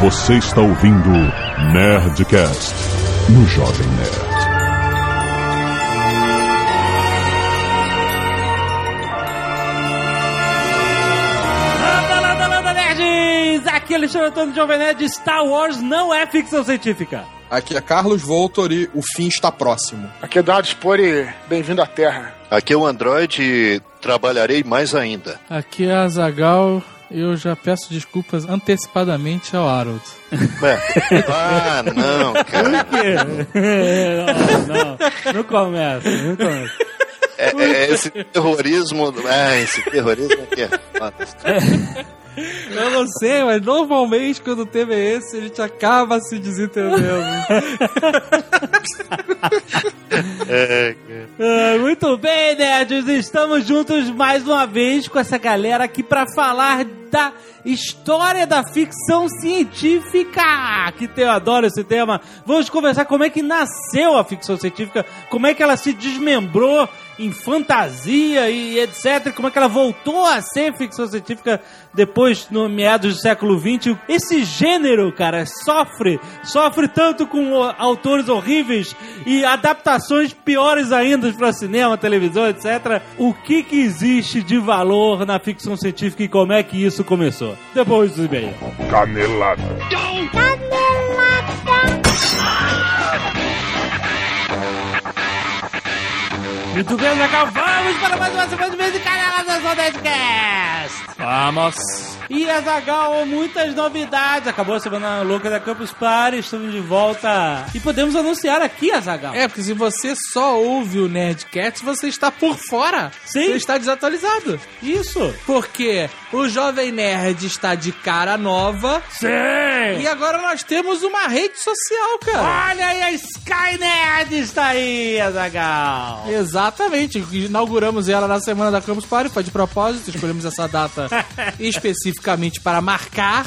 Você está ouvindo Nerdcast no Jovem Nerd. Landa, landa, landa, nerds! Aqui é Alexandre Antônio Jovem Nerd. Star Wars não é ficção científica. Aqui é Carlos Voltor e o fim está próximo. Aqui é Eduardo Spore, bem-vindo à Terra. Aqui é o Android e trabalharei mais ainda. Aqui é a Zagal. Eu já peço desculpas antecipadamente ao Harold. É. Ah, não, cara. não, não, não começa, não começa. É, é esse terrorismo. Ah, esse terrorismo aqui é foda. Eu não sei, mas normalmente quando o tema é esse, a gente acaba se desentendendo. É, Ah, muito bem, nerds! Estamos juntos mais uma vez com essa galera aqui para falar da história da ficção científica. Que eu adoro esse tema. Vamos conversar como é que nasceu a ficção científica, como é que ela se desmembrou em fantasia e etc. Como é que ela voltou a ser ficção científica depois, no meados do século XX. Esse gênero, cara, sofre, sofre tanto com autores horríveis e adaptações piores ainda para cinema, televisão, etc. O que que existe de valor na ficção científica e como é que isso começou? Depois do e-mail. Canelada. Muito bem, Zagal, vamos para mais uma semana de vez de Caneladas no! Vamos! E Azagal, muitas novidades. Acabou a semana louca da Campus Party, estamos de volta. E podemos anunciar aqui, Azagal. É, porque se você só ouve o Nerdcast, você está por fora. Sim. Você está desatualizado. Isso. Porque o Jovem Nerd está de cara nova. Sim. E agora nós temos uma rede social, cara. Olha aí, a Skynet está aí, Azagal. Exatamente, inauguramos ela na semana da Campus Party, foi de propósito, escolhemos essa data especificamente para marcar,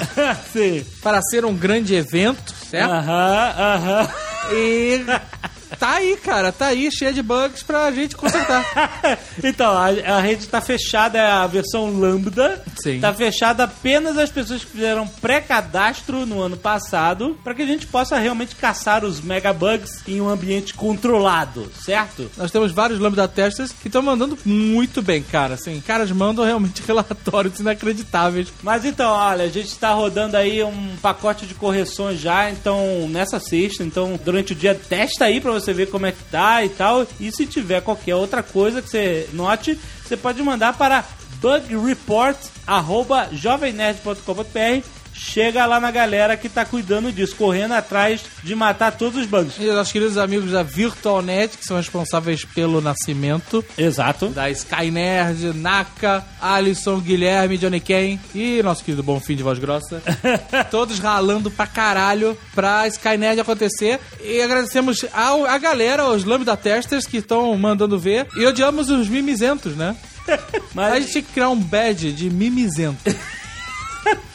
Sim. para ser um grande evento, certo? Aham, aham. E tá aí, cara, tá aí, cheia de bugs pra gente consertar. então, a, a rede tá fechada, é a versão Lambda. Sim. Tá fechada apenas as pessoas que fizeram pré-cadastro no ano passado, para que a gente possa realmente caçar os megabugs em um ambiente controlado, certo? Nós temos vários Lambda Testers que estão mandando muito bem, cara. Assim, caras mandam realmente relatórios inacreditáveis. Mas então, olha, a gente tá rodando aí um pacote de correções já, então, nessa sexta, então, durante o dia, testa aí pra você ver como é que tá e tal. E se tiver qualquer outra coisa que você note, você pode mandar para bugreport.jovemnerd.com.br Chega lá na galera que tá cuidando disso, correndo atrás de matar todos os bugs. E os nossos queridos amigos da VirtualNet, que são responsáveis pelo nascimento Exato. da Skynerd, Naka, Alisson, Guilherme, Johnny Ken e nosso querido Bonfim de Voz Grossa. Todos ralando pra caralho pra Skynerd acontecer. E agradecemos ao, a galera, aos Lambda Testers que estão mandando ver. E odiamos os mimizentos, né? Mas A gente tinha que criar um badge de mimizento.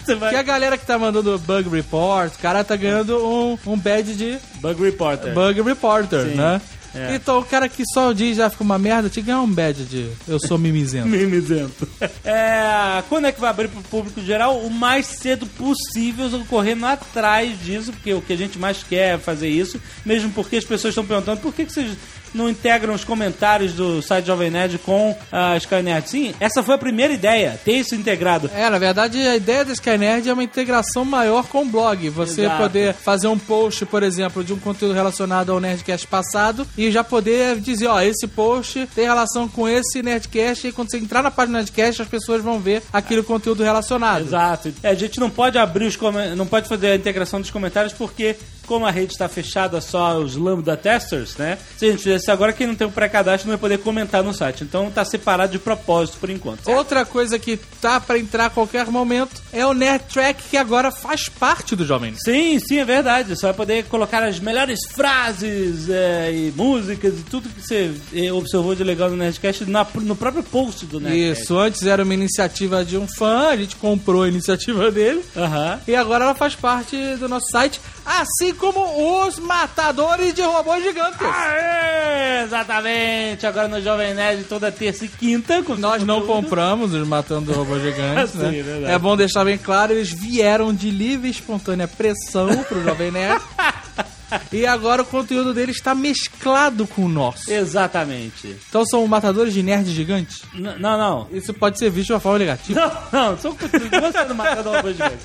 você vai... Que a galera que tá mandando bug report, o cara tá ganhando um, um badge de Bug Reporter. bug reporter, Sim. né? É. Então o cara que só diz já fica uma merda, tinha que ganhar um badge de eu sou mimizento. Mimizento. É, quando é que vai abrir pro público geral? O mais cedo possível, correndo atrás disso, porque o que a gente mais quer é fazer isso, mesmo porque as pessoas estão perguntando por que, que vocês não integram os comentários do site Jovem Nerd com a Skynet. Sim, essa foi a primeira ideia, ter isso integrado. É, na verdade, a ideia da Skynerd é uma integração maior com o blog. Você Exato. poder fazer um post, por exemplo, de um conteúdo relacionado ao Nerdcast passado e já poder dizer, ó, esse post tem relação com esse Nerdcast e quando você entrar na página do Nerdcast, as pessoas vão ver aquele conteúdo relacionado. Exato. É, a gente não pode abrir os não pode fazer a integração dos comentários porque como a rede está fechada só aos Lambda Testers, né? Se a gente fizesse agora, quem não tem o pré-cadastro não vai poder comentar no site. Então tá separado de propósito por enquanto. certo? Outra coisa que tá pra entrar a qualquer momento é o Nerd Track, que agora faz parte do Jovem Nerd. Sim, sim, é verdade. Você vai poder colocar as melhores frases é, e músicas e tudo que você é, observou de legal no Nerdcast na- no próprio post do Nerdcast. Isso, antes era uma iniciativa de um fã, a gente comprou a iniciativa dele. Aham. E agora ela faz parte do nosso site, assim como os matadores de robôs gigantes. Aê, exatamente. Agora no Jovem Nerd toda terça e quinta. com Nós não conteúdo. compramos os Matando Robôs Gigantes, Sim, né? verdade. É bom deixar bem claro, eles vieram de livre e espontânea pressão pro Jovem Nerd. e agora o conteúdo deles está mesclado com o nosso. Exatamente. Então são matadores de nerds gigantes? N- não, não. Isso pode ser visto de uma forma negativa. Não, não, são continuam matando robôs gigantes.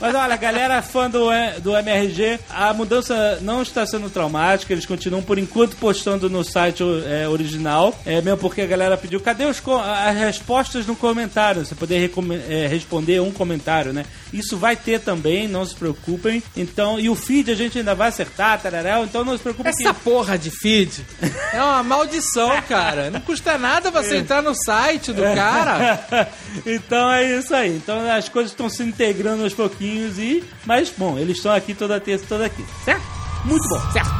Mas olha, galera fã do, E- do MRG, a mudança não está sendo traumática, eles continuam por enquanto postando no site é, original, é, mesmo porque a galera pediu, cadê os as respostas no comentário? Você poder é, responder um comentário, né? Isso vai ter também, não se preocupem. Então, e o feed a gente ainda vai acertar, tararel, então não se preocupe Essa porra de feed é uma maldição, cara. Não custa nada você entrar no site do cara. então é isso aí. Então as coisas estão se integrando aos pouquinhos e. Mas, bom, eles estão aqui toda terça e toda quinta. Certo? Muito bom, certo?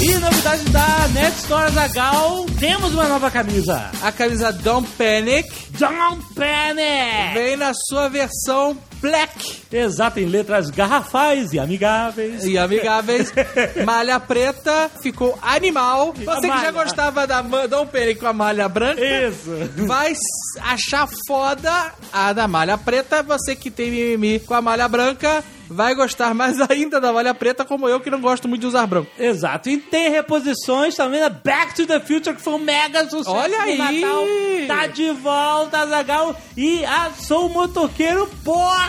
E novidade da Net Store Zagal, temos uma nova camisa. A camisa Don't Panic Don't Panic! vem na sua versão black Exato, em letras garrafais e amigáveis. e amigáveis. Malha preta ficou animal. Você que já gostava da Don't Panic com a malha branca. Isso. Vai achar foda a da malha preta. Você que tem mimimi com a malha branca vai gostar mais ainda da malha preta, como eu que não gosto muito de usar branco. Exato. E tem reposições também da Back to the Future, que foi um mega sucesso Olha aí! Natal. Tá de volta, Zagal. E a Sou Motoqueiro, porra!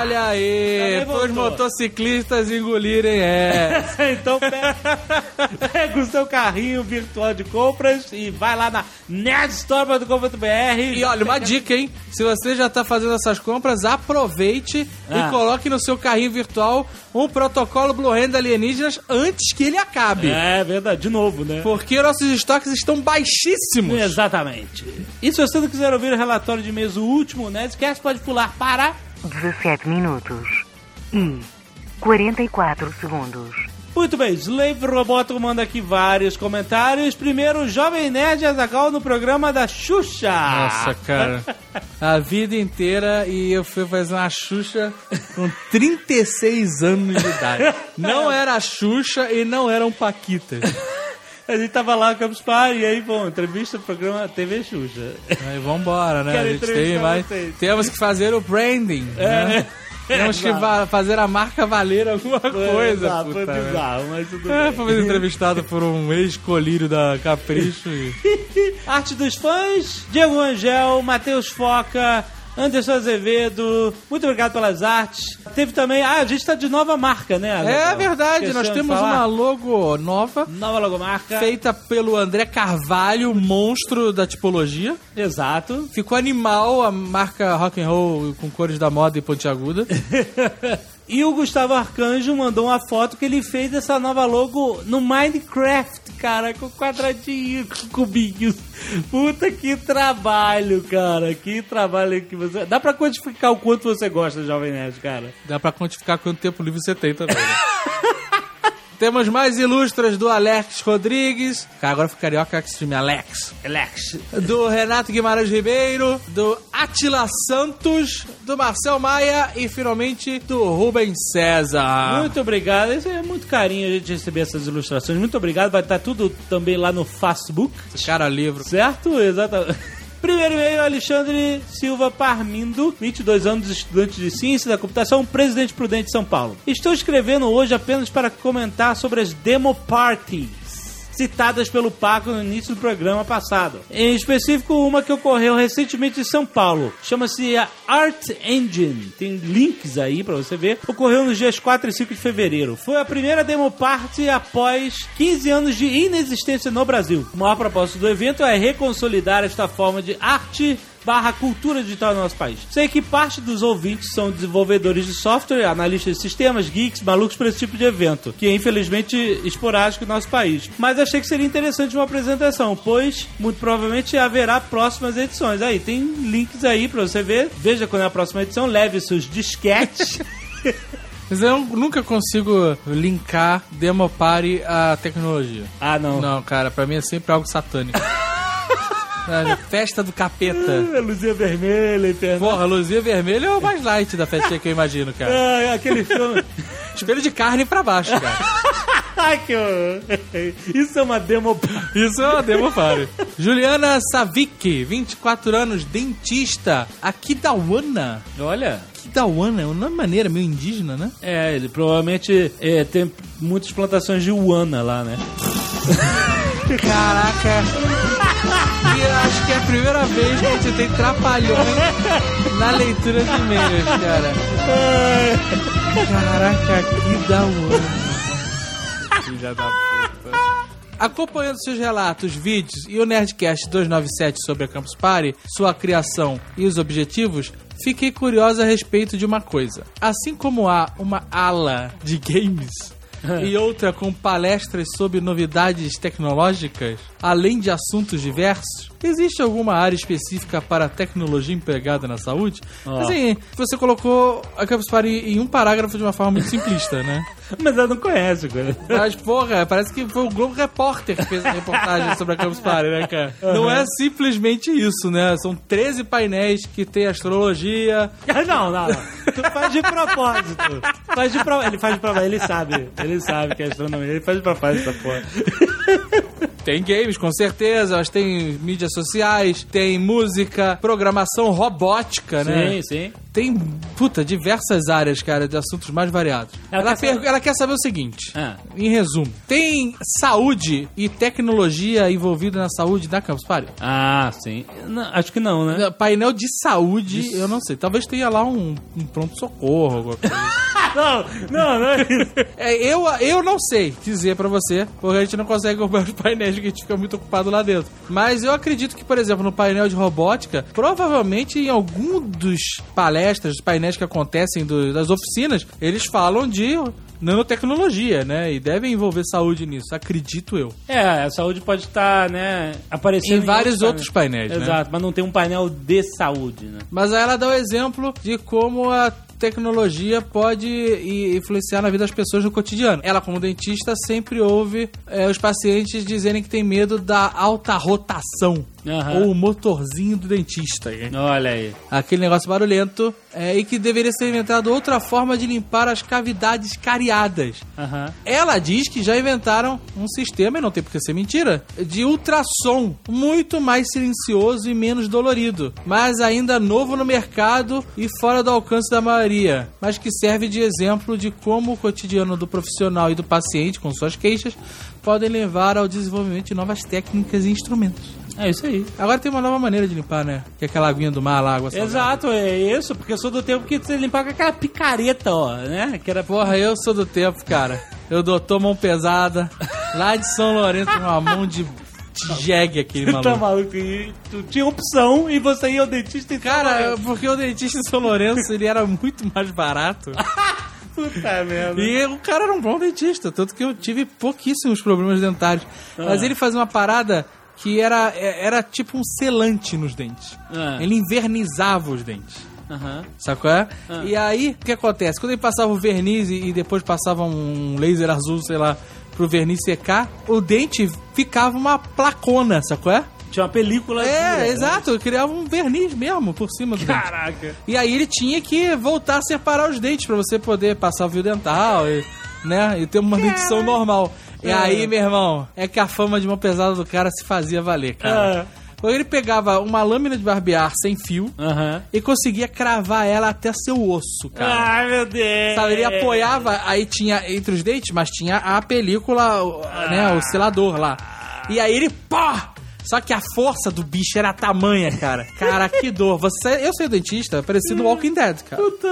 Olha aí, pros voltou. motociclistas engolirem essa. então pega, pega o seu carrinho virtual de compras e vai lá na nerdstore.com.br E olha, uma dica, hein? Se você já tá fazendo essas compras, aproveite Ah. e coloque no seu carrinho virtual um protocolo Blue Hand alienígenas antes que ele acabe. É verdade, de novo, né? Porque nossos estoques estão baixíssimos. Exatamente. E se você não quiser ouvir o relatório de mês, o último Nerdcast, pode pular para 17 minutos e 44 segundos. Muito bem, Slave Roboto manda aqui vários comentários. Primeiro, Jovem Nerd Azagal no programa da Xuxa. Nossa, cara. A vida inteira e eu fui fazer uma Xuxa com 36 anos de idade. Não era a Xuxa e não eram Paquitas. A gente tava lá no Campus Party e aí, bom, entrevista do programa TV Xuxa. Aí vambora, né? Quero A gente tem mais. vocês. Temos que fazer o branding. né? Temos que Exato. va- fazer a marca valer alguma coisa. Exato, puta foi merda. bizarro, mas tudo É, bem. fomos entrevistado por um ex-colírio da Capricho e... Arte dos fãs, Diego Angel, Matheus Foca, Anderson Azevedo, muito obrigado pelas artes. Teve também. Ah, a gente tá de nova marca, né? É Azaghal? verdade, nós temos uma logo nova nova logomarca. feita pelo André Carvalho, monstro da tipologia. Exato. Ficou animal a marca rock and roll com cores da moda e pontiaguda. E o Gustavo Arcanjo mandou uma foto que ele fez dessa nova logo no Minecraft, cara, com quadradinho, com cubinhos. Puta que trabalho, cara. Que trabalho que você. Dá pra quantificar o quanto você gosta, Jovem Nerd, cara? Dá pra quantificar quanto tempo livre você tem também, né? Temos mais ilustras do Alex Rodrigues. Cara, agora fica carioca que se chama Alex. Alex. Do Renato Guimarães Ribeiro. Do Atila Santos. Do Marcel Maia. E finalmente do Rubens César. Muito obrigado. Isso é muito carinho a gente receber essas ilustrações. Muito obrigado. Vai estar tudo também lá no Facebook. Cara, livro. Certo? Exatamente. Primeiro e-mail, Alexandre Silva Parmindo, 22 anos, estudante de ciência da computação, presidente prudente de São Paulo. Estou escrevendo hoje apenas para comentar sobre as demo parties citadas pelo Paco no início do programa passado. Em específico, uma que ocorreu recentemente em São Paulo. Chama-se a Art Engine. Tem links aí pra você ver. Ocorreu nos dias 4 e 5 de fevereiro. Foi a primeira demo party após 15 anos de inexistência no Brasil. O maior propósito do evento é reconsolidar esta forma de arte barra cultura digital no nosso país. Sei que parte dos ouvintes são desenvolvedores de software, analistas de sistemas, geeks, malucos por esse tipo de evento, que é infelizmente esporádico no nosso país. Mas achei que seria interessante uma apresentação, pois muito provavelmente haverá próximas edições. Aí, tem links aí pra você ver. Veja quando é a próxima edição, leve seus disquetes. Mas eu nunca consigo linkar Demo Party à tecnologia. ah, não. Não, cara, pra mim é sempre algo satânico. É, Festa do capeta. Luzinha vermelha, infernal. Porra, luzinha vermelha é o mais light da festinha que eu imagino, cara. Ah, aquele filme. Espelho de carne pra baixo, cara. Ai, que. Isso é uma demo. Isso é uma demo pare. Juliana Savic, 24 anos, dentista. Aquidauana. Olha. Aquidauana é uma maneira meio indígena, né? É, ele provavelmente é, tem muitas plantações de Uana lá, né? Caraca. Eu acho que é a primeira vez que a gente tem trapalhões na leitura de e-mails, cara. Caraca, que da hora. Filha da puta. Acompanhando seus relatos, vídeos e o Nerdcast 297 sobre a Campus Party, sua criação e os objetivos, fiquei curiosa a respeito de uma coisa. Assim como há uma ala de games e outra com palestras sobre novidades tecnológicas, além de assuntos diversos, existe alguma área específica para a tecnologia empregada na saúde? Ó. Assim, você colocou a Campus Party em um parágrafo de uma forma muito simplista, né? Mas ela não conhece, cara. Mas, porra, parece que foi o Globo Repórter que fez a reportagem sobre a Campus Party, né, cara? Não é simplesmente isso, né? São 13 painéis que tem astrologia. Não, não, não. Tu faz de propósito. Faz de pro... Ele faz de propósito. Ele sabe. Ele sabe que é astronomia. Ele faz de propósito essa porra. Tem games, com certeza, mas tem mídias sociais, tem música, programação robótica, né? Sim, sim. Tem, puta, diversas áreas, cara, de assuntos mais variados. Ela Ela, quer saber- ela quer saber o seguinte, Ah. em resumo. Tem saúde e tecnologia envolvida na saúde da Campus Party? Ah, sim. Não, acho que não, né? Painel de saúde, eu não sei. Talvez tenha lá um, um pronto-socorro, alguma coisa. Não, não, não é isso. É, eu, eu não sei dizer pra você, porque a gente não consegue comprar os painéis porque a gente fica muito ocupado lá dentro. Mas eu acredito que, por exemplo, no painel de robótica, provavelmente em algum dos palestras, dos painéis que acontecem do- das oficinas, eles falam de nanotecnologia, né? E devem envolver saúde nisso, acredito eu. É, a saúde pode estar, né, aparecendo Em vários outros painéis, né? Exato, mas não tem um painel de saúde, né? Mas aí ela dá o exemplo de como a tecnologia pode influenciar na vida das pessoas no cotidiano. Ela, como dentista, sempre ouve é, os pacientes dizerem que tem medo da alta rotação. Aham. Ou o motorzinho do dentista. Olha aí. Aquele negócio barulhento. É, e que deveria ser inventado outra forma de limpar as cavidades cariadas. Aham. Ela diz que já inventaram um sistema, e não tem por que ser mentira, de ultrassom, muito mais silencioso e menos dolorido, mas ainda novo no mercado e fora do alcance da maioria, mas que serve de exemplo de como o cotidiano do profissional e do paciente, com suas queixas, podem levar ao desenvolvimento de novas técnicas e instrumentos. É isso aí. Agora tem uma nova maneira de limpar, né? Que é aquela aguinha do mar lá, água salgada. Exato, é isso, porque eu sou do tempo que você limpar com aquela picareta, ó, né? Que era Porra, eu sou do tempo, cara. Eu doutor mão pesada, lá de São Lourenço, uma mão de, jegue aquele Tá maluco. maluco? E tu tinha opção e você ia ao dentista e Cara, porque o dentista em São Lourenço, ele era muito mais barato. puta merda. E o cara era um bom dentista, tanto que eu tive pouquíssimos problemas dentários. Mas ele fazia uma parada que era, era tipo um selante nos dentes. Ah. Ele invernizava os dentes. Sabe qual é? E aí, o que acontece? Quando ele passava o verniz e, e depois passava um laser azul, sei lá, pro verniz secar, o dente ficava uma placona, qual é? Tinha uma película. É, dura, exato, criava um verniz mesmo por cima do Né? dente. Caraca. E aí ele tinha que voltar a separar os dentes pra você poder passar o fio dental e, né, e ter uma dentição normal. E aí, meu irmão, é que a fama de mão pesada do cara se fazia valer, cara. Quando ele pegava uma lâmina de barbear sem fio Aham. e conseguia cravar ela até seu osso, cara. Ai, meu Deus. Sabe, ele apoiava, aí tinha entre os dentes, mas tinha a película, né, o selador lá. E aí ele, pá! Só que a força do bicho era tamanha, cara. Cara, que dor. Você, eu sou dentista, parecido Walking Dead, cara. Puta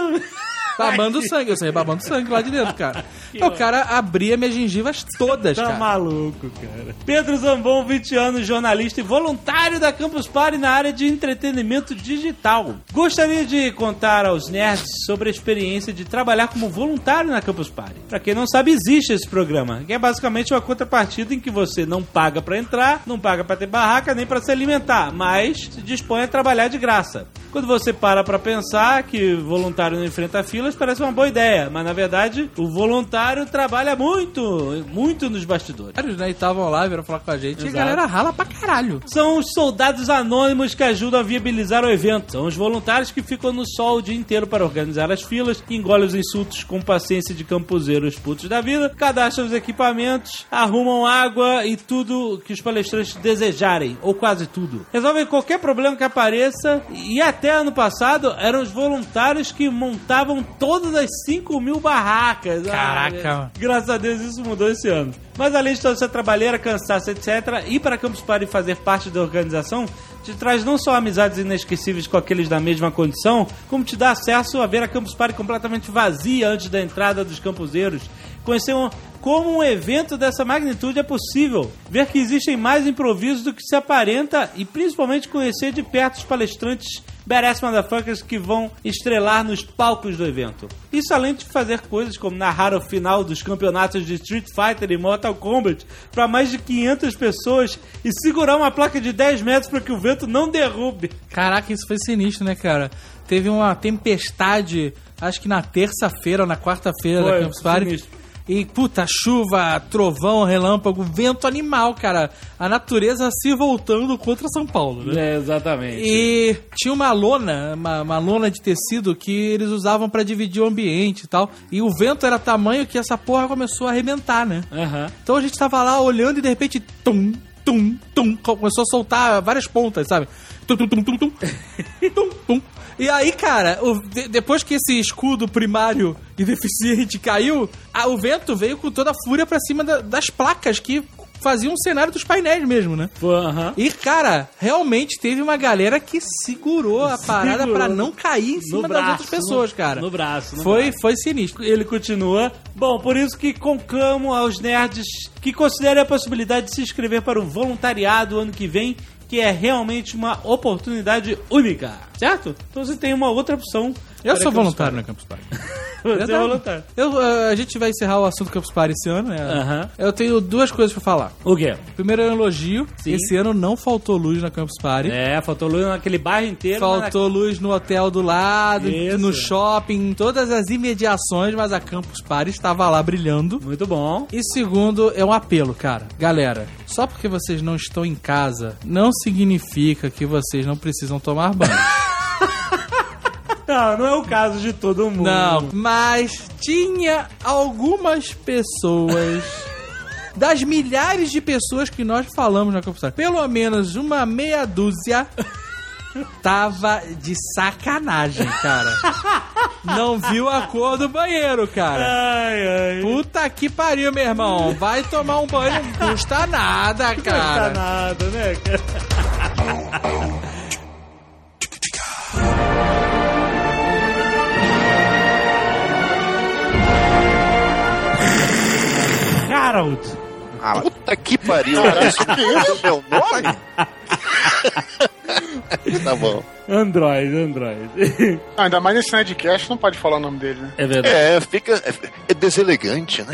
Babando sangue, eu saía babando sangue lá de dentro, cara. o cara abria minhas gengivas todas, Tá cara. maluco, cara. Pedro Zambon, 20 anos, jornalista e voluntário da Campus Party na área de entretenimento digital. Gostaria de contar aos nerds sobre a experiência de trabalhar como voluntário na Campus Party. Pra quem não sabe, existe esse programa, que é basicamente uma contrapartida em que você não paga pra entrar, não paga pra ter barraca nem pra se alimentar, mas se dispõe a trabalhar de graça. Quando você para pra pensar que voluntário não enfrenta filas, parece uma boa ideia. Mas na verdade, o voluntário trabalha muito, muito nos bastidores. Vários, né? E estavam lá, vieram falar com a gente. E a Exato. galera rala pra caralho. São os soldados anônimos que ajudam a viabilizar o evento. São os voluntários que ficam no sol o dia inteiro para organizar as filas, que engolem os insultos com paciência de campuseiros putos da vida, cadastram os equipamentos, arrumam água e tudo que os palestrantes desejarem, ou quase tudo. Resolvem qualquer problema que apareça e até ano passado eram os voluntários que montavam todas as 5 mil barracas. Caraca. Ah, Graças a Deus isso mudou esse ano. Mas além de toda essa trabalheira, cansaço, etc., ir para Campus Party e fazer parte da organização te traz não só amizades inesquecíveis com aqueles da mesma condição, como te dá acesso a ver a Campus Party completamente vazia antes da entrada dos campuseiros. Conhecer um, como um evento dessa magnitude é possível. Ver que existem mais improvisos do que se aparenta e principalmente conhecer de perto os palestrantes badass motherfuckers que vão estrelar nos palcos do evento. Isso além de fazer coisas como narrar o final dos campeonatos de Street Fighter e Mortal Kombat para mais de 500 pessoas e segurar uma placa de 10 metros para que o vento não derrube. Caraca, isso foi sinistro, né, cara? Teve uma tempestade, acho que na terça-feira ou na quarta-feira da Campus Party. sinistro. E, puta, chuva, trovão, relâmpago, vento animal, cara. A natureza se voltando contra São Paulo, né? É, exatamente. E tinha uma lona, uma, uma lona de tecido que eles usavam pra dividir o ambiente e tal. E o vento era tamanho que essa porra começou a arrebentar, né? Aham. Então a gente tava lá olhando e de repente, tum, tum, tum, começou a soltar várias pontas, sabe? Tum, tum, tum, tum, tum, tum, tum. E aí, cara, o- de- depois que esse escudo primário e deficiente caiu, a- o vento veio com toda a fúria pra cima da- das placas que faziam um cenário dos painéis mesmo, né? E, cara, realmente teve uma galera que segurou a parada pra não cair em cima das outras pessoas, no- cara. No braço. no foi, braço. foi sinistro. Ele continua. Bom, por isso que conclamo aos nerds que considerem a possibilidade de se inscrever para o voluntariado ano que vem, que é realmente uma oportunidade única, certo? Então você tem uma outra opção. Eu sou voluntário na Campus Party. Party. Você é voluntário. Eu, eh, a gente vai encerrar o assunto Campus Party esse ano, né? Aham. Eu tenho duas coisas pra falar. O quê? Primeiro é um elogio. Sim. Esse ano não faltou luz na Campus Party. É, faltou luz naquele bairro inteiro. Faltou luz no hotel do lado, Isso. no shopping, em todas as imediações, mas a Campus Party estava lá brilhando. na- Muito bom. E segundo, é um apelo, cara. Galera, só porque vocês não estão em casa, não significa que vocês não precisam tomar banho. Não, não é o caso de todo mundo. não, mas tinha algumas pessoas. Das milhares de pessoas que nós falamos na Party, pelo menos uma meia dúzia tava de sacanagem, cara. Não viu a cor do banheiro, cara. Ai, ai. Puta que pariu, meu irmão. Vai tomar um banho, não custa nada, Não custa cara. nada, né, cara? Harold. Puta que pariu. Isso que é o meu nome? tá bom. Android, Android. Ah, ainda mais nesse Nerdcast, não pode falar o nome dele, né? É verdade. É, fica. É, é deselegante, né?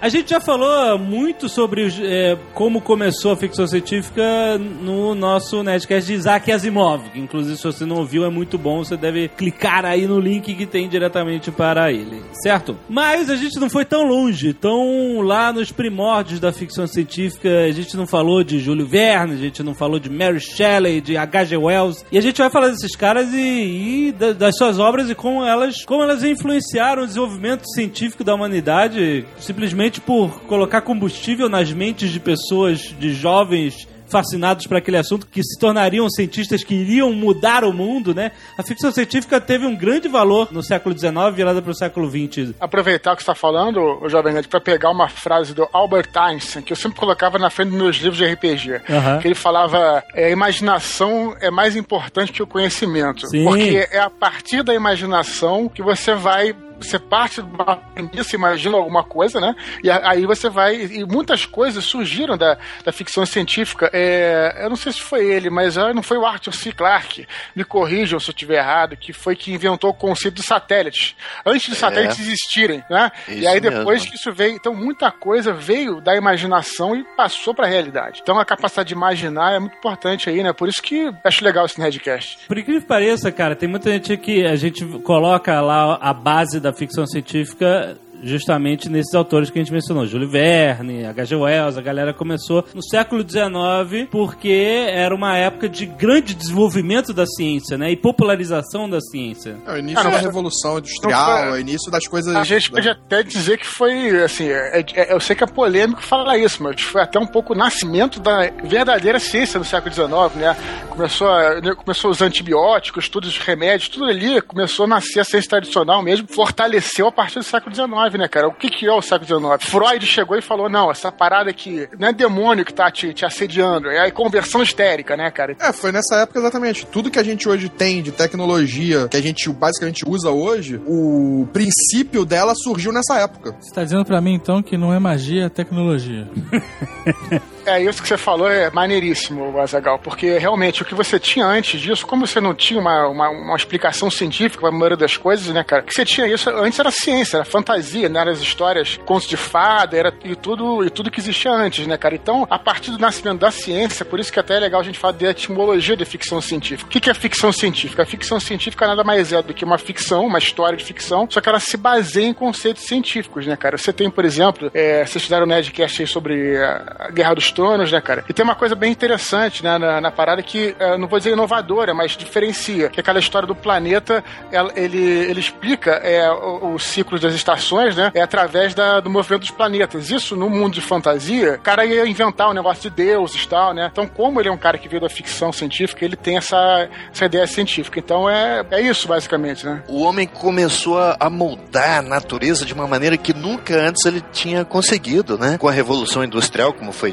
A gente já falou muito sobre é, como começou a ficção científica no nosso Nerdcast de Isaac Asimov. Inclusive, se você não ouviu, é muito bom. Você deve clicar aí no link que tem diretamente para ele, certo? Mas a gente não foi tão longe. Tão lá nos primórdios da ficção científica, a gente não falou de Júlio Verne, a gente não falou de Mary Shelley, de H.G. Wells. E a gente vai falar desses caras e, e da- das suas obras e como elas, como elas influenciaram o desenvolvimento científico da humanidade simplesmente por colocar combustível nas mentes de pessoas, de jovens fascinados por aquele assunto, que se tornariam cientistas que iriam mudar o mundo, né? A ficção científica teve um grande valor no século XIX, virada para o século XX. Aproveitar que você está falando, o Jovem Nerd, para pegar uma frase do Albert Einstein, que eu sempre colocava na frente dos meus livros de RPG. Que ele falava: é, a imaginação é mais importante que o conhecimento. Sim. Porque é a partir da imaginação que você vai você parte de uma premissa, imagina alguma coisa, né? E a- aí você vai. E muitas coisas surgiram da, da ficção científica. É, eu não sei se foi ele, mas ah, não foi o Arthur C. Clarke, me corrijam se eu estiver errado, que foi que inventou o conceito de satélites. Antes de satélites existirem, né? e Isso aí depois mesmo. que isso veio. Então muita coisa veio da imaginação e passou pra realidade. Então a capacidade de imaginar é muito importante aí, né? Por isso que acho legal esse Nerdcast. Por incrível que pareça, cara, tem muita gente que a gente coloca lá a base da ficção científica justamente nesses autores que a gente mencionou. Júlio Verne, H.G. Wells, a galera começou no século XIX porque era uma época de grande desenvolvimento da ciência, né? E popularização da ciência. É o início Ah, não da foi- Revolução Industrial, não é foi- o início das coisas. A gente pode até dizer que foi, assim, é- é- eu sei que é polêmico falar isso, mas foi até um pouco o nascimento da verdadeira ciência no século XIX, né? Começou, a, né, começou os antibióticos, todos os remédios, tudo ali começou a nascer a ciência tradicional mesmo, fortaleceu a partir do século XIX, né, cara? O que, que é o século XIX? Freud chegou e falou, não, essa parada aqui não é demônio que tá te, te assediando, é a conversão histérica, né, cara? É, foi nessa época exatamente. Tudo que a gente hoje tem de tecnologia, que a gente basicamente usa hoje, o princípio dela surgiu nessa época. Você tá dizendo pra mim então que não é magia, é tecnologia. É, isso que você falou é maneiríssimo, Azagal, porque realmente o que você tinha antes disso, como você não tinha uma, uma, uma explicação científica para a maioria das coisas, né, cara? O que você tinha isso antes era ciência, era fantasia, né? Eram as histórias, contos de fada, era e tudo, e tudo que existia antes, né, cara? Então, a partir do nascimento da ciência, por isso que até é legal a gente falar de etimologia de ficção científica. O que que é ficção científica? A ficção científica nada mais é do que uma ficção, uma história de ficção, só que ela se baseia em conceitos científicos, né, cara? Você tem, por exemplo, é, vocês fizeram um Nerdcast aí sobre a Guerra dos Tronos, né, cara? E tem uma coisa bem interessante, né, na, na parada que, é, não vou dizer inovadora, mas diferencia, que é aquela história do planeta, ela- ele, ele explica é, o, o ciclo das estações, né, é através da- do movimento dos planetas. Isso, no mundo de fantasia, o cara ia inventar um negócio de deuses e tal, né? Então, como ele é um cara que veio da ficção científica, ele tem essa, essa ideia científica. Então, é, é isso, basicamente, né? O homem começou a- moldar a natureza de uma maneira que nunca antes ele tinha conseguido, né? Com a Revolução Industrial, como foi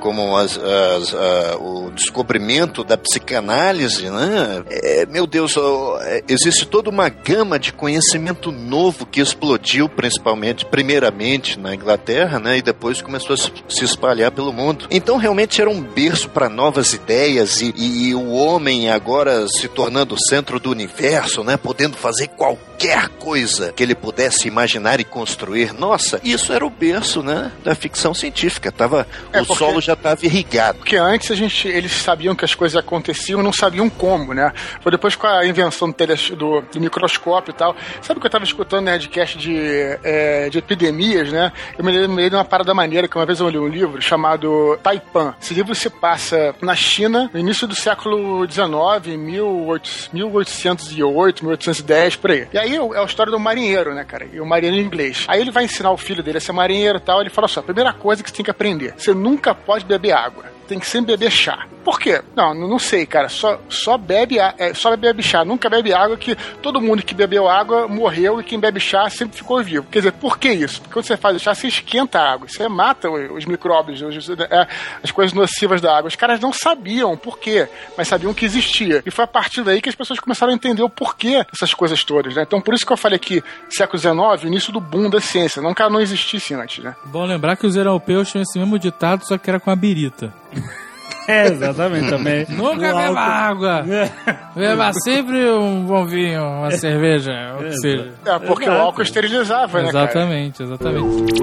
como as- as- a- o descobrimento da psicanálise, né? É, meu Deus, é, existe toda uma gama de conhecimento novo que explodiu, principalmente, primeiramente na Inglaterra, né? E depois começou a se- espalhar pelo mundo. Então, realmente era um berço para novas ideias e, e- e o homem agora se tornando o centro do universo, né? Podendo fazer qualquer coisa que ele pudesse imaginar e construir. Nossa, isso era o berço, né? Da ficção científica. Tava, É, o solo já estava irrigado. Porque antes a gente, eles sabiam que as coisas aconteciam não sabiam como, né? Foi depois com a invenção do, teles- do- do microscópio e tal. Sabe que eu tava escutando no Nerdcast de, é, de epidemias, né? Eu me lembrei de uma parada maneira que uma vez eu li um livro chamado Taipan. Esse livro se passa na China, no início do século XIX, 1800 1808, 1810, por aí. E aí é a história do marinheiro, né, cara? E o marinheiro inglês. Aí ele vai ensinar o filho dele a ser marinheiro e tal. Ele fala só: a primeira coisa que você tem que aprender: você nunca pode beber água. Tem que sempre beber chá. Por quê? Não, não sei, cara. Só, só, bebe, é, só bebe chá. Nunca bebe água que todo mundo que bebeu água morreu e quem bebe chá sempre ficou vivo. Quer dizer, por que isso? Porque quando você faz o chá, você esquenta a água. Você mata os micróbios, os- é, as coisas nocivas da água. Os caras não sabiam por quê, mas sabiam que existia. E foi a partir daí que as pessoas começaram a entender o porquê dessas coisas todas, né? Então por isso que eu falei aqui, século XIX, início do boom da ciência. Não que ela não existisse antes, né? Bom lembrar que os europeus tinham esse mesmo ditado, só que era com a birita. É, exatamente, também. Nunca O beba álcool- água. Beba sempre um bom vinho, uma cerveja, o que seja. É, porque o Exato. álcool esterilizava, né, cara? Exatamente, exatamente.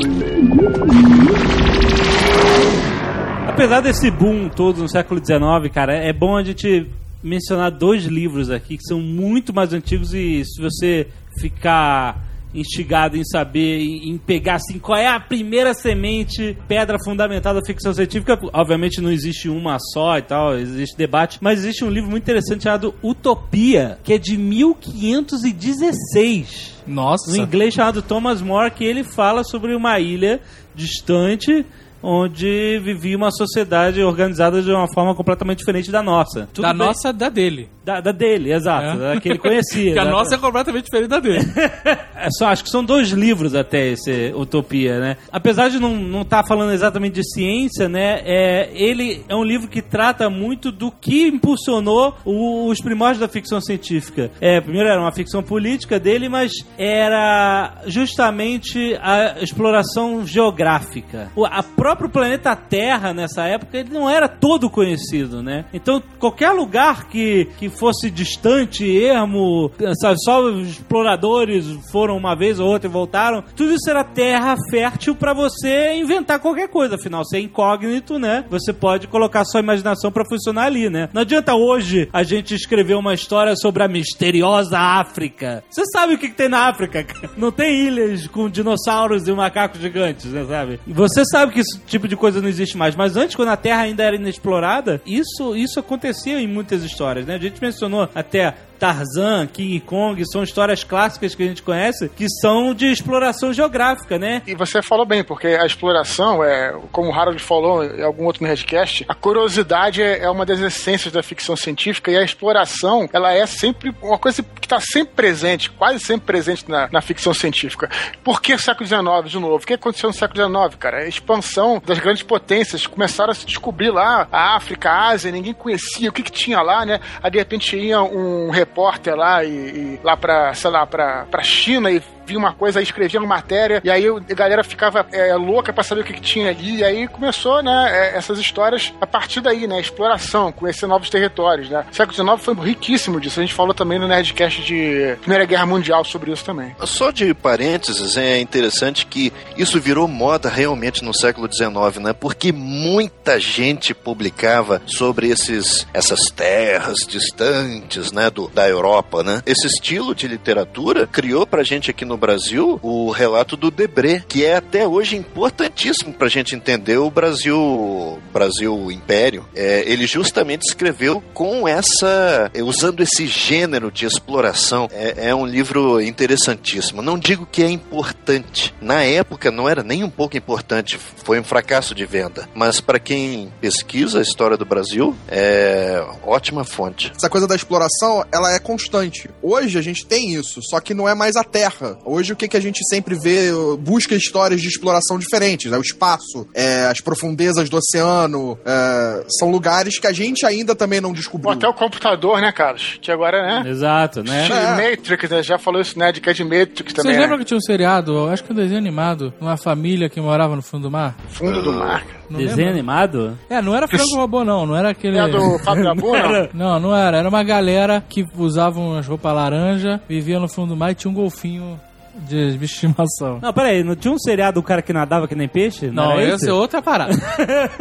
Apesar desse boom todo no século XIX, cara, é bom a gente mencionar dois livros aqui que são muito mais antigos e se você ficar instigado em saber, em em pegar assim, qual é a primeira semente, pedra fundamental da ficção científica, obviamente não existe uma só e tal, existe debate, mas existe um livro muito interessante chamado Utopia, que é de 1516 Nossa. no inglês chamado Thomas More, que ele fala sobre uma ilha distante onde vivia uma sociedade organizada de uma forma completamente diferente da nossa. Tudo da bem- nossa, da dele. Da, da dele, exato. É. Da que ele conhecia. Porque a da- nossa é completamente diferente da dele. é só, acho que são dois livros até esse Utopia, né? Apesar de não não estar falando exatamente de ciência, né? É, ele é um livro que trata muito do que impulsionou o- os primórdios da ficção científica. É, primeiro era uma ficção política dele, mas era justamente a exploração geográfica. A próprio planeta Terra nessa época ele não era todo conhecido, né? Então qualquer lugar que, que fosse distante, ermo, sabe, só os exploradores foram uma vez ou outra e voltaram, tudo isso era terra fértil para você inventar qualquer coisa. Afinal, você é incógnito, né? Você pode colocar sua imaginação para funcionar ali, né? Não adianta hoje a gente escrever uma história sobre a misteriosa África. Você sabe o que, que tem na África? Não tem ilhas com dinossauros e macacos gigantes, né, sabe? Você sabe que esse tipo de coisa não existe mais, mas antes, quando a Terra ainda era inexplorada, isso, isso acontecia em muitas histórias, né? A gente mencionou até Tarzan, King Kong, são histórias clássicas que a gente conhece que são de exploração geográfica, né? E você falou bem, porque a exploração, é, como o Harold falou em algum outro Nerdcast, a curiosidade é, uma das essências da ficção científica e a exploração, ela é sempre uma coisa que está sempre presente, quase sempre presente na, na ficção científica. Por que século XIX, de novo? O que aconteceu no século XIX, cara? A expansão das grandes potências, começaram a se descobrir lá a África, a Ásia, ninguém conhecia o que, que tinha lá, né? Aí de repente ia um repórter lá e, e lá pra, sei lá, pra, pra China e via uma coisa, escrevia uma matéria, e aí a galera ficava é, louca pra saber o que, que tinha ali, e aí começou, né, é, essas histórias a partir daí, né, exploração, conhecer novos territórios, né. O século XIX foi riquíssimo disso, a gente falou também no Nerdcast de Primeira Guerra Mundial sobre isso também. Só de parênteses, é interessante que isso virou moda realmente no século XIX, né? Porque muita gente publicava sobre esses, essas terras distantes, né? Do, da Europa, né? Esse estilo de literatura criou pra gente aqui no Brasil o relato do Debré, que é até hoje importantíssimo pra gente entender o Brasil, Brasil Império. É, ele justamente escreveu com essa, usando esse gênero de exploração. É, é um livro interessantíssimo. Não digo que é importante. Na época não era nem um pouco importante. Foi um fracasso de venda. Mas para quem pesquisa a história do Brasil, é ótima fonte. Essa coisa da exploração, ela é constante. Hoje a gente tem isso, só que não é mais a Terra. Hoje o que, que a gente sempre vê, busca histórias de exploração diferentes, né? O espaço, é, as profundezas do oceano, é, são lugares que a gente ainda também não Bom, descobriu. até o computador, né, Carlos? Que agora, né? Exato, né? É. Matrix, né? Já falou isso, né? De que é de Matrix também, Vocês lembram né? que tinha um seriado, eu acho que um desenho animado, uma família que morava no fundo do mar? Fundo do mar. Não Desenho lembra? animado? É, não era frango robô, não. Não era aquele. É do Fábio Abu, não? Não, não era. Era uma galera que usava umas roupas laranja, vivia no fundo do mar e tinha um golfinho de bicho de estimação. Não, peraí, não tinha um seriado do cara que nadava que nem peixe? Não, era esse é outra parada.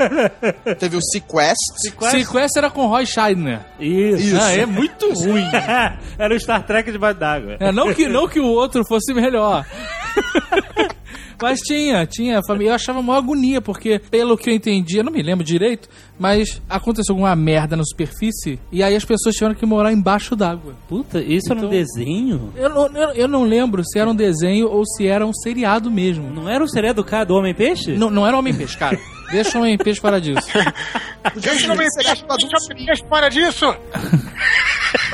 Teve o Sequest. Sequest era com Roy Scheidner. Isso. Ah, é muito ruim. era o Star Trek debaixo d'água. É, não, que, não que o outro fosse melhor. Mas tinha, tinha. família. Eu achava uma agonia, porque, pelo que eu entendi, eu não me lembro direito, mas aconteceu alguma merda na superfície e aí as pessoas tiveram que morar embaixo d'água. Puta, isso era um Então- desenho? Eu, não- eu, eu não lembro se era um desenho ou se era um seriado mesmo. Não era o seriado do cara do Homem-Peixe? Não, não era Homem-Peixe, cara. Deixa o Homem-Peixe para disso. Podia Gente, ser não me seriado pra adultos. deixa fora disso!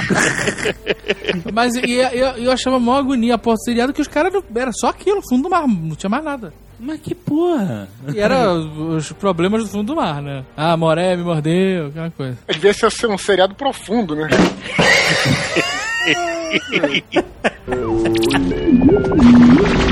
Mas e- e- eu, eu achava mó agonia após o seriado que os caras era só aquilo, fundo do mar, não tinha mais nada. Mas que porra? E era os problemas do fundo do mar, né? Ah, Moré me mordeu, aquela coisa. Devia ser ser um seriado profundo, né?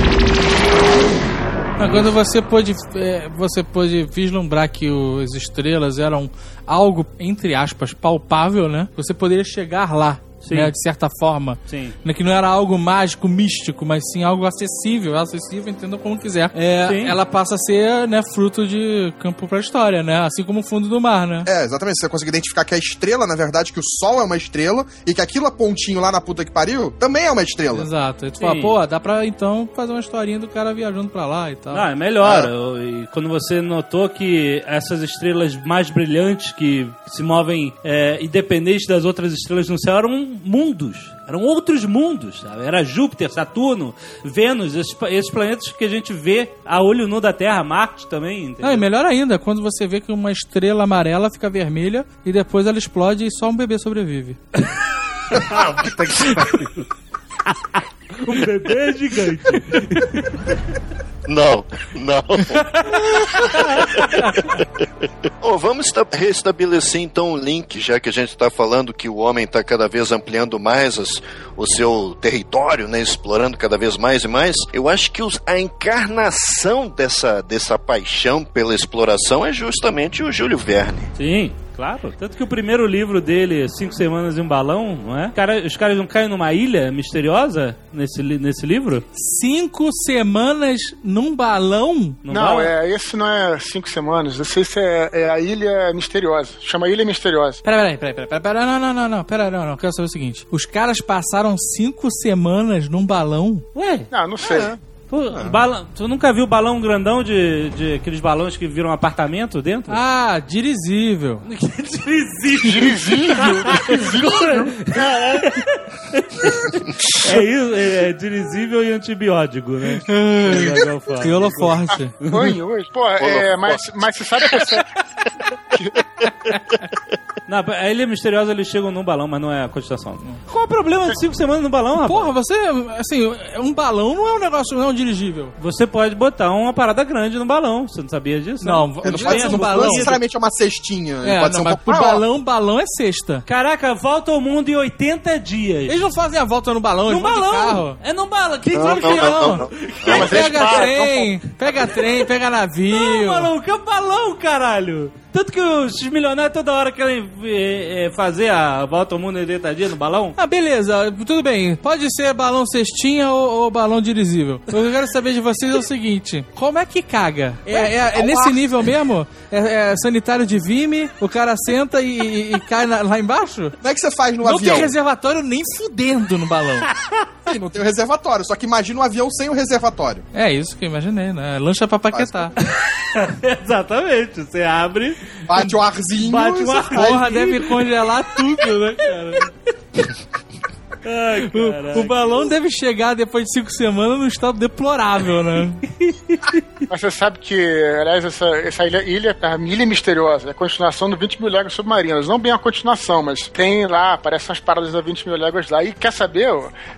Quando você pôde, é, você pôde vislumbrar que os estrelas eram algo, entre aspas, palpável, né? Você poderia chegar lá. Né? De certa forma. Sim. Né, Que não era algo mágico, místico, mas sim algo acessível. Acessível, entenda como quiser. É, Sim. ela passa a ser, né, fruto de campo pra história, né? Assim como o fundo do mar, né? É, exatamente. Você consegue identificar que a estrela, na verdade, que o Sol é uma estrela e que aquilo a pontinho lá na puta que pariu também é uma estrela. Exato. Aí tu Sim. fala, pô, dá pra então fazer uma historinha do cara viajando pra lá e tal. Não, é melhor. Eu- E quando você notou que essas estrelas mais brilhantes que se movem é, independente das outras estrelas no céu eram mundos. Eram outros mundos, sabe? Era Júpiter, Saturno, Vênus, esses, esses planetas que a gente vê a olho nu da Terra, Marte também, entendeu? Não, e melhor ainda, quando você vê que uma estrela amarela fica vermelha e depois ela explode e só um bebê sobrevive. Um bebê gigante. Não, não. Ô, vamos esta- restabelecer então o link, já que a gente está falando que o homem está cada vez ampliando mais as- o seu território, né, explorando cada vez mais e mais. Eu acho que os- a encarnação dessa, dessa paixão pela exploração é justamente o Júlio Verne. Sim, claro. Tanto que o primeiro livro dele, Cinco Semanas em um Balão, não é? Cara, os caras não caem numa ilha misteriosa nesse, nesse livro? Cinco semanas num balão? Não, vai? é, esse não é cinco semanas. Esse, esse é, é a Ilha Misteriosa. Chama Ilha Misteriosa. Peraí, peraí, peraí, peraí, peraí, não, não, não, não, peraí, não, não, quero saber o seguinte. Os caras passaram cinco semanas num balão? Ué, Ah, não sei. Pô, bala- tu nunca viu balão grandão de, de aqueles balões que viram apartamento dentro? Ah, dirigível. Dirigível. É isso, é dirigível e antibiótico, né? O Gabriel fala. E holoforte. Foi hoje. Pô, é, mas, mas você sabe que essa, Não, a Ilha Misteriosa eles chegam num balão, mas não é a constelação. Qual o problema de cinco semanas no balão, rapaz? Porra, você, assim, um balão não é um negócio, não é um dirigível. Você pode botar uma parada grande no balão. Você não sabia disso? Não, Não um pode ser no não balão. necessariamente é uma cestinha. É, pode não, ser um mas pouco maior. balão, balão é sexta. Caraca, volta ao mundo em 80 dias. Eles não fazem a volta no balão, no eles vão de balão. carro. É no balão. Quem Não, que não, não, não, não. Não, Pega trem, pega trem, pega navio. Não, maluco, é um balão, caralho. Tanto que os milionários toda hora querem eh, eh, fazer a volta ao mundo em 80 dias no balão. Ah, beleza, tudo bem. Pode ser balão cestinha ou, ou balão dirigível. O que eu quero saber de vocês é o seguinte: como é que caga? É, é- é nesse nível mesmo? É, é sanitário de Vime, o cara senta e, e- e cai na- lá embaixo? Como é que você faz no Não avião? tem reservatório nem fudendo no balão. Sim, não tem o reservatório. Só que imagina um avião sem o reservatório. É isso que eu imaginei, né? Lancha pra paquetar. Exatamente. Você abre, Bate o arzinho. Bate sai. Porra, deve congelar tudo, né, cara? Ai, O, o balão deve chegar depois de cinco semanas num estado deplorável, né? Mas você sabe que, aliás, essa, essa ilha, ilha, a Ilha Misteriosa, é a continuação do 20 mil léguas submarinas. Não bem a continuação, mas tem lá, aparecem as paradas da 20 mil léguas lá. E quer saber,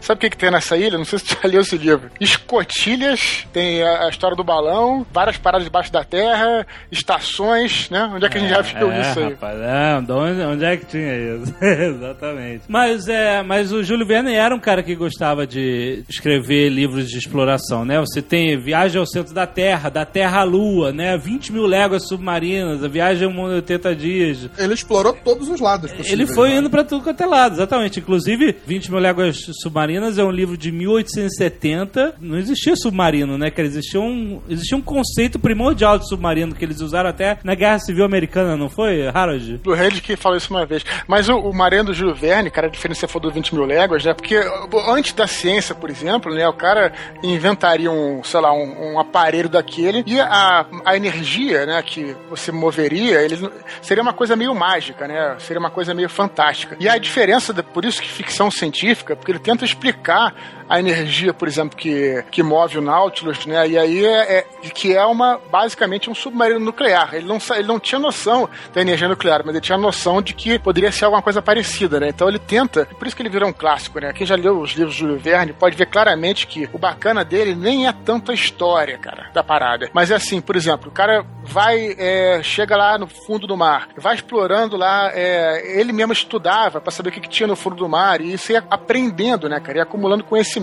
sabe o que, que tem nessa ilha? Não sei se tu já leu esse livro. Escotilhas, tem a, a história do balão, várias paradas debaixo da terra, estações, né? Onde é que a gente já viu é, isso aí? Rapaz, de onde, onde é que tinha isso? Exatamente. Mas, é, mas o Júlio Verne era um cara que gostava de escrever livros de exploração, né? Você tem Viagem ao Centro da Terra, da Terra à Lua, né? 20 mil léguas submarinas, a Viagem ao Mundo em 80 dias. Ele explorou todos os lados. Ele foi né? indo pra tudo quanto é lado, exatamente. Inclusive, 20 mil léguas submarinas é um livro de 1870. Não existia submarino, né? Que existia um, existia um conceito primordial de submarino que eles usaram até na Guerra Civil Americana, não foi, Harold? do Rede que falou isso uma vez. Mas o, o Marém do Júlio Verne, cara, a diferença for do 20 mil léguas, né? Porque antes da ciência, por exemplo, né? O cara inventaria um, sei lá, um, um aparelho daquele e a, a energia, né? Que você moveria, ele seria uma coisa meio mágica, né? Seria uma coisa meio fantástica. E a diferença, por isso que ficção científica, porque ele tenta explicar a energia, por exemplo, que, que move o Nautilus, né? E aí é, é- que é uma basicamente um submarino nuclear. Ele não, ele não tinha noção da energia nuclear, mas ele tinha noção de que poderia ser alguma coisa parecida, né? Então ele tenta, por isso que ele virou um clássico, né? Quem já leu os livros do Júlio Verne pode ver claramente que o bacana dele nem é tanto a história, cara, da parada. Mas é assim, por exemplo, o cara vai, é, chega lá no fundo do mar, vai explorando lá, é, ele mesmo estudava para saber o que, que tinha no fundo do mar e isso ia aprendendo, né, cara, ia acumulando conhecimento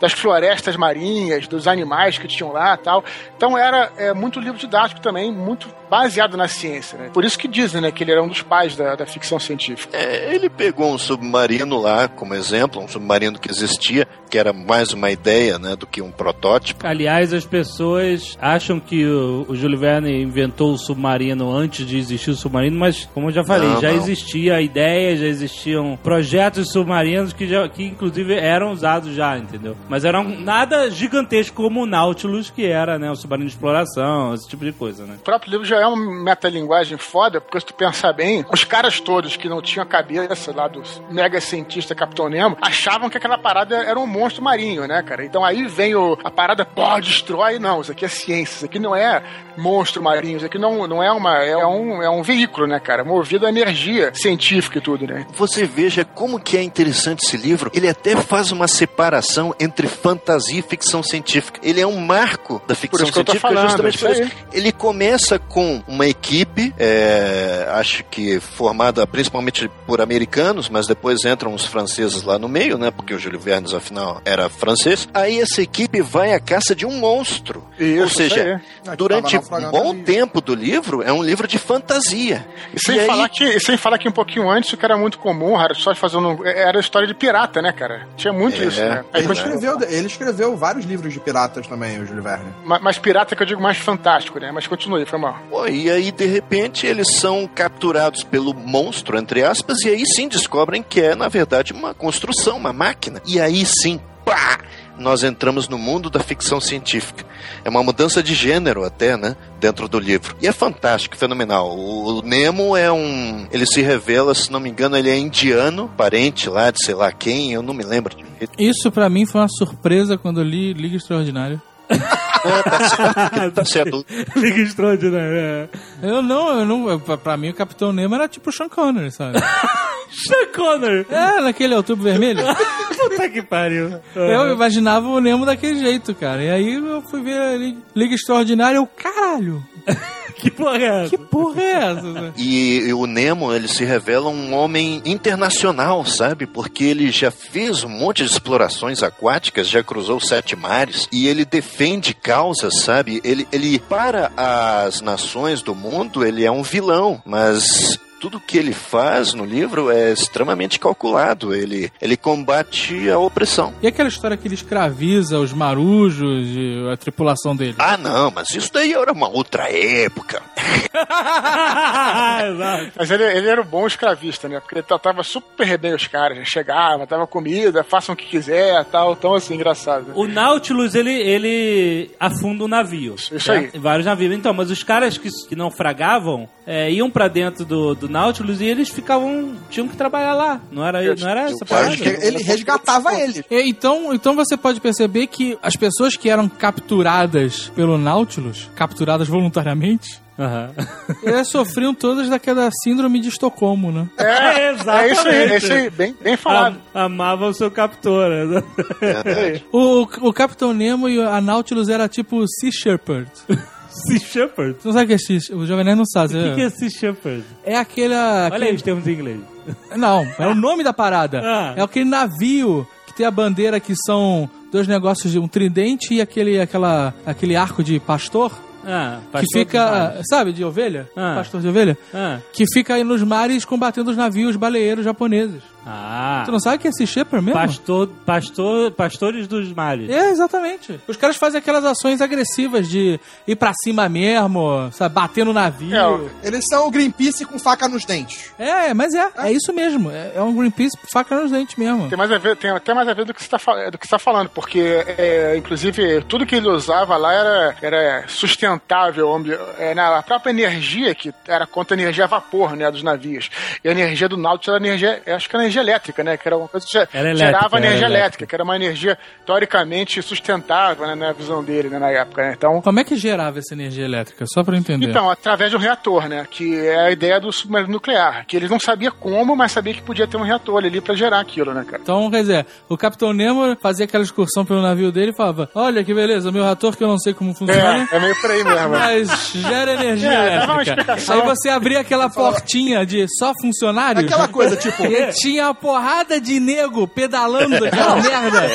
das florestas marinhas, dos animais que tinham lá tal. Então era é, muito livro didático também, muito baseado na ciência, né? Por isso que dizem, né, que ele era um dos pais da, da ficção científica. É, ele pegou um submarino lá como exemplo, um submarino que existia, que era mais uma ideia né, do que um protótipo. Aliás, as pessoas acham que o, o Júlio Verne inventou o submarino antes de existir o submarino, mas como eu já falei, Não, já não. existia a ideia, já existiam projetos submarinos que, já, que inclusive eram usados já, entendeu? Mas eram nada gigantesco como o Nautilus, que era, né, o submarino de exploração, esse tipo de coisa, né? O próprio livro já é uma metalinguagem foda, porque se tu pensar bem, os caras todos que não tinham a cabeça lá do mega cientista Capitão Nemo achavam que aquela parada era um monstro marinho, né, cara? Então aí vem o, a parada, pô, destrói. Não, isso aqui é ciência, isso aqui não é monstro marinho, isso aqui não, não é uma. É um, é um veículo, né, cara? Movido a energia científica e tudo, né? Você veja como que é interessante esse livro. Ele até faz uma separação entre fantasia e ficção científica. Ele é um marco da ficção que científica falando, justamente isso por isso. aí. Ele começa com uma equipe, é, acho que formada principalmente por americanos, mas depois entram os franceses lá no meio, né? Porque o Júlio Vernes, afinal, era francês. Aí essa equipe vai à caça de um monstro. Isso, Ou seja, aí. Que durante um bom ali. tempo do livro, é um livro de fantasia. E sem, E aí- falar que, e sem falar que um pouquinho antes, o que era muito comum, era só fazendo. Era a história de pirata, né, cara? Tinha muito É, isso, né? Ele escreveu, ele escreveu vários livros de piratas também, o Júlio Verne. Ma- Mas pirata que eu digo mais fantástico, né? Mas continue, foi mal. Pô, e aí, de repente, eles são capturados pelo monstro, entre aspas, e aí sim descobrem que é, na verdade, uma construção, uma máquina. E aí sim, pá! Nós entramos no mundo da ficção científica. É uma mudança de gênero até, né? Dentro do livro. E é fantástico, fenomenal. O Nemo é um. Ele se revela, se não me engano, ele é indiano, parente lá de sei lá quem, eu não me lembro de Isso pra mim foi uma surpresa quando eu li Liga Extraordinária. Tá certo. Liga extraordinária. Eu não, eu não. eu- Pra, pra mim o Capitão Nemo era tipo o Sean Connery, sabe? Sean Connor. É, naquele outubro vermelho. Puta que pariu. Eu imaginava o Nemo daquele jeito, cara. E aí eu fui ver a Liga- Liga Extraordinária e eu, caralho, Que porra é essa? que porra é essa? E, e o Nemo, ele se revela um homem internacional, sabe? Porque ele já fez um monte de explorações aquáticas, já cruzou sete mares, e ele defende causas, sabe? Ele, ele para as nações do mundo, ele é um vilão, mas tudo que ele faz no livro é extremamente calculado. Ele, ele combate a opressão. E aquela história que ele escraviza os marujos e a tripulação dele? Ah, não, mas isso daí era uma outra época. Mas ele, ele era um bom escravista, né? Porque ele tratava super bem os caras. né? Chegava, dava comida, façam o que quiser tal. Então, assim, engraçado. O Nautilus, ele, ele afunda um navio. Isso aí. Vários navios. Então, mas os caras que, que não fragavam é, iam pra dentro do, do Nautilus e eles ficavam. tinham que trabalhar lá. Não era, não era essa parada? Ele resgatava ele. E, Então, então você pode perceber que as pessoas que eram capturadas pelo Nautilus, capturadas voluntariamente, Aham. elas sofriam todas daquela síndrome de Estocolmo, né? É, É isso aí, exatamente. é isso aí. Bem, bem falado. Am- amava o seu captor. né? O, o Capitão Nemo e a Nautilus era tipo Sea Shepherd. Sea Shepherd? Você não sabe o que é Sea O Jovem Nerd não sabe. O que, que é Sea Shepherd? É aquele... Olha aquele- aí os termos em inglês. Não, é o nome da parada. Ah. É aquele navio que tem a bandeira que são dois negócios de um tridente e aquele, aquela, aquele arco de pastor. Ah, que fica, sabe, de ovelha? Ah. Pastor de ovelha? Ah. Que fica aí nos mares combatendo os navios baleeiros japoneses. Ah. Tu não sabe que é Sea Shepherd mesmo? Pastor, pastor, pastores dos mares. É, exatamente. Os caras fazem aquelas ações agressivas de ir pra cima mesmo, sabe, bater no navio. Eles são o Greenpeace com faca nos dentes. É, mas é, é isso mesmo. É, é um Greenpeace faca nos dentes mesmo. Tem, mais a ver, tem até mais a ver do que você está do que você tá falando, porque, é, inclusive, tudo que ele usava lá era, era sustentável. É, na a própria energia, que era contra a energia a vapor né, dos navios. E a energia do Nautilus era energia, acho que era energia elétrica, né? Que era uma coisa que gerava elétrica, era energia elétrica. elétrica, que era uma energia teoricamente sustentável né, na visão dele né, na época. Né? Então, Como é que gerava essa energia elétrica? Só pra eu entender. então, através de um reator, né? Que é a ideia do submarino nuclear. Que eles não sabiam como, mas sabia que podia ter um reator ali pra gerar aquilo, né, cara? Então, quer dizer, o Capitão Nemo fazia aquela excursão pelo navio dele e falava: Olha que beleza, meu reator que eu não sei como funciona. É, é meio por aí mesmo. Mas gera energia É, elétrica. Aí você abria aquela portinha de só funcionários. Aquela coisa, tipo, E tinha uma porrada de nego pedalando aquela merda.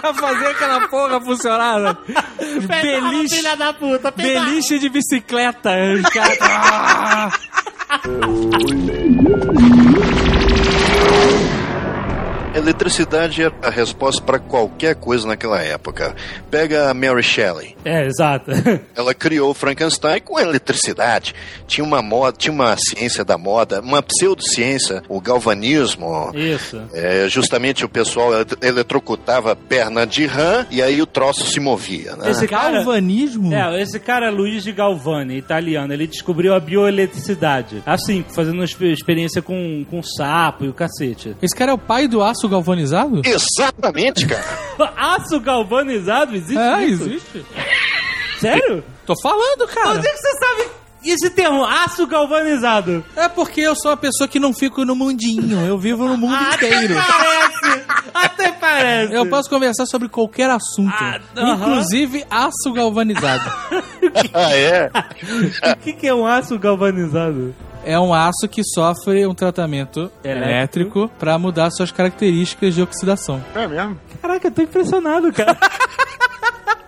pra fazer aquela porra funcionar. né? Beliche, Filha da puta, pedala. beliche de bicicleta. Os caras- Ah! Eletricidade era a resposta para qualquer coisa naquela época. Pega a Mary Shelley. É, exato. Ela criou o Frankenstein com eletricidade. Tinha uma moda, tinha uma ciência da moda, uma pseudociência, o galvanismo. Isso. É, justamente o pessoal ele- eletrocutava a perna de rã e aí o troço se movia, né? Esse cara- Galvanismo? É, esse cara Luigi Galvani, italiano, ele descobriu a bioeletricidade. Assim, fazendo uma expe- experiência com, com sapo e o cacete. Esse cara é o pai do aço galvanizado? Exatamente, cara. Aço galvanizado? Existe É, isso? existe. Sério? Tô falando, cara. Onde é que você sabe esse termo, aço galvanizado? É porque eu sou uma pessoa que não fico no mundinho. Eu vivo no mundo inteiro. Parece! Até parece. Eu posso conversar sobre qualquer assunto, Ah, aham. inclusive aço galvanizado. Ah, é? O que, que é um aço galvanizado? É um aço que sofre um tratamento Elétrico. elétrico para mudar suas características de oxidação. É mesmo? Caraca, eu tô impressionado, cara.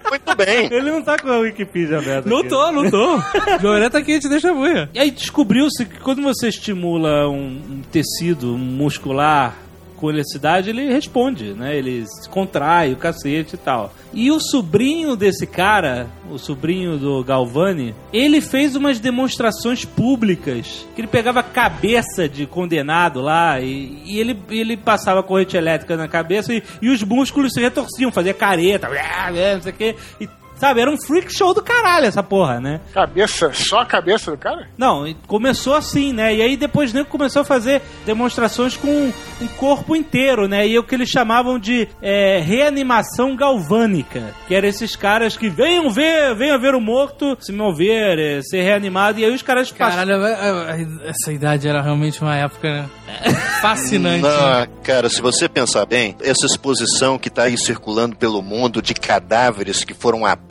Muito bem. Ele não tá com a Wikipedia aberta. Não aqui. tô, não tô. Joelé tá aqui, te deixa buia. E aí descobriu-se que quando você estimula um, um tecido muscular com eletricidade, ele responde, né? Ele se contrai o cacete e tal. E o sobrinho desse cara, o sobrinho do Galvani, ele fez umas demonstrações públicas que ele pegava a cabeça de condenado lá e, e ele, ele passava corrente elétrica na cabeça e, e os músculos se retorciam, fazia careta, blá, blá, não sei o quê. E, sabe, era um freak show do caralho essa porra, né? Cabeça, só a cabeça do cara? Não, começou assim, né? E aí depois nego começou a fazer demonstrações com um corpo inteiro, né? E é o que eles chamavam de é, reanimação galvânica. Que eram esses caras que venham ver, venham ver o morto se mover, é, ser reanimado. E aí os caras passam- Caralho, é- é- essa idade era realmente uma época fascinante. Não, cara, se você pensar bem, essa exposição que tá aí circulando pelo mundo de cadáveres que foram abertos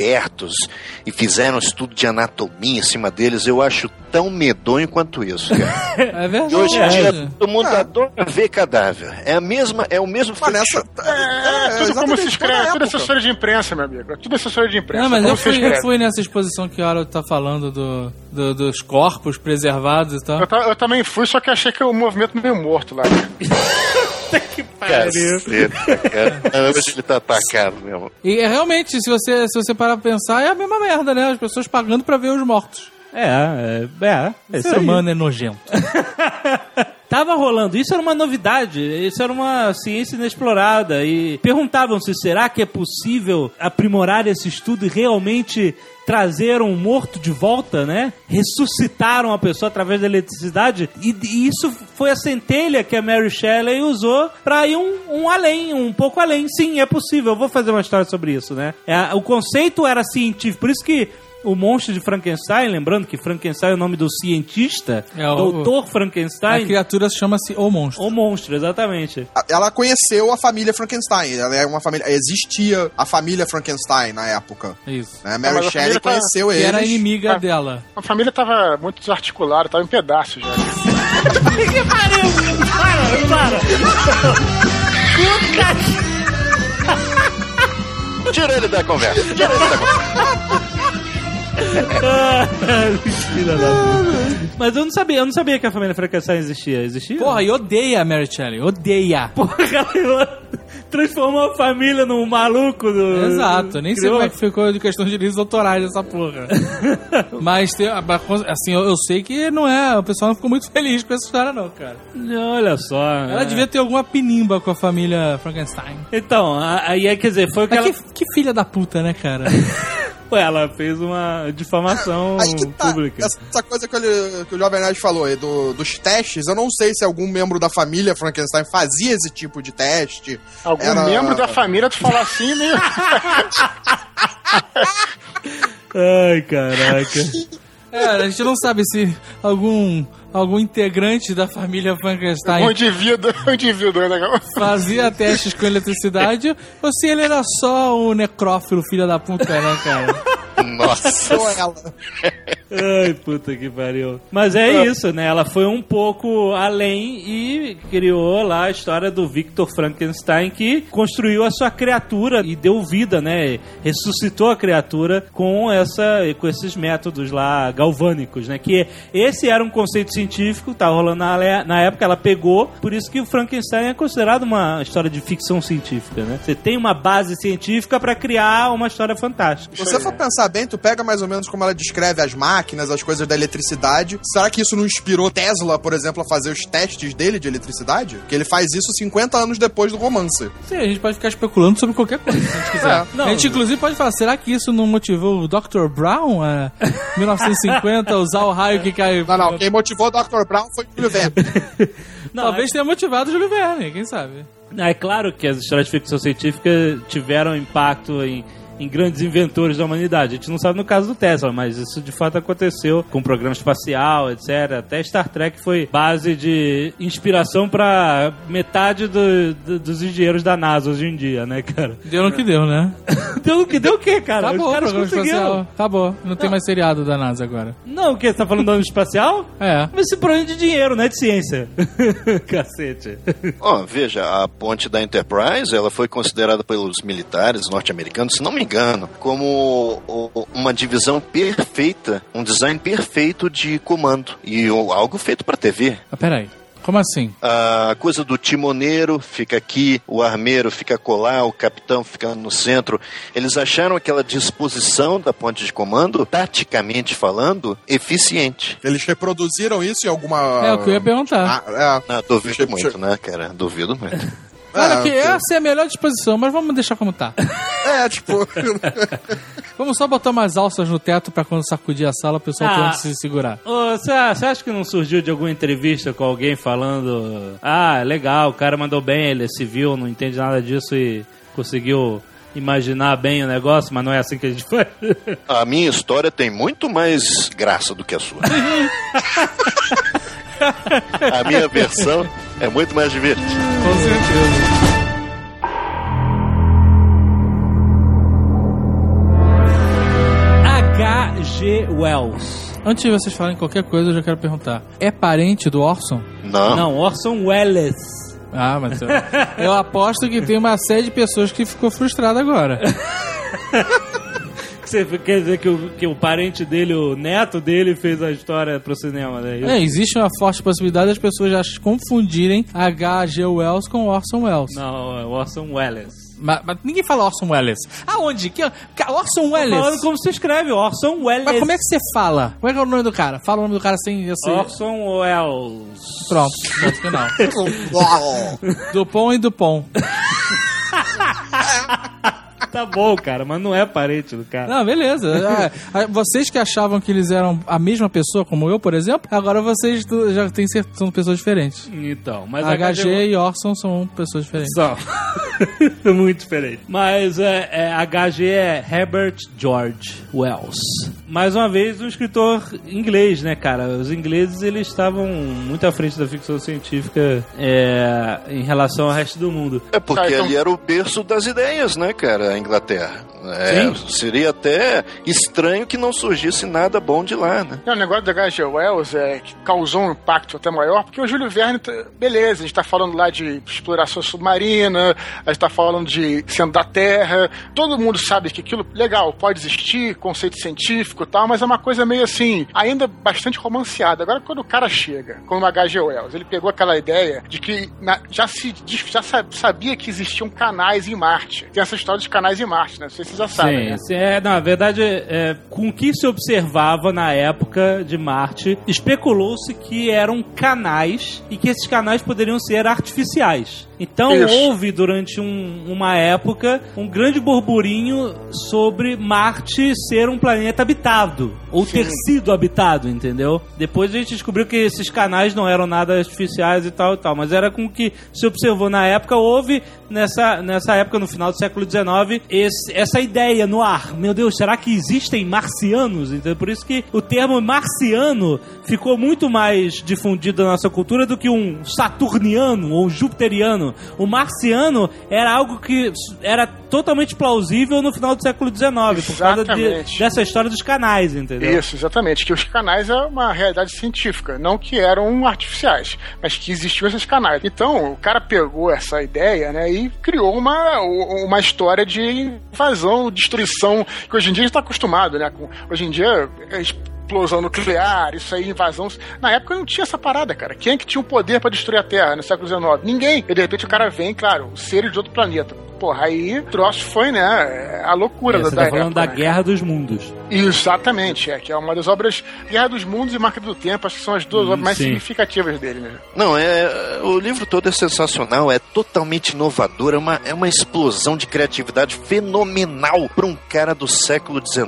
e fizeram estudo de anatomia em cima deles, eu acho tão medonho quanto isso, cara. É verdade. E hoje em dia todo mundo É. adora ver cadáver. É a mesma, é o mesmo Mas nessa. É, tudo como se escreve, tudo época. assessoria de imprensa, meu amigo. É Tudo assessoria de imprensa. Não, mas eu fui, eu fui nessa exposição que o Harold tá falando do, do- dos corpos preservados e tal. Eu, eu também fui, só que achei que o movimento meio morto lá. Caceta, cara. Hoje ele tá atacado mesmo. E é, realmente, se você, se você parar pra pensar, é a mesma merda, né? As pessoas pagando pra ver os mortos. É, é, é. é O isso ser aí. humano é nojento. Tava rolando, isso era uma novidade, isso era uma ciência inexplorada e perguntavam-se, será que é possível aprimorar esse estudo e realmente trazer um morto de volta, né? Ressuscitar uma pessoa através da eletricidade e, e isso foi a centelha que a Mary Shelley usou pra ir um, um além, um pouco além. Sim, é possível, eu vou fazer uma história sobre isso, né? É, o conceito era científico, por isso que o monstro de Frankenstein, lembrando que Frankenstein é o nome do cientista, É, o- doutor A Frankenstein, criatura chama-se O Monstro. o monstro, exatamente. Ela conheceu a família Frankenstein. Ela é uma família. Existia a família Frankenstein na época. Isso. Né? Mary a Shelley família tá- conheceu Que eles. era inimiga Ah. dela. A família tava muito desarticulada, tava em pedaços já. Tira ele da conversa. Tira ele da conversa. Filha da puta. Mas eu não sabia, eu não sabia que a família Frankenstein existia. Existia? Porra, e odeia a Mary Shelley. Odeia. Porra, ela transformou a família num maluco do. Exato, nem sei Criou- como é que ficou de questão de direitos autorais essa porra. Mas, tem, assim, eu, eu sei que não é. O pessoal não ficou muito feliz com essa história, não, cara. Olha só. Ela é. devia ter alguma pinimba com a família Frankenstein. Então, a- aí é, quer dizer, foi o que Mas ela. que, que filha da puta, né, cara? Ué, ela fez uma difamação tá. pública. Essa, essa coisa que, ele- que o Jovem Nerd falou aí, do- dos testes, eu não sei se algum membro da família Frankenstein fazia esse tipo de teste. Algum Era- membro da família tu falar assim, meio. Ai, caraca. É, a gente não sabe se algum, algum integrante da família um Frankenstein indivíduo, um indivíduo, né? fazia testes com eletricidade ou se ele era só um necrófilo, filha da puta, né, cara? Nossa. Ai, puta que pariu. Mas é isso, né? Ela foi um pouco além e criou lá a história do Victor Frankenstein que construiu a sua criatura e deu vida, né? Ressuscitou a criatura com essa com esses métodos lá galvânicos, né? Que esse era um conceito científico, tá rolando na, na época, ela pegou, por isso que o Frankenstein é considerado uma história de ficção científica, né? Você tem uma base científica pra criar uma história fantástica. Se você for pensar bem, tu pega mais ou menos como ela descreve as máquinas, as coisas da eletricidade. Será que isso não inspirou Tesla, por exemplo, a fazer os testes dele de eletricidade? Que ele faz isso 50 anos depois do romance. Sim, a gente pode ficar especulando sobre qualquer coisa, se a gente quiser. É, não. a gente, inclusive, pode falar, será que isso não motivou o Dr. Brown a 1950 a usar o raio que cai... Não, não, quem motivou o Dr. Brown foi o Júlio Verne. Não, Talvez tenha motivado o Júlio Verne, quem sabe? É claro que as histórias de ficção científica tiveram impacto em, em grandes inventores da humanidade. A gente não sabe no caso do Tesla, mas isso de fato aconteceu com o programa espacial, etc. Até Star Trek foi base de inspiração para metade do- do- dos engenheiros da NASA hoje em dia, né, cara? Deu no que deu, né? Deu o que deu o quê, cara? Acabou Os o caras programa conseguiram. espacial. Acabou. Não tem mais seriado da NASA agora. Não, o que? Você tá falando do ano espacial? É. Mas esse problema é de dinheiro, não é de ciência. Cacete. Ó, veja, a ponte da Enterprise, ela foi considerada pelos militares norte-americanos, se não me engano, como uma divisão perfeita, um design perfeito de comando e algo feito para TV. Ah, peraí. Como assim? A coisa do timoneiro fica aqui, o armeiro fica colar, o capitão fica no centro. Eles acharam aquela disposição da ponte de comando, taticamente falando, eficiente. Eles reproduziram isso em alguma. É o que eu ia perguntar. Ah, Ah, duvido muito, né, cara? Duvido muito. Olha é, que essa é a melhor disposição, mas vamos deixar como tá. É, tipo. Vamos só botar umas alças no teto pra quando sacudir a sala, o pessoal Ah. pode se segurar. Você acha que não surgiu de alguma entrevista com alguém falando Ah, legal, o cara mandou bem, ele é civil, não entende nada disso e conseguiu imaginar bem o negócio, mas não é assim que a gente faz? A minha história tem muito mais graça do que a sua. a minha versão é muito mais divertida. Com certeza. H.G. Wells. Antes de vocês falarem qualquer coisa, eu já quero perguntar. É parente do Orson? Não. Não, Orson Welles. Ah, mas eu, eu aposto que tem uma série de pessoas que ficou frustrada agora. Você quer dizer que o, que o parente dele, o neto dele, fez a história pro cinema, né? É, existe uma forte possibilidade das pessoas já confundirem H.G. Wells com Orson Welles. Não, é Orson Welles. Mas, mas ninguém fala Orson Welles. Aonde? Que, que- Orson Welles? Falando como se escreve, Orson Welles. Mas como é que você fala? Como é que é o nome do cara? Fala o nome do cara sem esse... Orson Welles. Pronto, ponto final. Dupont e Dupont. Tá bom, cara, mas não é parente do cara. Não, beleza. Ah, Vocês que achavam que eles eram a mesma pessoa, como eu, por exemplo, agora vocês já têm certeza são pessoas diferentes. Então, mas HG e Orson são pessoas diferentes. São. Muito diferente. Mas é, é, HG é Herbert George Wells. Mais uma vez, um escritor inglês, né, cara? Os ingleses, eles estavam muito à frente da ficção científica é, em relação ao resto do mundo. É porque então- ali era o berço das ideias, né, cara, a Inglaterra. É, seria até estranho que não surgisse nada bom de lá, né? Não, o negócio da H.G. Wells é que causou um impacto até maior, porque o Júlio Verne, tá- beleza, a gente tá falando lá de exploração submarina, a gente tá falando de centro da Terra, todo mundo sabe que aquilo, legal, pode existir, conceito científico e tal, mas é uma coisa meio assim, ainda bastante romanceada. Agora, quando o cara chega, como o H.G. Wells, ele pegou aquela ideia de que na- já se já sa- sabia que existiam canais em Marte. Tem essa história dos canais em Marte, né? Não sei se vocês já sabem, Sim, né? sim, é, na verdade, é, com o que se observava na época de Marte, especulou-se que eram canais e que esses canais poderiam ser artificiais. Então Isso. houve durante um- uma época um grande burburinho sobre Marte ser um planeta habitado ou ter sido habitado, entendeu? Depois a gente descobriu que esses canais não eram nada artificiais e tal e tal, mas era com o que se observou na época. Houve nessa, nessa época, no final do século XIX, esse- essa ideia no ar. Meu Deus, será que existem marcianos? Então, por isso que o termo marciano ficou muito mais difundido na nossa cultura do que um saturniano ou um jupiteriano. O marciano era algo que era totalmente plausível no final do século XIX, por causa de- dessa história dos canais, entendeu? Isso, exatamente. Que os canais é uma realidade científica, não que eram artificiais, mas que existiam esses canais. Então, o cara pegou essa ideia, né, e criou uma, uma história de invasão, destruição, que hoje em dia a gente está acostumado, né? Com, hoje em dia, é explosão nuclear, isso aí, invasão. Na época não tinha essa parada, cara. Quem é que tinha o poder para destruir a Terra no século XIX? Ninguém. E de repente o cara vem, claro, seres de outro planeta. Porra, aí o troço foi, né? A loucura É, da, você tá da falando época, da né? Guerra dos Mundos. Exatamente, é, que é uma das obras Guerra dos Mundos e Máquina do Tempo, acho que são as duas Hum, obras mais sim. significativas dele mesmo. Não, é. O livro todo é sensacional, é totalmente inovador, é uma, é uma explosão de criatividade fenomenal para um cara do século XIX.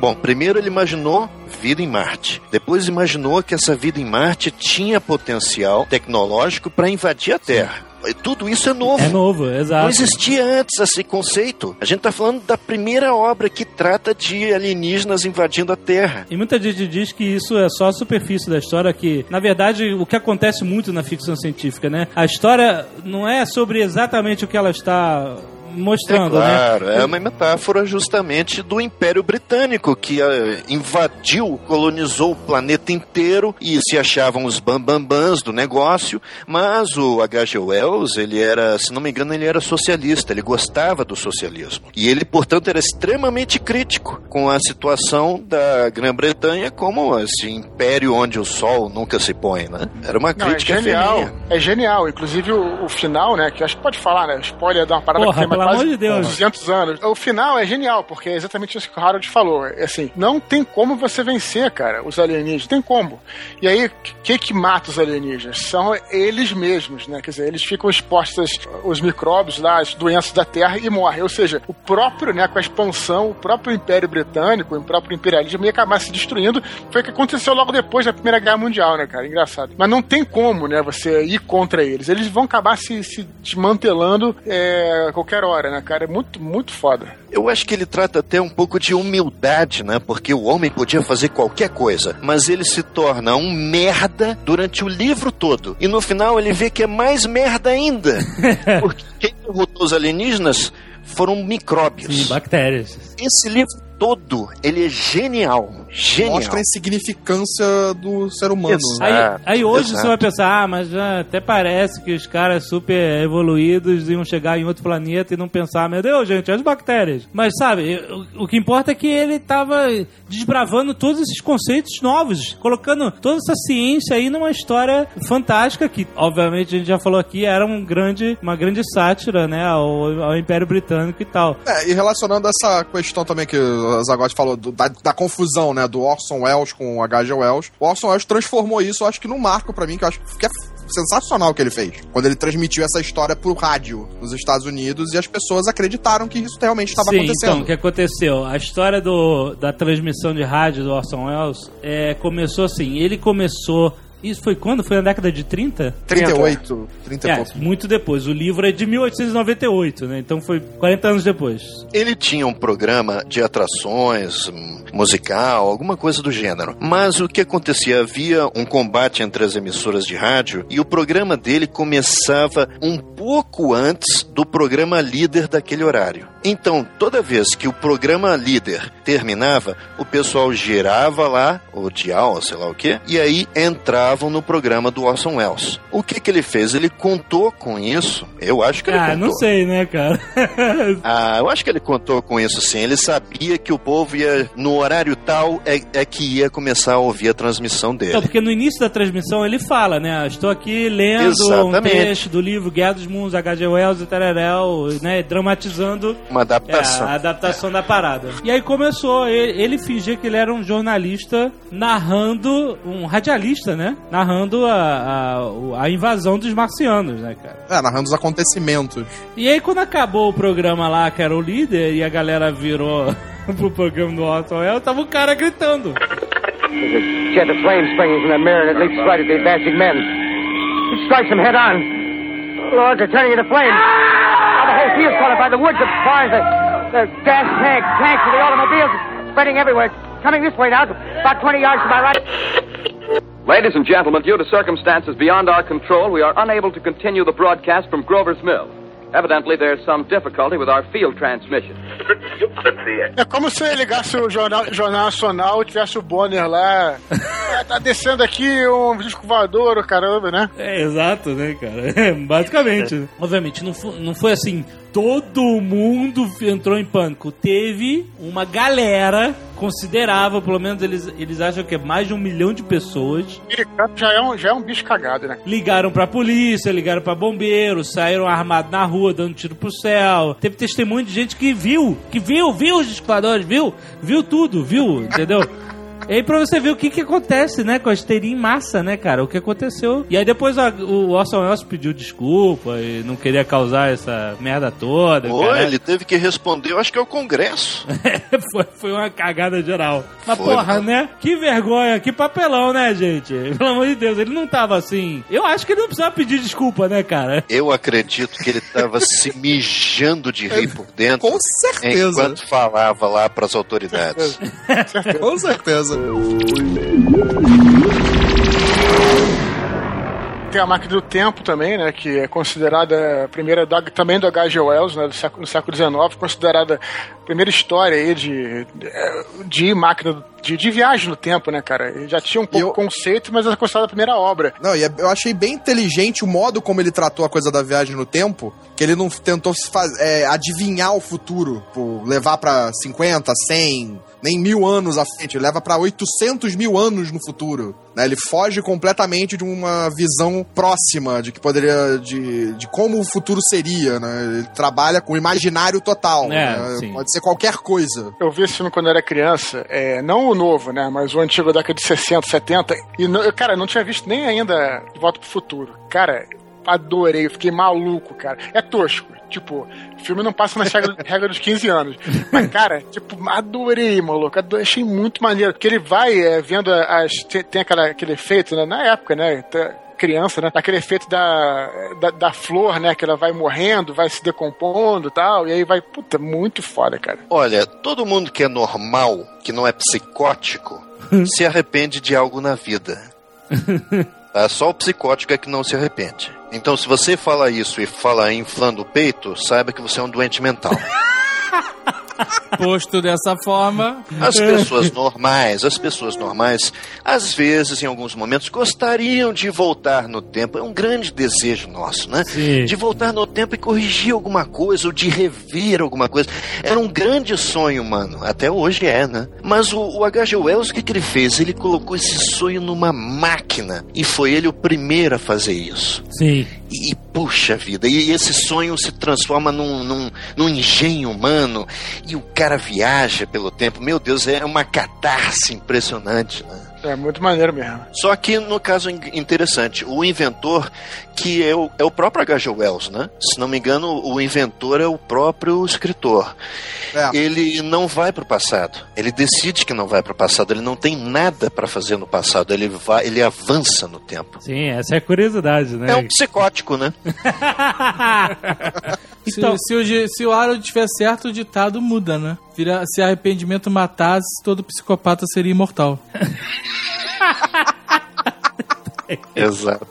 Bom, primeiro ele imaginou vida em Marte. Depois imaginou que essa vida em Marte tinha potencial tecnológico para invadir a Terra. Tudo isso é novo. É novo, exato. Não existia antes esse conceito. A gente tá falando da primeira obra que trata de alienígenas invadindo a Terra. E muita gente diz que isso é só a superfície da história, que, na verdade, o que acontece muito na ficção científica, né? A história não é sobre exatamente o que ela está mostrando, é claro, né? é uma metáfora justamente do Império Britânico que uh, invadiu, colonizou o planeta inteiro e se achavam os bambambãs do negócio, mas o H.G. Wells, ele era, se não me engano, ele era socialista, ele gostava do socialismo. E ele, portanto, era extremamente crítico com a situação da Grã-Bretanha como esse império onde o sol nunca se põe, né? Era uma Não, é crítica genial. ferrenha. É genial. Inclusive o, o final, né? Que acho que pode falar, né? Spoiler dá uma parada Porra, que tem pelo amor de Deus. 200 anos. O final é genial, porque é exatamente isso que o Harold falou. É assim, não tem como você vencer, cara, os alienígenas. Tem como. E aí, o que que mata os alienígenas? São eles mesmos, né? Quer dizer, eles ficam expostos aos micróbios lá, às doenças da Terra e morrem. Ou seja, o próprio, né, com a expansão, o próprio Império Britânico, o próprio imperialismo ia acabar se destruindo. Foi o que aconteceu logo depois da Primeira Guerra Mundial, né, cara? Engraçado. Mas não tem como, né, você ir contra eles. Eles vão acabar se, se desmantelando é, a qualquer hora, né, cara? É muito, muito foda. Eu acho que ele trata até um pouco de humildade, né? Porque o homem podia fazer qualquer coisa, mas ele se torna um merda durante o livro todo. E no final ele vê que é mais merda ainda. Porque quem derrotou os alienígenas foram micróbios. Sim, bactérias. Esse livro todo, ele é genial. Genial. Mostra a insignificância do ser humano. Exato. Aí, Ah, aí hoje exato. você vai pensar, ah, mas já até parece que os caras super evoluídos iam chegar em outro planeta e não pensar, meu Deus, gente, as bactérias. Mas sabe, o, o que importa é que ele tava desbravando todos esses conceitos novos, colocando toda essa ciência aí numa história fantástica que, obviamente, a gente já falou aqui, era um grande, uma grande sátira, né, ao, ao Império Britânico e tal. É, e relacionando essa questão também que o Zagotti falou, do- da, da confusão, né, do Orson Welles com o H.G. Wells, o Orson Welles transformou isso, eu acho que num marco pra mim, que eu acho que é sensacional o que ele fez. Quando ele transmitiu essa história pro rádio nos Estados Unidos e as pessoas acreditaram que isso realmente estava acontecendo. então, o que aconteceu? A história do, da transmissão de rádio do Orson Welles é, começou assim, ele começou... Isso foi quando? Foi na década de 30? 38, 30 e É, pouco. muito depois. O livro é de 1898, né? Então foi 40 anos depois. Ele tinha um programa de atrações, hum, musical, alguma coisa do gênero. Mas o que acontecia? Havia um combate entre as emissoras de rádio e o programa dele começava um pouco antes do programa líder daquele horário. Então, toda vez que o programa líder terminava, o pessoal girava lá, o dial, sei lá o que, e aí entravam no programa do Orson Welles. O que que ele fez? Ele contou com isso. Eu acho que ele Ah, contou. não sei, né, cara? Ah, eu acho que ele contou com isso sim. Ele sabia que o povo ia, no horário tal, é, é que ia começar a ouvir a transmissão dele. Então, porque no início da transmissão ele fala, né? Estou aqui lendo um Exatamente. trecho do livro Guerra dos Mundos, H.G. Wells e Tereréu, né? Dramatizando Uma é, adaptação. a adaptação da parada. E aí começou, ele, ele fingia que ele era um jornalista narrando, um radialista, né? Narrando a, a, a invasão dos marcianos, né, cara? É, narrando os acontecimentos. E aí quando acabou o programa lá, que era o líder, e a galera virou pro programa do Orson Welles, tava o cara gritando. There's a jet of flame springing from the mirror and it leaps right at the advancing men. It strikes them head on. Lord, they're turning into flames. Now the whole field's caught up by the woods, the barns, the, the gas tanks, tanks of the automobiles spreading everywhere. It's coming this way now, about 20 yards to my right. Ladies and gentlemen, due to circumstances beyond our control, we are unable to continue the broadcast from Grover's Mill. Evidently, there's some difficulty with our field transmission. É como se ligasse o jornal, jornal Nacional e tivesse o Bonner lá. É, tá descendo aqui um disco voador, caramba, né? É, exato, né, cara? Basicamente. Obviamente, não foi, não foi assim, todo mundo entrou em pânico. Teve uma galera considerável, pelo menos eles, eles acham que é mais de um milhão de pessoas. Já é um, já é um bicho cagado, né? Ligaram pra polícia, ligaram pra bombeiros, saíram armados na rua, dando tiro pro céu. Teve testemunho de gente que viu, que viu, viu os disparadores, viu? Viu tudo, viu? Entendeu? E aí pra você ver o que que acontece, né, com a histeria em massa, né, cara? O que aconteceu. E aí depois a- o Orson Welles pediu desculpa e não queria causar essa merda toda. Pô, ele teve que responder, eu acho que é o Congresso. foi, foi uma cagada geral. Mas Foi, porra, mano. né? Que vergonha, que papelão, né, gente? Pelo amor de Deus, ele não tava assim. Eu acho que ele não precisava pedir desculpa, né, cara? Eu acredito que ele tava se mijando de rir por dentro Com certeza. enquanto falava lá pras autoridades. Com certeza. Tem a máquina do tempo também, né? Que é considerada a primeira da, também do H.G. Wells, né? Do século, no século XIX, considerada a primeira história aí de, de máquina do- de, de viagem no tempo, né, cara? Ele já tinha um pouco eu- conceito, mas é considerada a primeira obra. Não, e é- eu achei bem inteligente o modo como ele tratou a coisa da viagem no tempo, que ele não tentou se faz- é, adivinhar o futuro, por levar pra 50, 100, nem mil anos à frente, ele leva pra 800 mil anos no futuro. né? Ele foge completamente de uma visão próxima de que poderia, de, de como o futuro seria, né? Ele trabalha com o imaginário total. É, né? Pode ser qualquer coisa. Eu vi esse filme quando eu era criança, é, não o novo, né? Mas o antigo da década de 60, 70. E, não- cara, eu não tinha visto nem ainda De Volta pro Futuro. Cara, adorei, eu fiquei maluco, cara. É tosco. Tipo, o filme não passa na regra, dos 15 anos. Mas, cara, tipo, adorei, maluco. Adorei, achei muito maneiro. Porque ele vai é, vendo as. Tem, tem aquela, aquele efeito, né? Na época, né? tá- Criança, né? Aquele efeito da, da, da flor, né? Que ela vai morrendo, vai se decompondo e tal. E aí vai. Puta, muito foda, cara. Olha, todo mundo que é normal, que não é psicótico, se arrepende de algo na vida. Tá? Só o psicótico é que não se arrepende. Então, se você fala isso e fala inflando o peito, saiba que você é um doente mental. Posto dessa forma, As pessoas normais, as pessoas normais, às vezes, em alguns momentos, gostariam de voltar no tempo. É um grande desejo nosso, né? Sim. De voltar no tempo e corrigir alguma coisa, ou de rever alguma coisa. Era um grande sonho, mano. Até hoje é, né? Mas o, o H.G. Wells, o que, que ele fez? Ele colocou esse sonho numa máquina. E foi ele o primeiro a fazer isso. Sim. E, puxa vida, e esse sonho se transforma num, num, num engenho humano e o cara viaja pelo tempo. Meu Deus, é uma catarse impressionante, né? É muito maneiro mesmo. Só que, no caso in- interessante, o inventor, que é o, é o próprio H.G. Wells, né? Se não me engano, o inventor é o próprio escritor. É. Ele não vai para o passado. Ele decide que não vai para o passado. Ele não tem nada para fazer no passado. Ele, vai, ele avança no tempo. Sim, essa é a curiosidade, né? É um psicótico, né? Então- se, se o, se o Harold tiver certo, o ditado muda, né? Vira, se arrependimento matasse, todo psicopata seria imortal. Exato.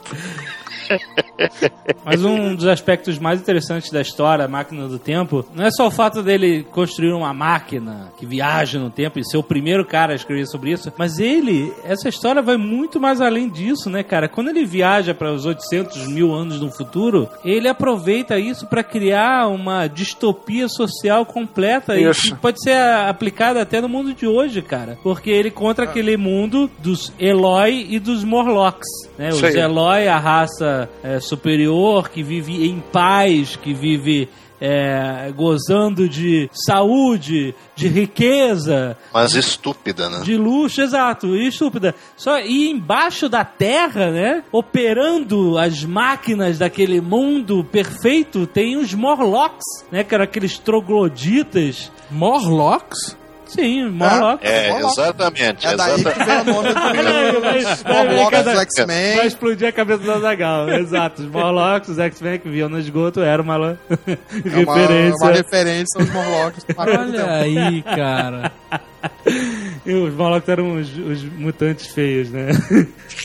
Mas um dos aspectos mais interessantes da história, a máquina do tempo, não é só o fato dele construir uma máquina que viaja no tempo e ser o primeiro cara a escrever sobre isso, mas ele, essa história vai muito mais além disso, né, cara? Quando ele viaja para os 800 mil anos no futuro, ele aproveita isso para criar uma distopia social completa e Isso. que pode ser aplicada até no mundo de hoje, cara. Porque ele contra aquele mundo dos Eloy e dos Morlocks, né? Os. Eloy, a raça é, superior, que vive em paz, que vive é, gozando de saúde, de riqueza, Mas estúpida, né? de luxo, exato, e estúpida. Só e embaixo da terra, né, operando as máquinas daquele mundo perfeito, tem os Morlocks, né, que eram aqueles trogloditas. Morlocks? Sim, Morlocks. É, Morlock. exatamente. É daí que exatamente. vem o nome do Os vai- Morlocks vai- do X-Men. Vai explodir a cabeça do Azagal. Exato. Os Morlocks, os X-Men que viam no esgoto, era uma, É uma, referência. uma referência aos Morlocks. Olha aí, cara. E os Morlocks eram os, os mutantes feios, né?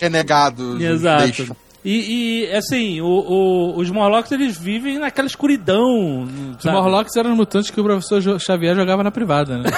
Renegados. Exato. deixa. E, e, assim, o- o- os Morlocks eles vivem naquela escuridão. Os sabe? Morlocks eram os mutantes que o professor Xavier jogava na privada, né?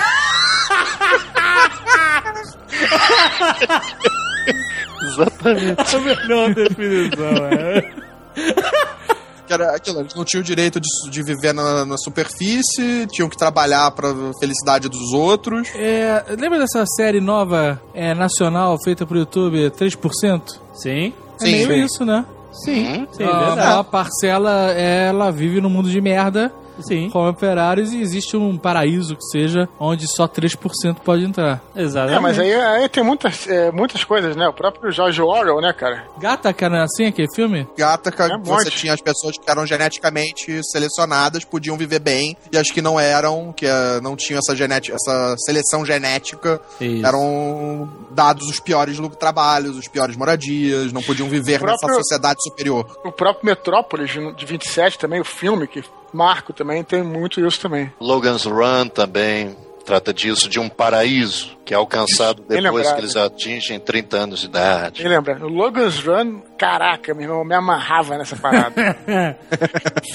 Exatamente. A melhor definição, é. Era aquilo, eles não tinham o direito de, de viver na, na superfície, tinham que trabalhar pra felicidade dos outros. É, lembra dessa série nova é, nacional feita pro YouTube, 3%? Sim, É Sim, meio sim. isso, né? sim, sim, a verdade. maior parcela, ela vive num mundo de merda Sim. como operários e existe um paraíso que seja onde só 3% pode entrar. Exatamente. É, mas aí, aí tem muitas, é, muitas coisas, né? O próprio George Orwell, né, cara? Gata, cara, assim aquele filme? Gataca, É você monte. tinha as pessoas que eram geneticamente selecionadas, podiam viver bem, e as que não eram, que eh, não tinham essa, genética, essa seleção genética, Isso. eram dados os piores trabalhos, os piores moradias, não podiam viver O nessa próprio- sociedade superior. O próprio Metrópolis de de 27 também, o filme que Marco também tem muito isso também. Logan's Run também trata disso, de um paraíso que é alcançado Bem depois lembrado. que eles atingem 30 anos de idade. Me lembra? O Logan's Run, caraca, meu irmão, eu me amarrava nessa parada.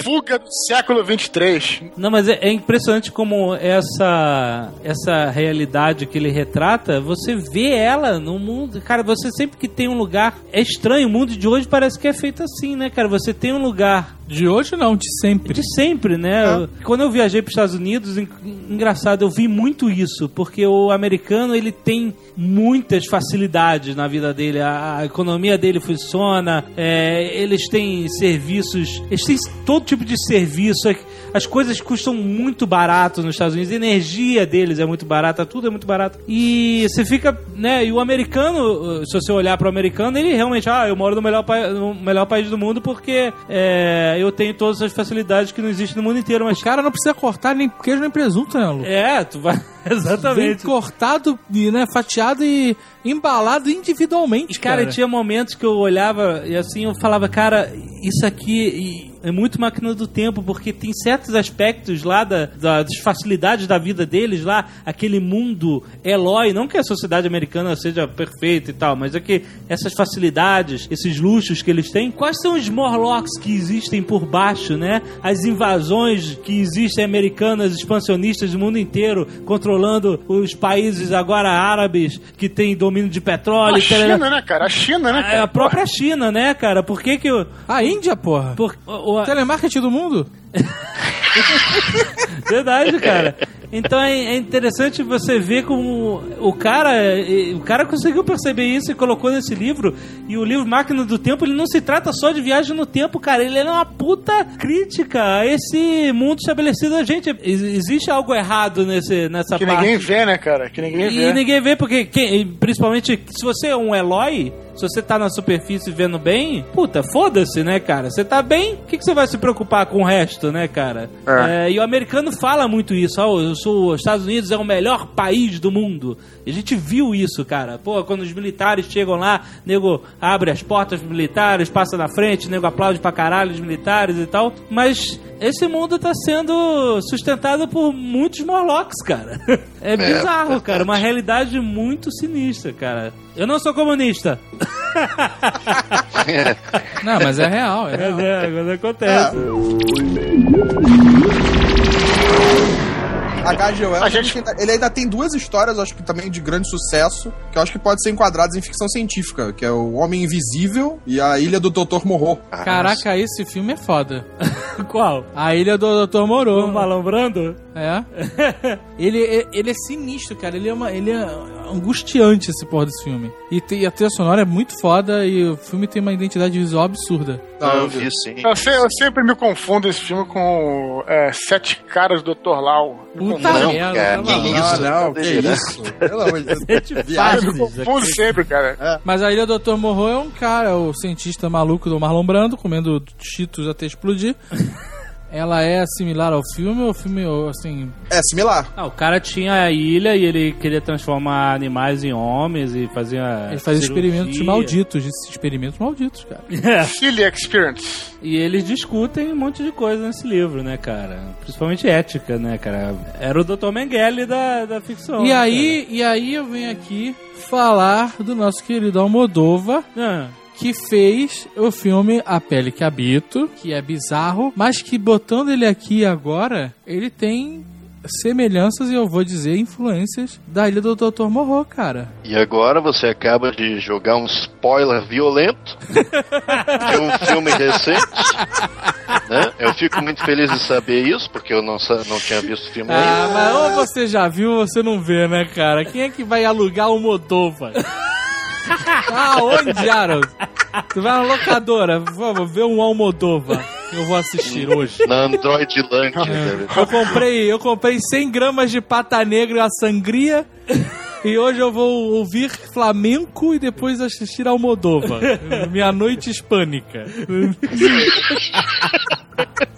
Fuga do século 23. Não, mas é, é impressionante como essa essa realidade que ele retrata, você vê ela no mundo. Cara, você sempre que tem um lugar. É estranho, o mundo de hoje parece que é feito assim, né, cara? Você tem um lugar De hoje não, de sempre. de sempre, né? Quando eu viajei para os Estados Unidos, en- engraçado, eu vi muito isso, porque o americano ele tem muitas facilidades na vida dele, a, a economia dele funciona, é, eles têm serviços, eles têm todo tipo de serviço, é- as coisas custam muito barato nos Estados Unidos, a energia deles é muito barata, tudo é muito barato. E você fica, né? E o americano, se você olhar para o americano, ele realmente, ah, eu moro no melhor, no melhor país do mundo porque é, eu tenho todas as facilidades que não existem no mundo inteiro, mas O cara não precisa cortar nem queijo nem presunto, né, Lu? é, tu vai. Vem Exatamente. cortado, e, né, fatiado e embalado individualmente, Cara, cara. tinha momentos que eu olhava e assim eu falava, cara, isso aqui e- é muito máquina do tempo, porque tem certos aspectos lá da, da- das facilidades da vida deles lá, aquele mundo Eloy, não que a sociedade americana seja perfeita e tal, mas é que essas facilidades, esses luxos que eles têm, quais são os Morlocks que existem por baixo, né? As invasões que existem americanas, expansionistas do mundo inteiro, controlando os países agora árabes que têm domínio de petróleo. A tal, China, né, cara? A China, né, é cara? a própria China, né, cara? Por que que o... A Índia, porra. Por, o, o- Telemarketing do mundo? verdade, cara. Então é, é interessante você ver como o cara, o cara conseguiu perceber isso e colocou nesse livro. E o livro Máquina do Tempo, ele não se trata só de viagem no tempo, cara. Ele é uma puta crítica a esse mundo estabelecido da gente. Ex- Existe algo errado nesse, nessa Que parte. ninguém vê, né, cara? Que ninguém E vê. ninguém vê, porque principalmente se você é um Eloy, se você tá na superfície vendo bem, puta, foda-se, né, cara? Você tá bem, o que, que você vai se preocupar com o resto, né, cara? É, e o americano fala muito isso, ó, eu sou, os Estados Unidos é o melhor país do mundo. E a gente viu isso, cara. Pô, quando os militares chegam lá, nego abre as portas militares, passa na frente, nego aplaude pra caralho os militares e tal. Mas esse mundo tá sendo sustentado por muitos Morlocks, cara. É bizarro, cara. Uma realidade muito sinistra, cara. Eu não sou comunista. Não, mas é real, é real. É, quando acontece. H.G. Wells, A gente- ainda- ele ainda tem duas histórias, acho que também de grande sucesso, que eu acho que podem ser enquadradas em ficção científica, que é o Homem Invisível e a Ilha do Dr. Morro. Caraca, esse filme é foda. Qual? A Ilha do Dr. Marlon Brando? É. ele, ele é sinistro, cara. Ele é, uma, ele é angustiante esse porra desse filme. E, te- e a trilha sonora é muito foda e o filme tem uma identidade visual absurda. Não, eu vi sim. Eu, se- eu sempre me confundo esse filme com é, Sete Caras do Dr. Lau. Puta. Não, merda, cara, que isso? não, tá que delirando. isso. Pelo amor de Deus. Eu Viagem. me confundo sempre, cara. Mas a Ilha do Dr. Morro é um cara, o cientista maluco do Marlon Brando, comendo cheetos até explodir. Ela é similar ao filme, ou o filme, assim... É similar. Ah, o cara tinha a ilha e ele queria transformar animais em homens e fazia. Ele faz cirurgia. experimentos malditos, experimentos malditos, cara. É. Silly Experience. E eles discutem um monte de coisa nesse livro, né, cara? Principalmente ética, né, cara? Era o Dr. Mengele da, da ficção. E né, aí, e aí eu venho aqui falar do nosso querido Almodova, cara? Ah, que fez o filme A Pele que Habito, que é bizarro, mas que botando ele aqui agora, ele tem semelhanças e eu vou dizer influências da Ilha do Dr. Morro, cara. E agora você acaba de jogar um spoiler violento de um filme recente. Né? Eu fico muito feliz de saber isso, porque eu não, não tinha visto o filme ainda. Ah, mas ou você já viu ou você não vê, né, cara? Quem é que vai alugar o Modova? Ah, onde, Harold? Tu vai na locadora, favor, vê um Almodova. Eu vou assistir hoje. Na Android Land. né? Eu comprei, eu comprei 100 gramas de pata negra e a sangria. E hoje eu vou ouvir flamenco e depois assistir Almodova. Minha noite hispânica.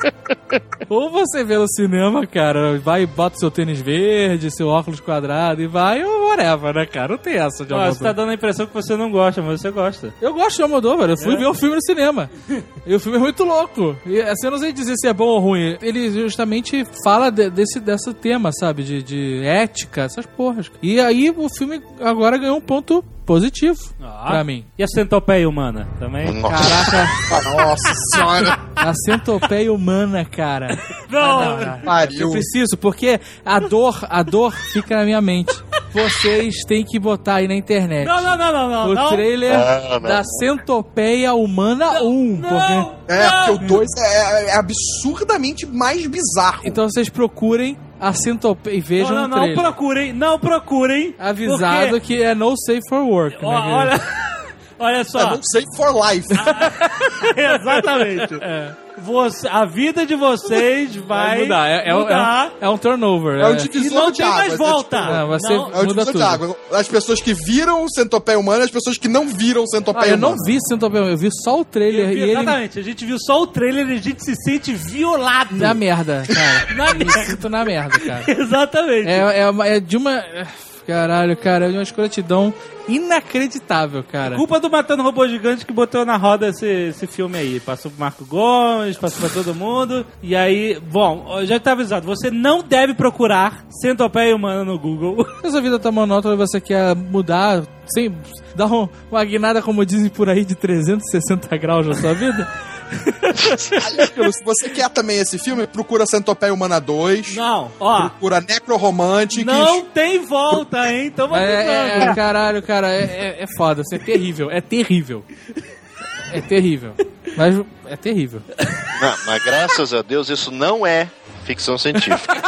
Ou você vê no cinema, cara, vai e bota seu tênis verde, seu óculos quadrado e vai, ou whatever, né, cara? Não tem essa de Ó, você tá Almodóvar. dando a impressão que você não gosta, mas você gosta. Eu gosto de Almodóvar, eu fui ver o filme no cinema. E o filme é muito louco. E assim, eu não sei dizer se é bom ou ruim. Ele justamente fala de- desse, desse tema, sabe? De, de ética, essas porras. E aí o filme agora ganhou um ponto positivo Ah. pra mim. E a centopeia humana também? Nossa. Caraca, Nossa senhora. a centopeia humana, cara. Não! Pariu. Eu preciso, porque a dor, a dor fica na minha mente. Vocês têm que botar aí na internet. Não, não, não, não, não. o não. trailer Não, não, da não. Centopeia Humana 1. Não, porque... É, não. porque o 2 é, é absurdamente mais bizarro. Então vocês procurem a Centopeia e vejam Não, não, o não, trailer. procurem, não procurem. Avisado porque- que é no safe for work. Né? olha, olha É, só. não sei for life. Exatamente. Você- a vida de vocês vai, Vai mudar. É, é, um- mudar. é um turnover. É um é. divisor e não de tem águas. mais é volta. tipo- Não, vai ser- É o Muda divisor de tudo. água. As pessoas que viram Centopeia Humana e as pessoas que não viram Ah, Centopeia eu não Humana. vi Centopeia, eu vi só o trailer vi- e ele Exatamente, a gente viu só o trailer e a gente se sente violado. na merda, cara. Na Me merda. sinto na merda, cara. Exatamente. É, é, uma- é de uma. Caralho, cara, é uma escrotidão inacreditável, cara. Culpa do Matando Robô Gigante que botou na roda esse, esse filme aí. Passou pro Marco Gomes, passou pra todo mundo. E aí, bom, já tá avisado. Você não deve procurar Centopeia Humana no Google. Se a sua vida tá monótona e você quer mudar, sem dar um- uma guinada, como dizem por aí, de 360 graus na sua vida, Se você quer também esse filme, procura Centopeia Humana 2. Não, ó. Procura Necroromantics. Não tem volta, hein? Tamo é, é- é- caralho, cara, é, é, é foda, isso é terrível, é terrível. É terrível. Mas é terrível. Não, mas graças a Deus isso não é ficção científica.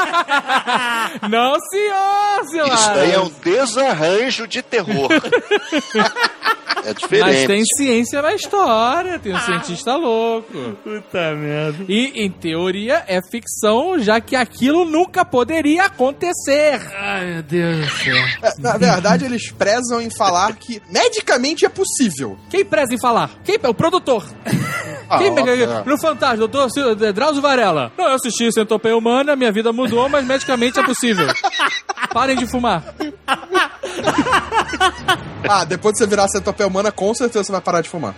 Não, senhor, senhor! Isso daí é um desarranjo de terror. É Mas diferente. tem ciência na história, tem um cientista louco. Puta merda. E, em teoria, é ficção, já que aquilo nunca poderia acontecer. Ai, meu Deus do céu. É, Na verdade, eles prezam em falar que medicamente é possível. Quem preza em falar? Quem? O produtor. Quem, óbvio, é. no Fantástico, doutor Sil- Drauzio Varela. Não, eu assisti Centopeia Humana, minha vida mudou, mas medicamente é possível. Parem de fumar. Ah, depois de você virar Centopeia Humana, com certeza você vai parar de fumar.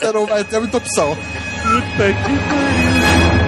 você não vai ter muita opção. Puta que pariu.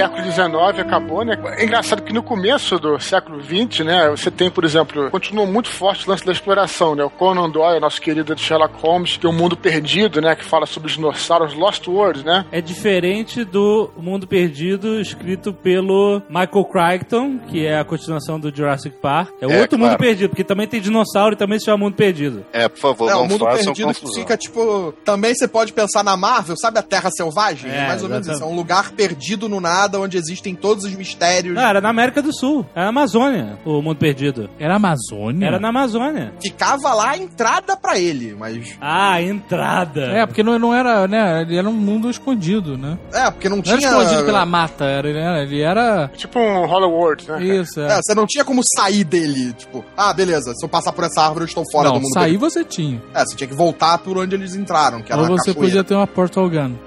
Século XIX acabou, né? É engraçado que no começo do século XX, né, você tem, por exemplo, continua muito forte o lance da exploração, né? O Conan Doyle, nosso querido Sherlock Holmes, tem o Mundo Perdido, né, que fala sobre os dinossauros, Lost World, né? É diferente do Mundo Perdido, escrito pelo Michael Crichton, que é a continuação do Jurassic Park. É, É, outro claro. Mundo Perdido, porque também tem dinossauro e também se chama Mundo Perdido. É, por favor, É, o não mundo façam perdido confusão. fica tipo. Também você pode pensar na Marvel, sabe a Terra Selvagem? É, É, mais ou menos isso. É exatamente. um lugar perdido no nada, onde existem todos os mistérios. Não, era na América do Sul. Era na Amazônia, o Mundo Perdido. Era Amazônia? Era na Amazônia. Ficava lá a entrada pra ele, mas. Ah, entrada. É, porque não, não era, né? Ele era um mundo escondido, né? É, porque não Não tinha. era escondido pela mata, era, ele era. Ele era... Tipo um Hollow World, né? Isso, é. É, você não tinha como sair dele. Tipo, ah, beleza, se eu passar por essa árvore, eu estou fora não, do mundo. sair perdido. você tinha. É, você tinha que voltar por onde eles entraram, que era Ou você cachoeira. podia ter uma Portal Gun.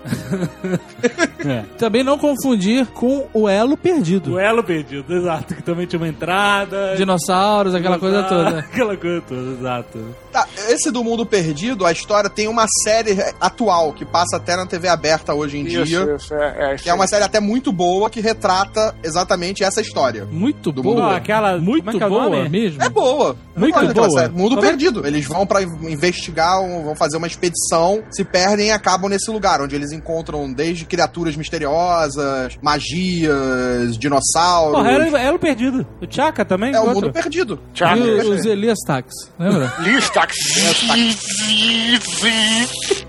É. Também não confundir com o Elo Perdido. O elo perdido, exato. Que também tinha uma entrada. Dinossauros, aquela coisa toda. Aquela coisa toda, exato. Tá, esse do Mundo Perdido, a história tem uma série atual que passa até na TV aberta hoje em Isso, dia. isso, é, é, Que é uma série até muito boa que retrata exatamente essa história. Muito Do boa. mundo. Não, aquela- Muito como é que é o boa nome? mesmo. É boa. Muito daquela boa. série. Mundo Como é- Perdido. Eles vão pra investigar, vão fazer uma expedição, se perdem e acabam nesse lugar, onde eles encontram desde criaturas misteriosas, magias, dinossauros. Porra, era elo perdido. O Chaka também? É o outro. mundo perdido. Tchau. E o- os Elias Tax, lembra? Listax.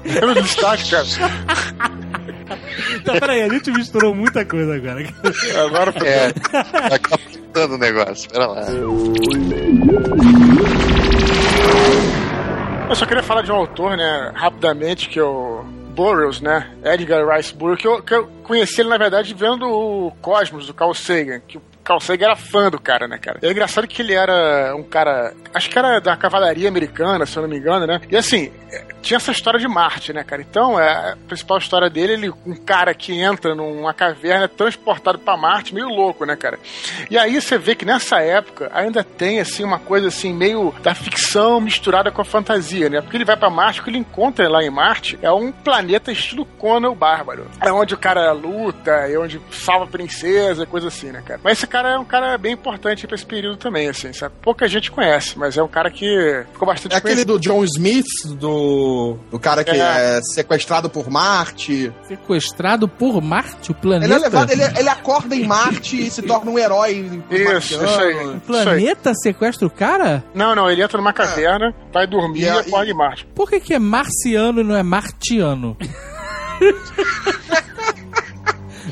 Lembra do Listax, cara? Então, peraí, a gente misturou muita coisa agora. Agora É, a, inventando o negócio. Pera lá. Eu só queria falar de um autor, né, rapidamente, que eu. Burroughs, né? Edgar Rice Burroughs, que eu, que eu conheci ele, na verdade, vendo o Cosmos, do Carl Sagan, que o Carl Sagan era fã do cara, né, cara? E é engraçado que ele era um cara. Acho que era da cavalaria americana, se eu não me engano, né? E assim, é, tinha essa história de Marte, né, cara? Então, é, a principal história dele, ele, um cara que entra numa caverna é transportado pra Marte, meio louco, né, cara? E aí você vê que nessa época ainda tem, assim, uma coisa assim, meio da ficção misturada com a fantasia, né? Porque ele vai pra Marte, o que ele encontra lá em Marte é um planeta estilo Conan o Bárbaro. É onde o cara luta, é onde salva a princesa, coisa assim, né, cara? Mas esse cara é um cara bem importante pra esse período também, assim, sabe? Pouca gente conhece, mas é um cara que ficou bastante É aquele do John Smith, do, do cara que É. é. sequestrado por Marte. Sequestrado por Marte, o planeta? Ele é levado, ele, ele acorda em Marte e se torna um herói Isso, marciano. isso aí. O planeta sequestra o cara? Não, não, ele entra numa caverna, vai dormir E e acorda em Marte. Por que, que é marciano e não é martiano?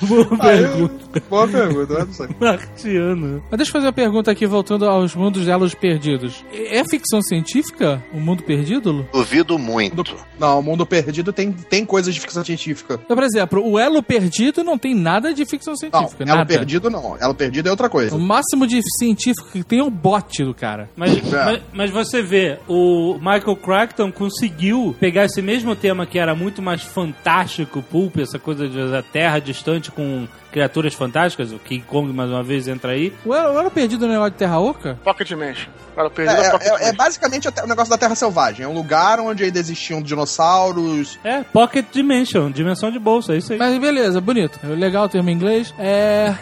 Boa pergunta. Boa pergunta, não sei. Martiano. Mas deixa eu fazer uma pergunta aqui, voltando aos mundos elos perdidos. É ficção científica o mundo perdido? Lu? Duvido muito. Não, o mundo perdido tem, tem coisas de ficção científica. Então, por exemplo, o elo perdido não tem nada de ficção Não, científica. elo nada. perdido não. Elo perdido é outra coisa. O máximo de científico que tem é o bote do cara. Mas, É. mas, mas você vê, o Michael Crichton conseguiu pegar esse mesmo tema que era muito mais fantástico, pulp, essa coisa de- da Terra distante com criaturas fantásticas, o King Kong mais uma vez entra aí. O elo, o elo perdido não é o de Terra Oca? Pocket Dimension. Eu É, perdi a Pocket é- é basicamente o negócio da Terra Selvagem. É um lugar onde ainda existiam dinossauros. É, Pocket Dimension, dimensão de bolsa, é isso aí. Mas beleza, bonito. É Legal o termo em inglês. É.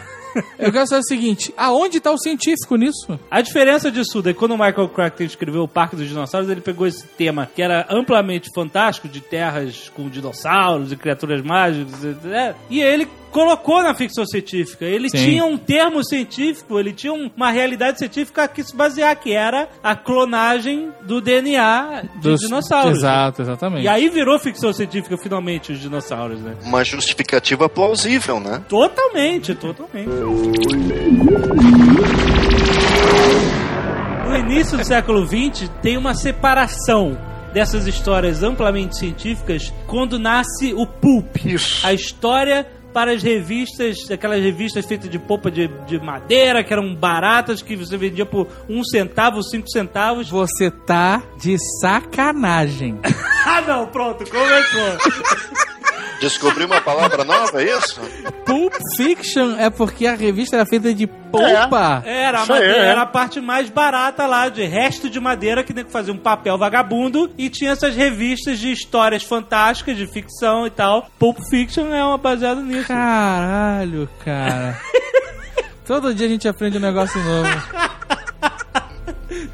Eu quero saber o seguinte: aonde tá o científico nisso? A diferença disso é que quando o Michael Crichton escreveu o Parque dos Dinossauros, ele pegou esse tema que era amplamente fantástico, de terras com dinossauros e criaturas mágicas, né? e ele colocou na ficção científica. Ele Sim. tinha um termo científico, ele tinha um- uma realidade científica que se basear, que era a clonagem do DNA de Dos- dinossauros. Exato, exatamente. E aí virou ficção científica finalmente os dinossauros, né? Uma justificativa plausível, né? Totalmente, totalmente. No início do século XX, tem uma separação dessas histórias amplamente científicas quando nasce o pulp. Isso. A história para as revistas, aquelas revistas feitas de polpa de, de madeira, que eram baratas, que você vendia por um centavo, cinco centavos. Você tá de sacanagem. Ah, não, pronto, começou. Descobri uma palavra nova, é isso? Pulp Fiction é porque a revista era feita de polpa. Era, a madeira, é. era a parte mais barata lá, de resto de madeira, que nem que fazia um papel vagabundo, e tinha essas revistas de histórias fantásticas, de ficção e tal. Pulp Fiction é uma baseada nisso. Caralho, cara. Todo dia a gente aprende um negócio novo.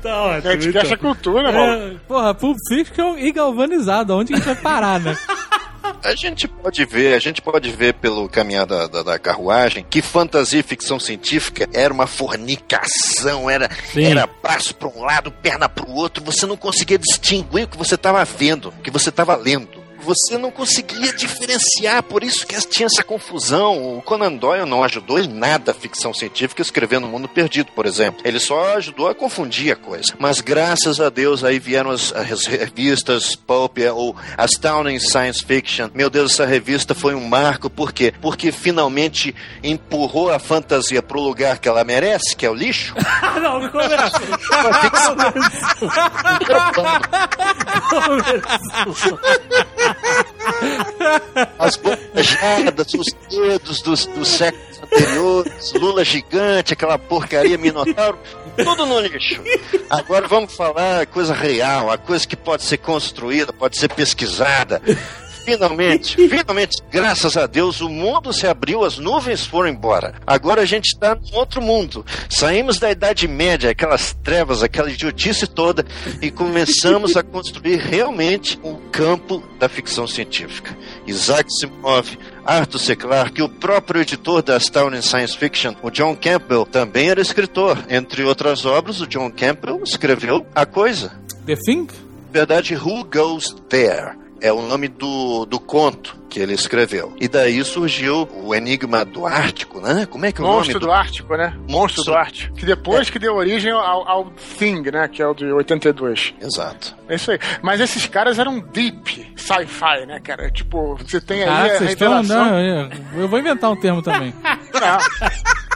Tá ótimo. A gente essa cultura, mano. É, Porra, Pulp Fiction e galvanizado. Onde que a gente vai parar, né? A gente pode ver, a gente pode ver pelo caminhar da, da, da carruagem que fantasia e ficção científica era uma fornicação, era, Sim. era braço para um lado, perna para o outro, você não conseguia distinguir o que você estava vendo, o que você estava lendo. Você não conseguia diferenciar, por isso que tinha essa confusão. O Conan Doyle não ajudou em nada a ficção científica escrevendo O Mundo Perdido, por exemplo. Ele só ajudou a confundir a coisa. Mas graças a Deus aí vieram as, as revistas Pulp ou Astounding Science Fiction. Meu Deus, essa revista foi um marco, por quê? Porque finalmente empurrou a fantasia pro lugar que ela merece, que é o lixo. Ah, não, começou. As bocajadas, os dedos dos, dos séculos anteriores, Lula gigante, aquela porcaria Minotauro, tudo no lixo. Agora vamos falar coisa real, a coisa que pode ser construída, pode ser pesquisada. Finalmente, finalmente, graças a Deus, o mundo se abriu, as nuvens foram embora. Agora a gente está num outro mundo. Saímos da Idade Média, aquelas trevas, aquela idiotice toda, e começamos a construir realmente um campo da ficção científica. Isaac Asimov, Arthur C. Clarke, o próprio editor da Astounding Science Fiction, o John Campbell, também era escritor. Entre outras obras, o John Campbell escreveu A Coisa. The Thing? Na verdade, Who Goes There? É o nome do, do conto que ele escreveu. E daí surgiu o Enigma do Ártico, né? Como é que é o Monstro nome do Ártico, né? Monstro do Ártico. Que depois que deu origem ao, ao Thing, né? Que é o de 82. Exato. É isso aí. Mas esses caras eram deep sci-fi, né, cara? Tipo, você tem aí Ah, a vocês estão. revelação... Não, eu eu vou inventar um termo também.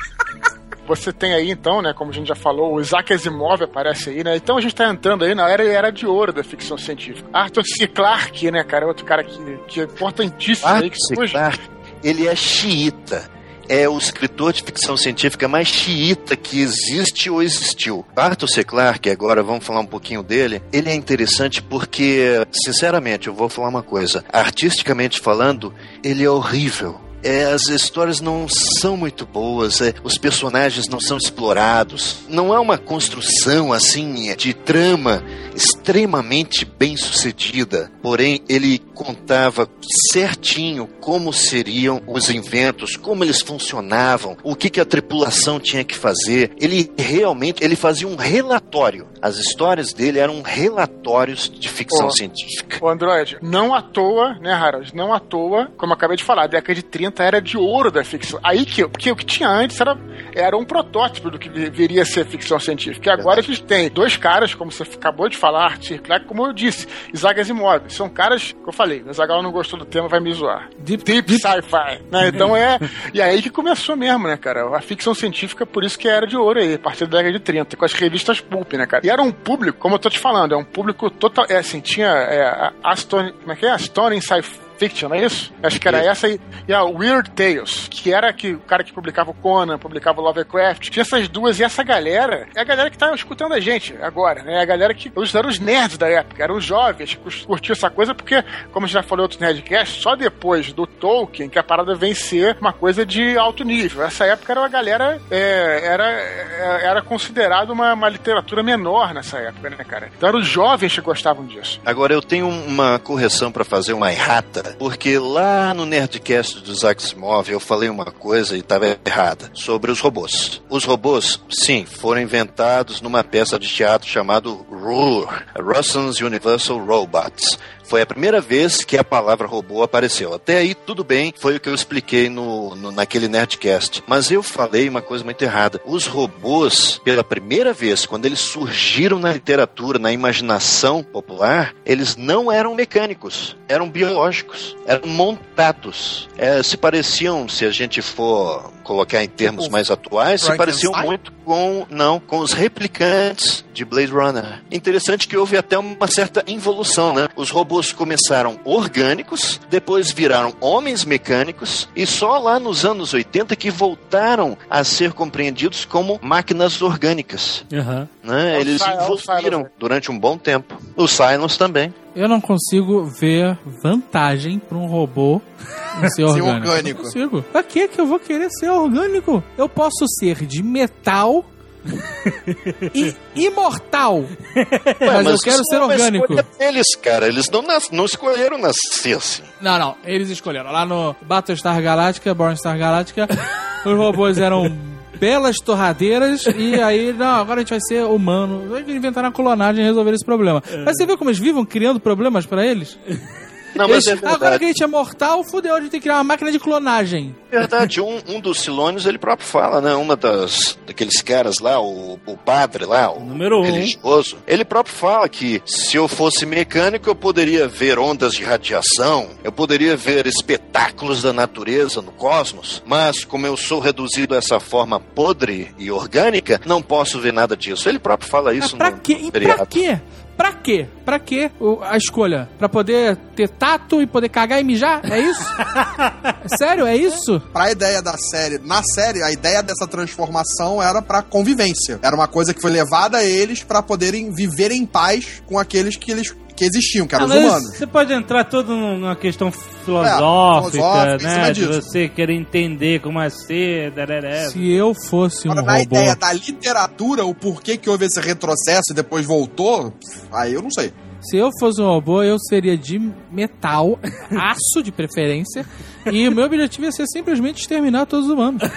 Você tem aí, então, né, como a gente já falou, o Isaac Asimov aparece aí, né? Então a gente tá entrando aí na era, era de ouro da ficção científica. Arthur C. Clarke, né, cara? Outro cara que, que é importantíssimo aí, que Arthur C. Clarke, ele é xiita. É o escritor de ficção científica mais xiita que existe ou existiu. Arthur C. Clarke, agora vamos falar um pouquinho dele, ele é interessante porque, sinceramente, eu vou falar uma coisa. Artisticamente falando, ele é horrível. É, as histórias não são muito boas, é, os personagens não são explorados, não é uma construção assim de trama extremamente bem sucedida. Porém, ele contava certinho como seriam os inventos, como eles funcionavam, o que, que a tripulação tinha que fazer. Ele realmente ele fazia um relatório. As histórias dele eram relatórios de ficção Ó. científica. O Android, não à toa, né, Harold? Não à toa, como eu acabei de falar, década de 30 era de ouro da ficção. Aí que, porque o que tinha antes era, era um protótipo do que deveria ser ficção científica. E agora a gente tem dois caras, como você acabou de falar, Arthur Clarke, como eu disse, Isaac Asimov. São caras, que eu falei, o Zagal não gostou do tema, vai me zoar. Deep, Deep sci-fi, né? Então é. E aí que começou mesmo, né, cara? A ficção científica, por isso que era de ouro aí, a partir da década de 30, com as revistas Pulp, né, cara? E era um público, como eu tô te falando, é um público total. É assim, tinha é, a Aston. Como é que é? Aston Sci-Fi. Fiction, não é isso? Acho que era essa e, e a Weird Tales, que era que, o cara que publicava o Conan, publicava o Lovecraft. Tinha essas duas e essa galera é a galera que tá escutando a gente agora, né? É a galera que os eram os nerds da época, eram os jovens que curtiam essa coisa, porque, como já falei em outros Nerdcast, só depois do Tolkien que a parada vem ser uma coisa de alto nível. Essa época era uma galera, é, era, é, era considerado uma, uma literatura menor nessa época, né, cara? Então eram os jovens que gostavam disso. Agora eu tenho uma correção para fazer, uma errata, porque lá no Nerdcast do Asimov eu falei uma coisa e estava errada sobre os robôs. Os robôs, sim, foram inventados numa peça de teatro chamado RUR, Russell's Universal Robots. Foi a primeira vez que a palavra robô apareceu. Até aí, tudo bem, foi o que eu expliquei no, no- naquele Nerdcast. Mas eu falei uma coisa muito errada. Os robôs, pela primeira vez, quando eles surgiram na literatura, na imaginação popular, eles não eram mecânicos, eram biológicos, eram montados. É, se pareciam, se a gente for colocar em termos Tipo mais atuais, se pareciam muito com não com os replicantes de Blade Runner. Interessante que houve até uma certa involução, né? Os robôs começaram orgânicos, depois viraram homens mecânicos e só lá nos anos 80 que voltaram a ser compreendidos como máquinas orgânicas. Aham. Né? É Eles é evoluíram Cylons. durante um bom tempo. Os Cylons também. Eu não consigo ver vantagem pra um robô ser orgânico. orgânico. Não consigo. Pra que que eu vou querer ser orgânico? Eu posso ser de metal e imortal. mas, eu quero ser é orgânico. escolha deles, cara. Eles não, nas- não escolheram nascer assim. Não, não. Eles escolheram. Lá no Battlestar Galactica, Born Star Galactica, os robôs eram belas torradeiras e aí, não, agora a gente vai ser humano. Vai inventar a clonagem e resolver esse problema. Mas você vê como eles vivem criando problemas pra eles? Não, mas Eles- é agora que a gente é mortal, fudeu, a gente tem que criar uma máquina de clonagem. verdade, um, um dos Silônios ele próprio fala, né? Uma das daqueles caras lá, o, o padre lá, o Número um. religioso, ele próprio fala que se eu fosse mecânico eu poderia ver ondas de radiação, eu poderia ver espetáculos da natureza no cosmos, mas como eu sou reduzido a essa forma podre e orgânica, não posso ver nada disso. Ele próprio fala isso pra no, quê? E pra quê? Pra quê? Pra quê a escolha? Pra poder ter tato e poder cagar e mijar? É isso? Sério, é isso? Pra ideia da série, na série, a ideia dessa transformação era pra convivência. Era uma coisa que foi levada a eles pra poderem viver em paz com aqueles que eles que existiam, que eram Ah, os humanos. Você pode entrar todo numa questão filosófica, filosófica, em né? De você querer entender como é ser, dararé. Se eu fosse um Agora, na robô. ideia da literatura, o porquê que houve esse retrocesso e depois voltou, aí eu não sei. Se eu fosse um robô, eu seria de metal, aço de preferência, e o meu objetivo ia ser simplesmente exterminar todos os humanos.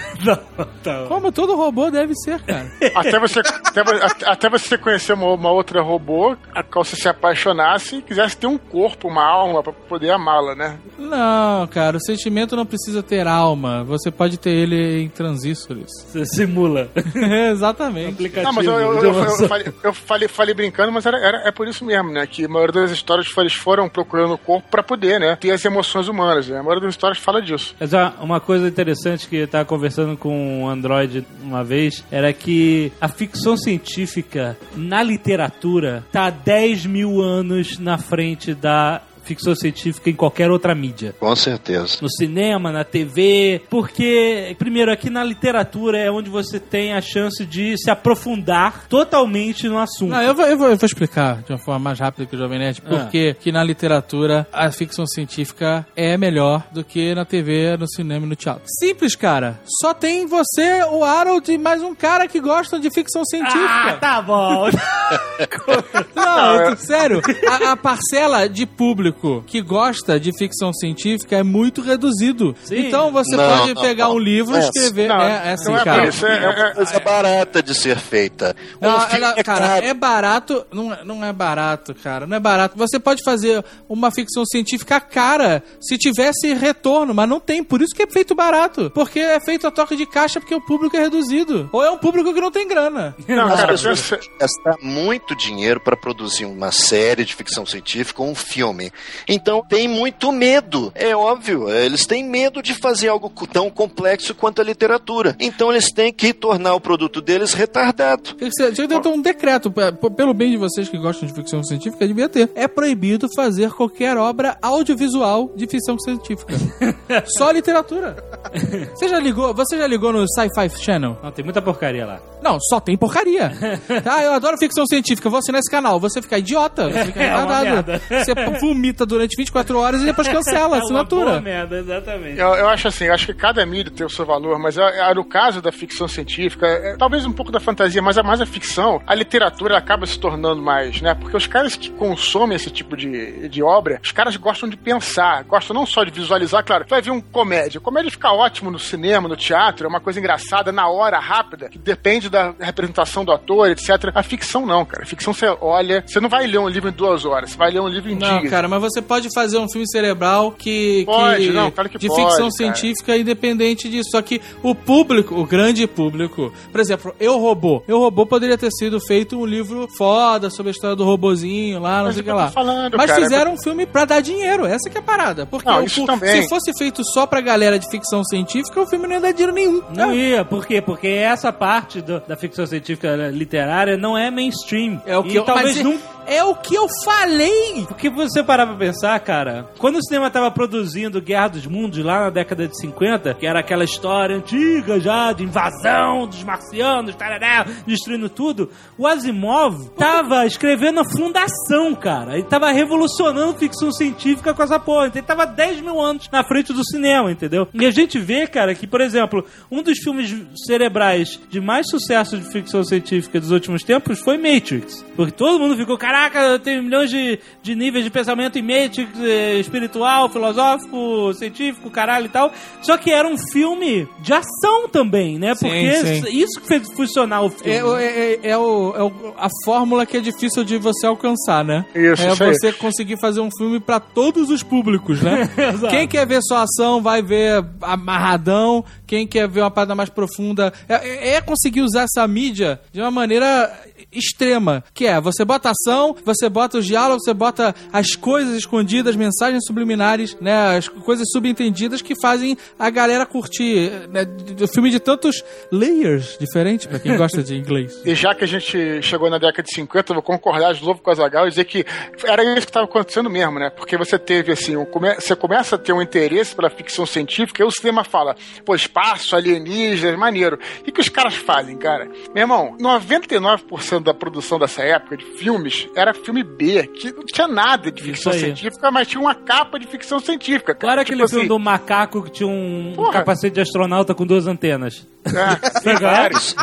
Tá. Como todo robô deve ser, cara. Até você, até, até- você conhecer uma, uma outra robô, a qual você se apaixonasse e quisesse ter um corpo, uma alma pra poder amá-la, né? Não, cara, o sentimento não precisa ter alma. Você pode ter ele em transistores. Você simula. Exatamente. Aplicativo. Não, mas eu, eu- eu- de eu falei, eu falei- falei brincando, mas era, era- é por isso mesmo, né? Que a maioria das histórias eles foram procurando o corpo pra poder, né? Ter as emoções humanas. Né? A maioria das histórias fala disso. Mas uma, coisa interessante que eu tava conversando com um Android uma vez era que a ficção científica na literatura tá 10 mil anos na frente da ficção científica em qualquer outra mídia. Com certeza. No cinema, na TV, porque, primeiro, aqui na literatura é onde você tem a chance de se aprofundar totalmente no assunto. Não, eu vou, eu, vou, eu vou explicar de uma forma mais rápida que o Jovem Nerd, Ah. porque que na literatura a ficção científica é melhor do que na TV, no cinema e no teatro. Simples, cara. Só tem você, o Harold e mais um cara que gostam de ficção Ah, científica. tá bom. Não, eu tô- sério. A, a parcela de público que gosta de ficção científica é muito reduzido. Sim. Então você Não, pode não, pegar não. um livro e É, escrever. não, é, é assim, não é cara. por isso, é- É uma coisa barata de ser feita. Um ela- é cara, caro. é barato. Não, é- não é barato, cara. Não é barato. Você pode fazer uma ficção científica cara se tivesse retorno, mas não tem. Por isso que é feito barato. Porque é feito a toque de caixa porque o público é reduzido. Ou é um público que não tem grana. Não, As cara, pessoas gastar muito dinheiro para produzir uma série de ficção científica ou um filme. Então tem muito medo. É óbvio, eles têm medo de fazer algo tão complexo quanto a literatura. Então eles têm que tornar o produto deles retardado. Tinha que ter um decreto, pelo bem de vocês que gostam de ficção científica, devia ter. É proibido fazer qualquer obra audiovisual de ficção científica. Só literatura. Você já ligou? Você já ligou no Sci-Fi Channel? Não, tem muita porcaria lá. Não, só tem porcaria. ah, eu adoro ficção científica, vou assinar esse canal. Você fica idiota, você fica É uma retardado. merda. Você vomita durante 24 horas e depois cancela a É uma boa assinatura. merda, exatamente. Eu, eu acho assim, eu acho que cada mídia tem o seu valor, mas é- é, no caso da ficção científica, é, talvez um pouco da fantasia, mas é mais a ficção, a literatura acaba se tornando mais, né? Porque os caras que consomem esse tipo de, de obra, os caras gostam de pensar, gostam não só de visualizar, claro, vai ver um comédia. Comédia fica ótimo no cinema, no teatro, é uma coisa engraçada, na hora, rápida, que depende da representação do ator, etc. A ficção não, cara. A ficção você olha, você não vai ler um livro em duas horas, você vai ler um livro em Não, dias. cara, mas você pode fazer um filme cerebral que. Pode, que- não, claro que de pode, ficção cara. científica independente disso. Só que o público, o grande público, por exemplo, Eu Robô. Eu Robô poderia ter sido feito um livro foda sobre a história do robozinho lá, não Mas sei o é que lá. falando, mas cara, fizeram um filme pra dar dinheiro. Essa que é a parada. Porque Não, o isso também. se fosse feito só pra galera de ficção científica, o filme não ia dar dinheiro nenhum. Não É. ia, por quê? Porque essa parte do- da ficção científica literária não é mainstream. É o que e eu, talvez mas não. É o que eu falei. Porque você parar pra pensar, cara, quando o cinema tava produzindo Guerra dos Mundos lá na década de 50, que era aquela história antiga já de invasão dos marcianos, tarará, destruindo tudo, o Asimov tava escrevendo a fundação, cara. Ele tava revolucionando ficção científica com essa porra. Então ele tava 10 mil anos na frente do cinema, entendeu? E a gente vê, cara, que, por exemplo, um dos filmes cerebrais de mais sucesso de ficção científica dos últimos tempos foi Matrix. Porque todo mundo ficou, caraca, tem milhões de, de níveis de pensamento em Matrix, eh, espiritual, filosófico, científico, caralho e tal. Só que era um filme de ação também, né? Sim, Porque sim. isso que fez funcionar o filme. É, o- é, é- é o, é o- a fórmula que é difícil de você alcançar, né? Isso, É você conseguir fazer um filme pra todos os públicos, né? Exato. Quem quer ver só ação vai ver amarradão. Quem quer ver uma parada mais profunda é, é- é conseguir usar essa mídia de uma maneira extrema, que é você bota ação, você bota os diálogos, você bota as coisas escondidas, mensagens subliminares, né, as coisas subentendidas que fazem a galera curtir, né, do filme de tantos layers diferentes pra quem gosta de inglês. E já que a gente chegou na década de 50, eu vou concordar de novo com a Zagal e dizer que era isso que estava acontecendo mesmo, né? Porque você teve, assim, um come- você começa a ter um interesse pela ficção científica e o cinema fala, pô, espaço, alienígenas, maneiro. E o que os caras fazem, cara? Meu irmão, 99% da produção dessa época, de filmes, era filme B, que não tinha nada de ficção científica, mas tinha uma capa de ficção científica. Qual era Tipo aquele filme assim, do macaco que tinha um, um Porra. capacete de astronauta com duas antenas? é, Legal. vários.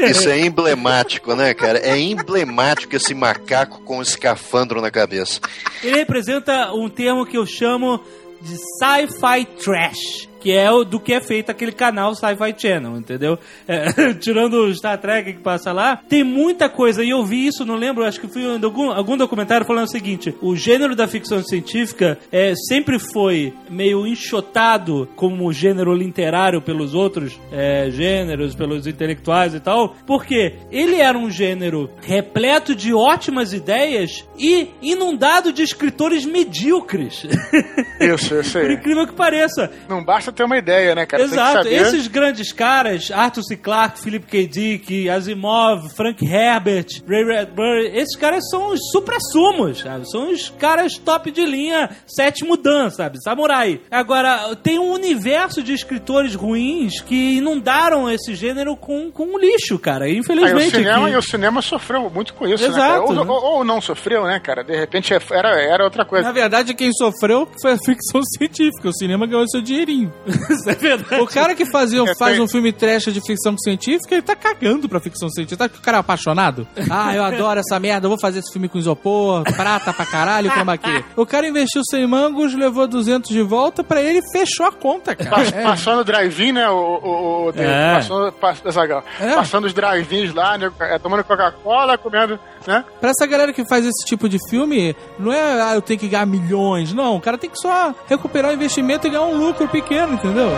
Isso é emblemático, né, cara? É emblemático esse macaco com o escafandro na cabeça. Ele representa um termo que eu chamo de sci-fi trash. Que é o do que é feito aquele canal Sci-Fi Channel, entendeu? É, tirando o Star Trek que passa lá, tem muita coisa. E eu vi isso, não lembro, acho que foi em algum, algum documentário falando o seguinte: o gênero da ficção científica é, sempre foi meio enxotado como gênero literário pelos outros é, gêneros, pelos intelectuais e tal, porque ele era um gênero repleto de ótimas ideias e inundado de escritores medíocres. Isso, isso Por aí. incrível que pareça. Não basta ter uma ideia, né, cara? Exato. Tem que saber. Esses grandes caras, Arthur C. Clarke, Philip K. Dick, Asimov, Frank Herbert, Ray Bradbury, esses caras são os supra-sumos, sabe? São os caras top de linha, sétimo dan, sabe? Samurai. Agora, tem um universo de escritores ruins que inundaram esse gênero com, com lixo, cara. Aí o Infelizmente. cinema, aqui. e o cinema sofreu muito com isso, né, Exato, cara? Ou, né? ou- ou não sofreu, né, cara? De repente era, era outra coisa. Na verdade, quem sofreu foi a ficção científica. O cinema ganhou seu dinheirinho. Isso é verdade. O cara que fazia, É, faz um filme trash de ficção científica, ele tá cagando pra ficção científica. Tá que o cara é apaixonado? Ah, eu adoro essa merda, eu vou fazer esse filme com isopor, prata pra caralho, chroma key. O cara investiu 100 mangos, levou 200 de volta, pra ele fechou a conta, cara. É. Passando o drive-in, né? O, o, o- É. passando, pass- Zagal. É. passando os drive-ins lá, né, é, tomando Coca-Cola, comendo, né? Pra essa galera que faz esse tipo de filme, não é, ah, eu tenho que ganhar milhões. Não, o cara tem que só recuperar o investimento e ganhar um lucro pequeno, entendeu?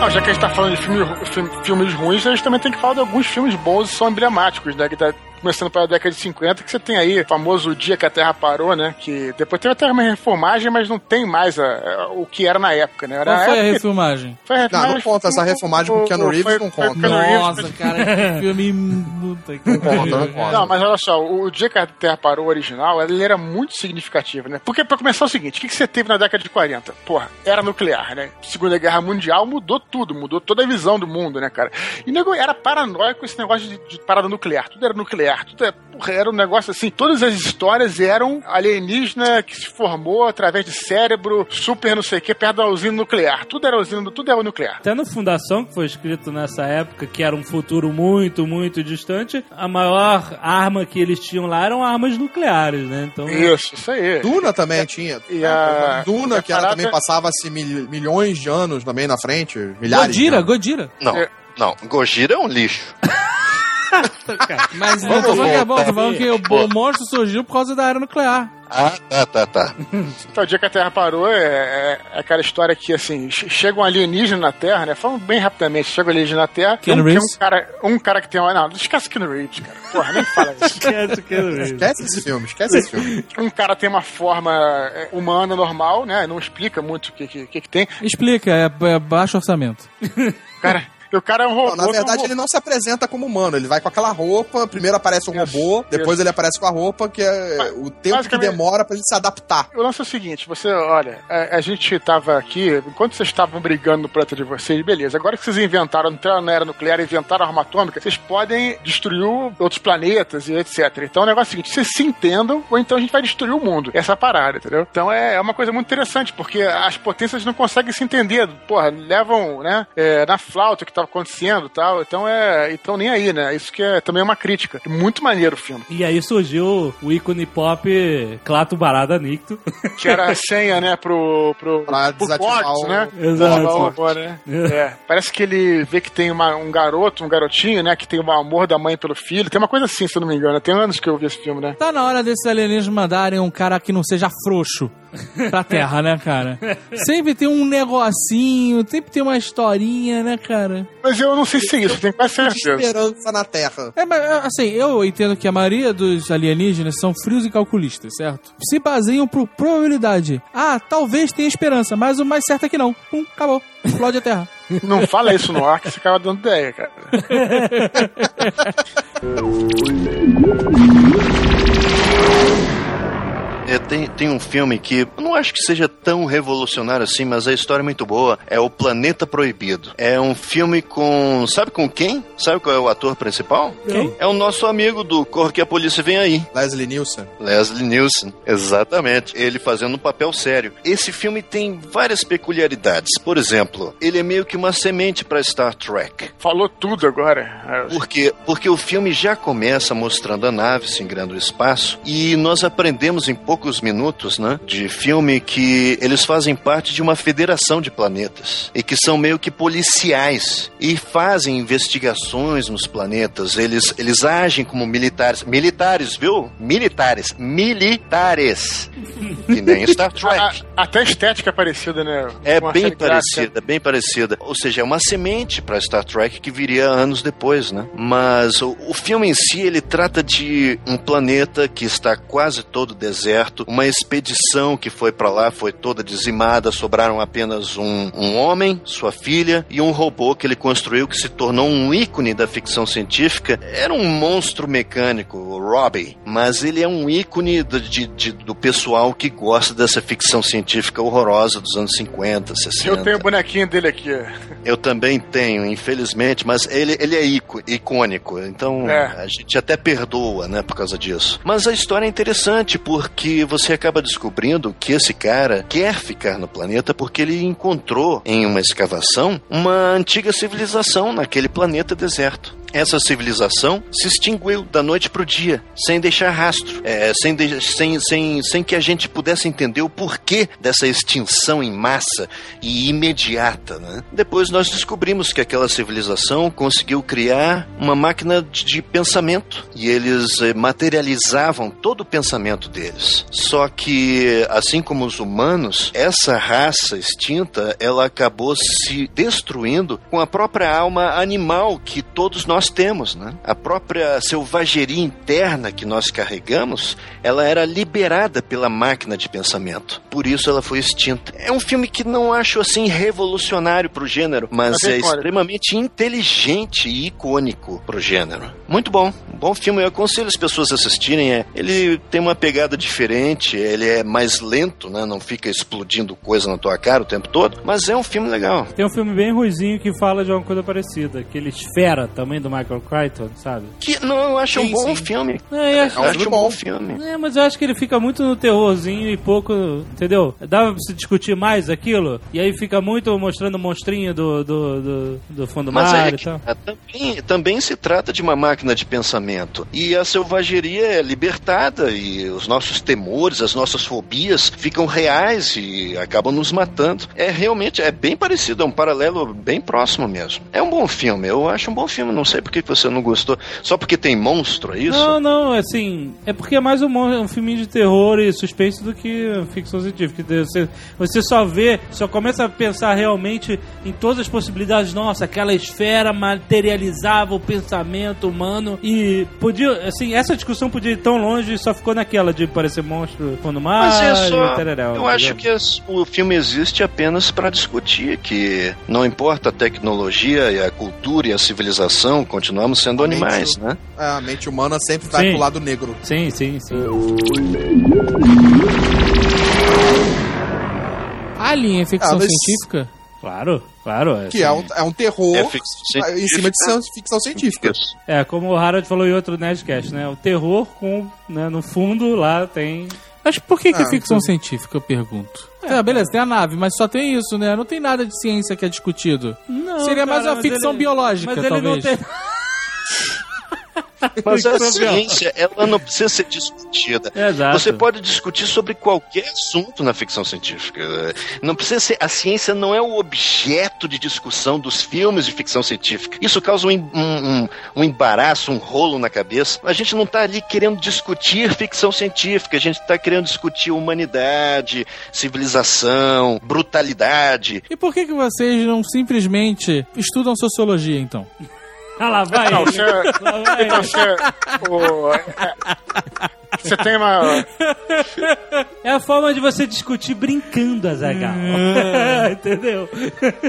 Não, já que a gente tá falando de filme, filme- filmes ruins, a gente também tem que falar de alguns filmes bons e são emblemáticos, né? Que tá começando pela década de 50, que você tem aí o famoso Dia que a Terra Parou, né? Que depois teve até uma reformagem, mas não tem mais a- a- o que era na época, né? Era Qual foi a época que- refilmagem? foi a Não, refilmagem- não conta. Essa refilmagem com o- Keanu Reeves foi- não conta. Keanu Reeves, Nossa, cara, que filme. Puta que Não conta, não conta. Não, mas olha só, o dia que a Terra parou original, ele era muito significativo, né? Porque, pra começar, é o seguinte: o que, que você teve na década de 40? Porra, era nuclear, né? Segunda Guerra Mundial mudou tudo, mudou toda a visão do mundo, né, cara? E nego era paranoico esse negócio de, de parada nuclear. Tudo era nuclear, tudo era, porra, era um negócio assim. Todas as histórias eram alienígena que se formou através de cérebro, super não sei o que, perto da usina nuclear. Tudo era usina, tudo era nuclear. Até no Fundação, que foi escrito nessa época, que era um futuro muito, muito distante, a maior arma que eles tinham lá eram armas nucleares, né? Então, Isso, isso aí. Duna também tinha. E a- Duna, e a que ela também passava-se mil- milhões de anos também na frente. Milhares. de Godira. Godira. Não, É. não. Gojira é um lixo. Mas Vamos eu tô falando que é bom, tô voltar. falando que o, monstro surgiu por causa da era nuclear. Ah, tá, tá, tá. Então, o dia que a Terra parou é, é- é aquela história que, assim, che- chega um alienígena na Terra, né? Falando bem rapidamente, chega um alienígena na Terra. Keanu um, é um cara, um cara que tem uma. Não, esquece Keanu Reeves, cara. Porra, nem fala isso. esquece que eu- Esquece esse filme, esquece esse filme. Um cara tem uma forma é, humana normal, né? Não explica muito o que, que, que, tem. Explica, é, é baixo orçamento. Cara, o cara é um robô. Não, na verdade, ele não se apresenta como humano. Ele vai com aquela roupa, primeiro aparece um Isso, robô, depois isso. ele aparece com a roupa, que é Mas, o tempo que demora pra ele se adaptar. O lance é o seguinte, você, olha, a, a gente tava aqui, enquanto vocês estavam brigando no planeta de vocês, beleza. Agora que vocês inventaram, entraram na era nuclear, inventaram a arma atômica, vocês podem destruir outros planetas e etc. Então o negócio é o seguinte, vocês se entendam, ou então a gente vai destruir o mundo. Essa é parada, entendeu? Então é, é uma coisa muito interessante, porque as potências não conseguem se entender. Porra, levam, né, é, na flauta que tava acontecendo e tal. Então é. Então nem aí, né? Isso que é também é uma crítica. Muito maneiro o filme. E aí surgiu o ícone pop Clato Barada Nicto. Que era a senha, né, pro. pro, Pra pro desativar Cortes, o- né? Exato. Amor, né? É. Parece que ele vê que tem uma- um garoto, um garotinho, né? Que tem o amor da mãe pelo filho. Tem uma coisa assim, se eu não me engano. Tem anos que eu vi esse filme, né? Tá na hora desses alienígenas mandarem um cara que não seja frouxo pra Terra, né, cara? Sempre tem um negocinho, sempre tem uma historinha, né, cara? Mas eu não sei se é isso, tenho quase certeza. esperança na Terra. É, mas assim, eu entendo que a maioria dos alienígenas são frios e calculistas, certo? Se baseiam por probabilidade. Ah, talvez tenha esperança, mas o mais certo é que não. Pum, acabou. Explode a Terra. Não fala isso no ar que você acaba dando ideia, cara. É, tem, tem um filme que eu não acho que seja tão revolucionário assim, mas a história é muito boa. É O Planeta Proibido. É um filme com. Sabe com quem? Sabe qual é o ator principal? Quem? É o nosso amigo do Corre que a Polícia Vem Aí. Leslie Nielsen. Leslie Nielsen, exatamente. Ele fazendo um papel sério. Esse filme tem várias peculiaridades. Por exemplo, ele é meio que uma semente para Star Trek. Falou tudo agora. Por quê? Porque o filme já começa mostrando a nave se engrando o espaço e nós aprendemos em poucos minutos, né, de filme que eles fazem parte de uma federação de planetas e que são meio que policiais e fazem investigações nos planetas. Eles eles agem como militares, militares, viu? Militares, militares. que nem Star Trek. A- até a estética é parecida, né? É a bem gráfica. parecida, bem parecida. Ou seja, é uma semente para Star Trek que viria anos depois, né? Mas o, o filme em si, ele trata de um planeta que está quase todo deserto, uma expedição que foi para lá, foi toda dizimada, sobraram apenas um, um homem, sua filha e um robô que ele construiu que se tornou um ícone da ficção científica. Era um monstro mecânico, o Robbie, mas ele é um ícone do, de- de- do pessoal que gosta dessa ficção científica horrorosa dos anos 50, 60. Eu tenho o bonequinho dele aqui. Eu também tenho, infelizmente, mas ele, ele é ico- icônico, então É. a gente até perdoa, né, por causa disso. Mas a história é interessante porque você acaba descobrindo que esse cara quer ficar no planeta porque ele encontrou em uma escavação uma antiga civilização naquele planeta deserto. Essa civilização se extinguiu da noite pro dia, sem deixar rastro, é, sem, de- sem, sem, sem que a gente pudesse entender o porquê dessa extinção em massa e imediata. Né? Depois nós descobrimos que aquela civilização conseguiu criar uma máquina de, de pensamento e eles eh, materializavam todo o pensamento deles. Só que, assim como os humanos, essa raça extinta ela acabou se destruindo com a própria alma animal que todos nós temos, né? A própria selvageria interna que nós carregamos, ela era liberada pela máquina de pensamento. Por isso ela foi extinta. É um filme que não acho assim revolucionário pro gênero, mas é extremamente inteligente e icônico pro gênero. Muito bom, um bom filme. Eu aconselho as pessoas a assistirem. É, ele tem uma pegada diferente, ele é mais lento, né? Não fica explodindo coisa na tua cara o tempo todo, mas é um filme legal. Tem um filme bem ruizinho que fala de uma coisa parecida. Aquele Esfera, também do Michael Crichton, sabe? Que não, eu acho Sim, um bom sim. filme. É, eu acho, Eu acho um bom. bom filme. É, mas eu acho que ele fica muito no terrorzinho e pouco, entendeu? Dava pra se discutir mais aquilo, e aí fica muito mostrando o monstrinho do, do, do, do fundo do Mas mar é e tal. também, também se trata de uma máquina de pensamento. E a selvageria é libertada e os nossos temores, as nossas fobias ficam reais e acabam nos matando. É realmente, é bem parecido, é um paralelo bem próximo mesmo. É um bom filme, eu acho um bom filme, não sei por que você não gostou. Só porque tem monstro, é isso? Não, não, assim, é porque é mais um, mon- um filminho de terror e suspense do que ficção científica. Você, você só vê, só começa a pensar realmente em todas as possibilidades. Nossa, aquela esfera materializava o pensamento humano e podia, assim, essa discussão podia ir tão longe e só ficou naquela de parecer monstro quando mar Mas é só. Eu acho que as- o filme existe apenas para discutir que não importa a tecnologia e a cultura e a civilização, continuamos sendo Somente animais, o- né? É, a mente humana sempre vai Sim. pro lado negro. Sim, sim, sim. Alien é ficção Ah, mas- científica? Claro, claro. É, Que é um, é um terror É ficção em cima de ficção científica. É, como o Harold falou em outro Nerdcast, né? O terror com, né, no fundo lá tem... Mas por que, que é Ah, ficção então- científica, eu pergunto? É, beleza, tem a nave, mas só tem isso, né? Não tem nada de ciência que é discutido. Não, Seria mais cara, uma mas ficção ele- biológica, Mas ele não talvez. tem... Mas a biológica. ciência, ela não precisa ser discutida. Exato. Você pode discutir sobre qualquer assunto na ficção científica. Não precisa ser. A ciência não é o objeto de discussão dos filmes de ficção científica. Isso causa um, um, um- um embaraço, um rolo na cabeça. A gente não está ali querendo discutir ficção científica, a gente está querendo discutir humanidade, civilização, brutalidade. E por que, que vocês não simplesmente estudam sociologia, então? Ah, lá vai. Então, vai. então, você, o- Você tem uma. É a forma de você discutir brincando, Azagal. Entendeu?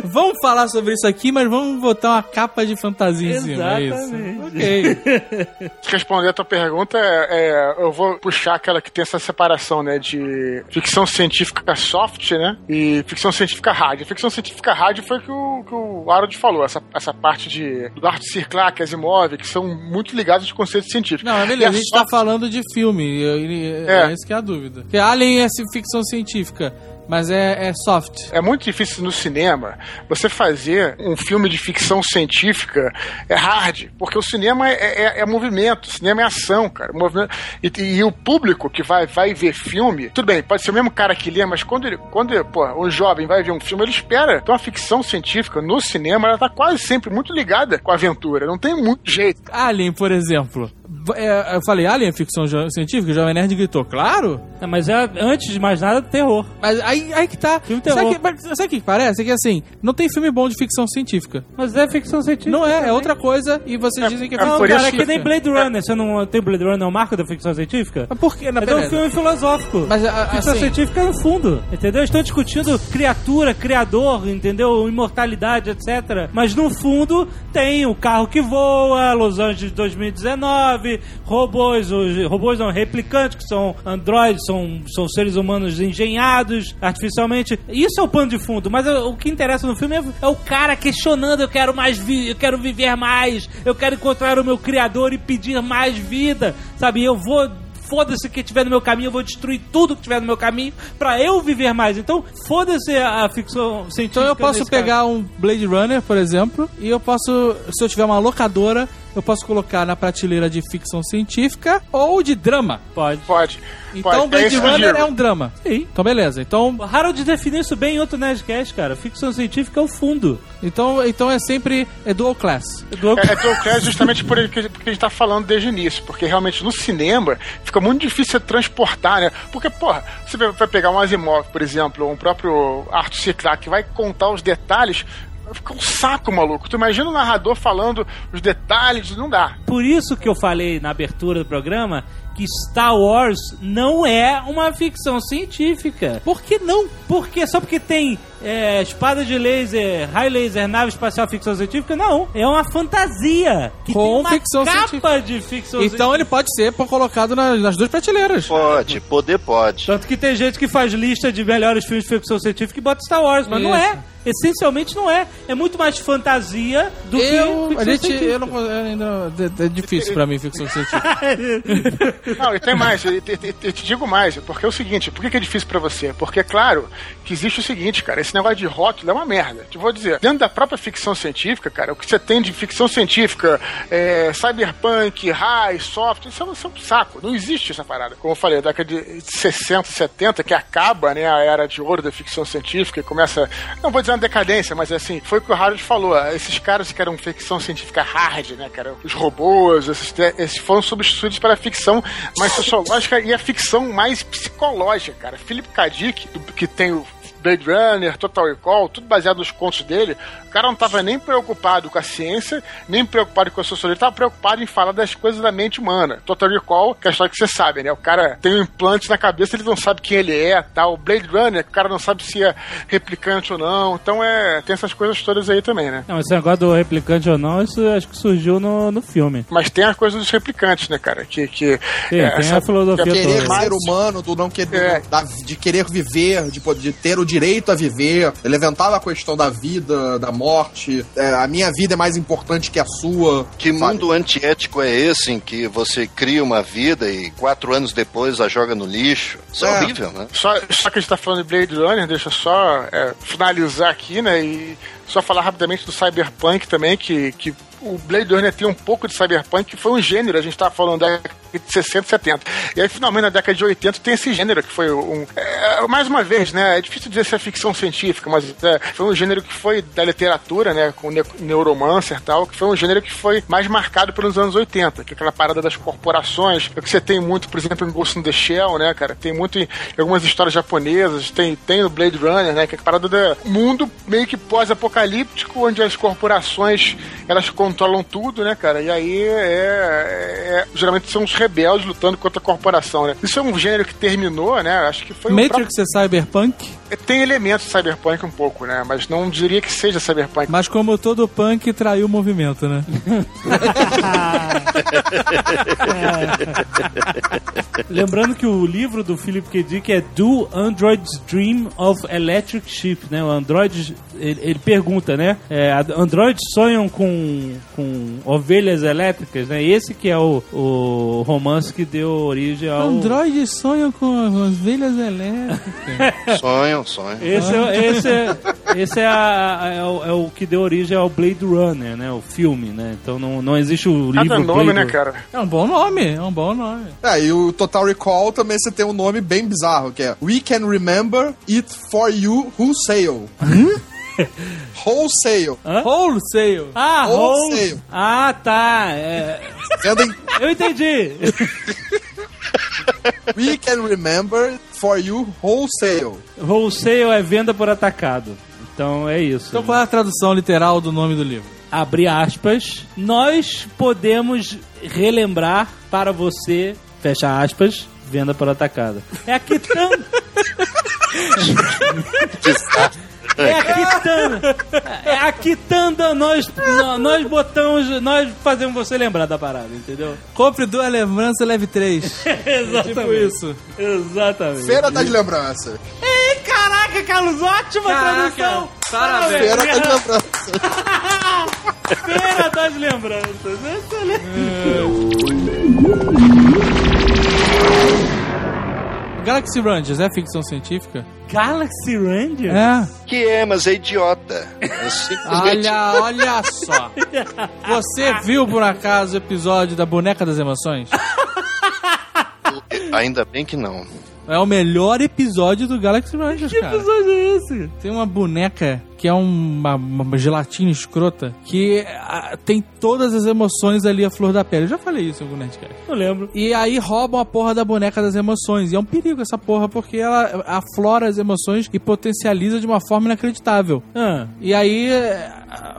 Vamos falar sobre isso aqui, mas vamos botar uma capa de fantasia em cima. É isso. Exatamente. Ok. Responder a tua pergunta, é, eu vou puxar aquela que tem essa separação, né, de ficção científica soft, né, e ficção científica hard. A ficção científica hard foi o que o, que o Harold falou, essa, essa parte de do Arthur C. Clarke, Asimov, que são muito ligados aos conceitos científicos. Não, E beleza, a gente tá soft- falando de filme. E- e- É, É. isso que é a dúvida. Porque Alien é ficção científica, mas é, é soft. É muito difícil no cinema você fazer um filme de ficção científica é hard, porque o cinema é, é- é movimento, o cinema é ação, cara. Movimento, e, e o público que vai, vai ver filme, tudo bem, pode ser o mesmo cara que lê, mas quando, ele, quando pô, um jovem vai ver um filme, ele espera. Então a ficção científica no cinema, ela tá quase sempre muito ligada com a aventura, não tem muito jeito. Alien, por exemplo. É, eu falei, Alien é ficção científica? O Jovem Nerd gritou, claro. É, mas é, antes de mais nada, terror. Mas aí, aí que tá. Filme Sabe terror. que, mas sabe o que parece? É que assim, não tem filme bom de ficção científica. Mas é ficção científica. Não é, é outra coisa e vocês É, dizem que é é ficção por Cara, é que nem científica. Blade Runner. Você não tem Blade Runner, é o marco da ficção científica? Mas por que? Não, é um filme filosófico. Mas, a- a- ficção assim- científica é no fundo, entendeu? Estão discutindo criatura, criador, entendeu? Imortalidade, etc. Mas no fundo tem o carro que voa, Los Angeles 2019, robôs, os robôs não, replicantes, que são androides, são, são seres humanos engenhados artificialmente. Isso é o pano de fundo, mas o, que interessa no filme é, é o cara questionando, eu quero mais vi eu quero viver mais, eu quero encontrar o meu criador e pedir mais vida, sabe? Eu vou foda-se o que tiver no meu caminho, eu vou destruir tudo que tiver no meu caminho pra eu viver mais. Então, foda-se a, ficção científica. Então eu posso pegar um Blade Runner, por exemplo, e eu posso, se eu tiver uma locadora, eu posso colocar na prateleira de ficção científica ou de drama. Pode. Pode. Então pode. Blade eu Runner é um drama. Sim. Então beleza. Então, Harold definiu isso bem em outro Nerdcast, cara. Ficção científica é o fundo. então, então é sempre é dual class. Do- É, é dual class justamente por ele que porque a gente tá falando desde o início. Porque realmente no cinema fica muito difícil você transportar, né? Porque, porra, você vai vai pegar um Asimov, por exemplo, ou um próprio Arthur C. Clarke, que vai contar os detalhes. Fica um saco, maluco. Tu imagina o narrador falando os detalhes, não dá. Por isso que eu falei na abertura do programa que Star Wars não é uma ficção científica. Por que não? Porque só porque tem é, espada de laser, high laser, nave espacial ficção científica? Não. É uma fantasia. Que Com tem uma ficção capa científica. de ficção Então ele pode ser colocado na- nas duas prateleiras. Pode, poder pode. Tanto que tem gente que faz lista de melhores filmes de ficção científica e bota Star Wars, mas não Isso. é. Essencialmente não é. É muito mais fantasia do Eu, que a gente, científica. eu não, eu ainda, é, é difícil pra mim ficção científica. Não, e tem mais, eu, te- te- eu te digo mais, porque é o seguinte, por que, que é difícil pra você? Porque é claro que existe o seguinte, cara, esse negócio de rótulo é uma merda. Te vou dizer, dentro da própria ficção científica, cara, o que você tem de ficção científica, é, cyberpunk, high, soft, isso é, um, isso é um saco. Não existe essa parada. Como eu falei, a década de 60, 70, que acaba, né, a era de ouro da ficção científica e começa, não vou dizer uma decadência, mas assim, foi o que o Harold falou, esses caras que eram ficção científica hard, né, cara, os robôs, esses, esses foram substituídos para a ficção mais sociológica e a ficção mais psicológica, cara. Philip K. Dick, que tem o Blade Runner, Total Recall, tudo baseado nos contos dele, o cara não tava nem preocupado com a ciência, nem preocupado com a sociologia, ele tava preocupado em falar das coisas da mente humana. Total Recall, que é a história que você sabe, né? O cara tem um implante na cabeça, ele não sabe quem ele é, tal. O Blade Runner, o cara não sabe se é replicante ou não. Então é, tem essas coisas todas aí também, né? Não, esse negócio do replicante ou não, isso acho que surgiu no, no filme. Mas tem as coisas dos replicantes, né, cara? Que, que Sim, é, tem essa- a filosofia que- Querer toda. ser humano, do não querer, É. da- de querer viver, de, poder- de ter o direito a viver. Ele levantava a questão da vida, da morte. é, a minha vida é mais importante que a sua. Que sabe? mundo antiético é esse em que você cria uma vida e quatro anos depois a joga no lixo? Isso é, É. horrível, né? Só, só que a gente tá falando de Blade Runner, deixa eu só é, finalizar aqui, né? E só falar rapidamente do Cyberpunk também, que, que o Blade Runner tem um pouco de Cyberpunk, que foi um gênero, a gente tava falando da de 60, 70. E aí, finalmente, na década de 80, tem esse gênero, que foi um. é, mais uma vez, né? É difícil dizer se é ficção científica, mas é, foi um gênero que foi da literatura, né? Com ne Neuromancer e tal, que foi um gênero que foi mais marcado pelos anos 80, que é aquela parada das corporações, é que você tem muito, por exemplo, em Ghost in the Shell, né, cara? Tem muito em algumas histórias japonesas, tem, tem no Blade Runner, né? Que é a parada do mundo meio que pós-apocalíptico, onde as corporações elas controlam tudo, né, cara? E aí é, é- geralmente são os rebeldes lutando contra a corporação, né? Isso é um gênero que terminou, né? Acho que foi o Matrix é cyberpunk, próprio- Tem elementos de cyberpunk um pouco, né? Mas não diria que seja cyberpunk. mas como todo punk traiu o movimento, né? Lembrando que o livro do Philip K. Dick é Do Androids Dream of Electric Sheep, né? O Android, ele, ele pergunta, né? É, androids sonham com, com ovelhas elétricas, né? Esse que é o, o romance que deu origem ao... Androides sonham com as velhas elétricas. Sonho, sonho. Esse, é, esse, é, esse é, a- a- é o, é o que deu origem ao Blade Runner, né? O filme, né? Então não, não existe o livro Cada nome, Blade né, cara? É um bom nome, é um bom nome. É, e o Total Recall também você tem um nome bem bizarro, que é We Can Remember It For You Wholesale. Wholesale. Hã? Wholesale. Ah, Wholesale. Whole- Ah, tá. É, eu entendi. We Can Remember For You Wholesale. Wholesale é venda por atacado. Então é isso. Então qual é a tradução literal do nome do livro? Abre aspas. Nós podemos relembrar para você, fecha aspas, venda por atacado. É a quitanda. É a quitanda. É a quitanda, nós, nó- nós botamos, nós fazemos você lembrar da parada, entendeu? Compre duas lembranças, leve três. Exatamente. tipo isso. Exatamente. Feira das Lembranças. Ei, caraca, Carlos, ótima Caraca, tradução. parabéns. Feira das Lembranças. Feira das lembranças. Excelente. Galaxy Rangers é ficção científica? Galaxy Ranger? É. Que é, mas é idiota. É simplesmente... Olha, olha só. Você viu por acaso o episódio da Boneca das Emoções? Ainda bem que não. É o melhor episódio do Galaxy Rangers, Que cara. episódio é esse? Tem uma boneca que é uma, uma gelatina escrota que ah, tem todas as emoções ali à flor da pele. Eu já falei isso em algum Nerdcast. Não lembro. E aí roubam a porra da boneca das emoções. E é um perigo essa porra, porque ela aflora as emoções e potencializa de uma forma inacreditável. Ah, E aí é,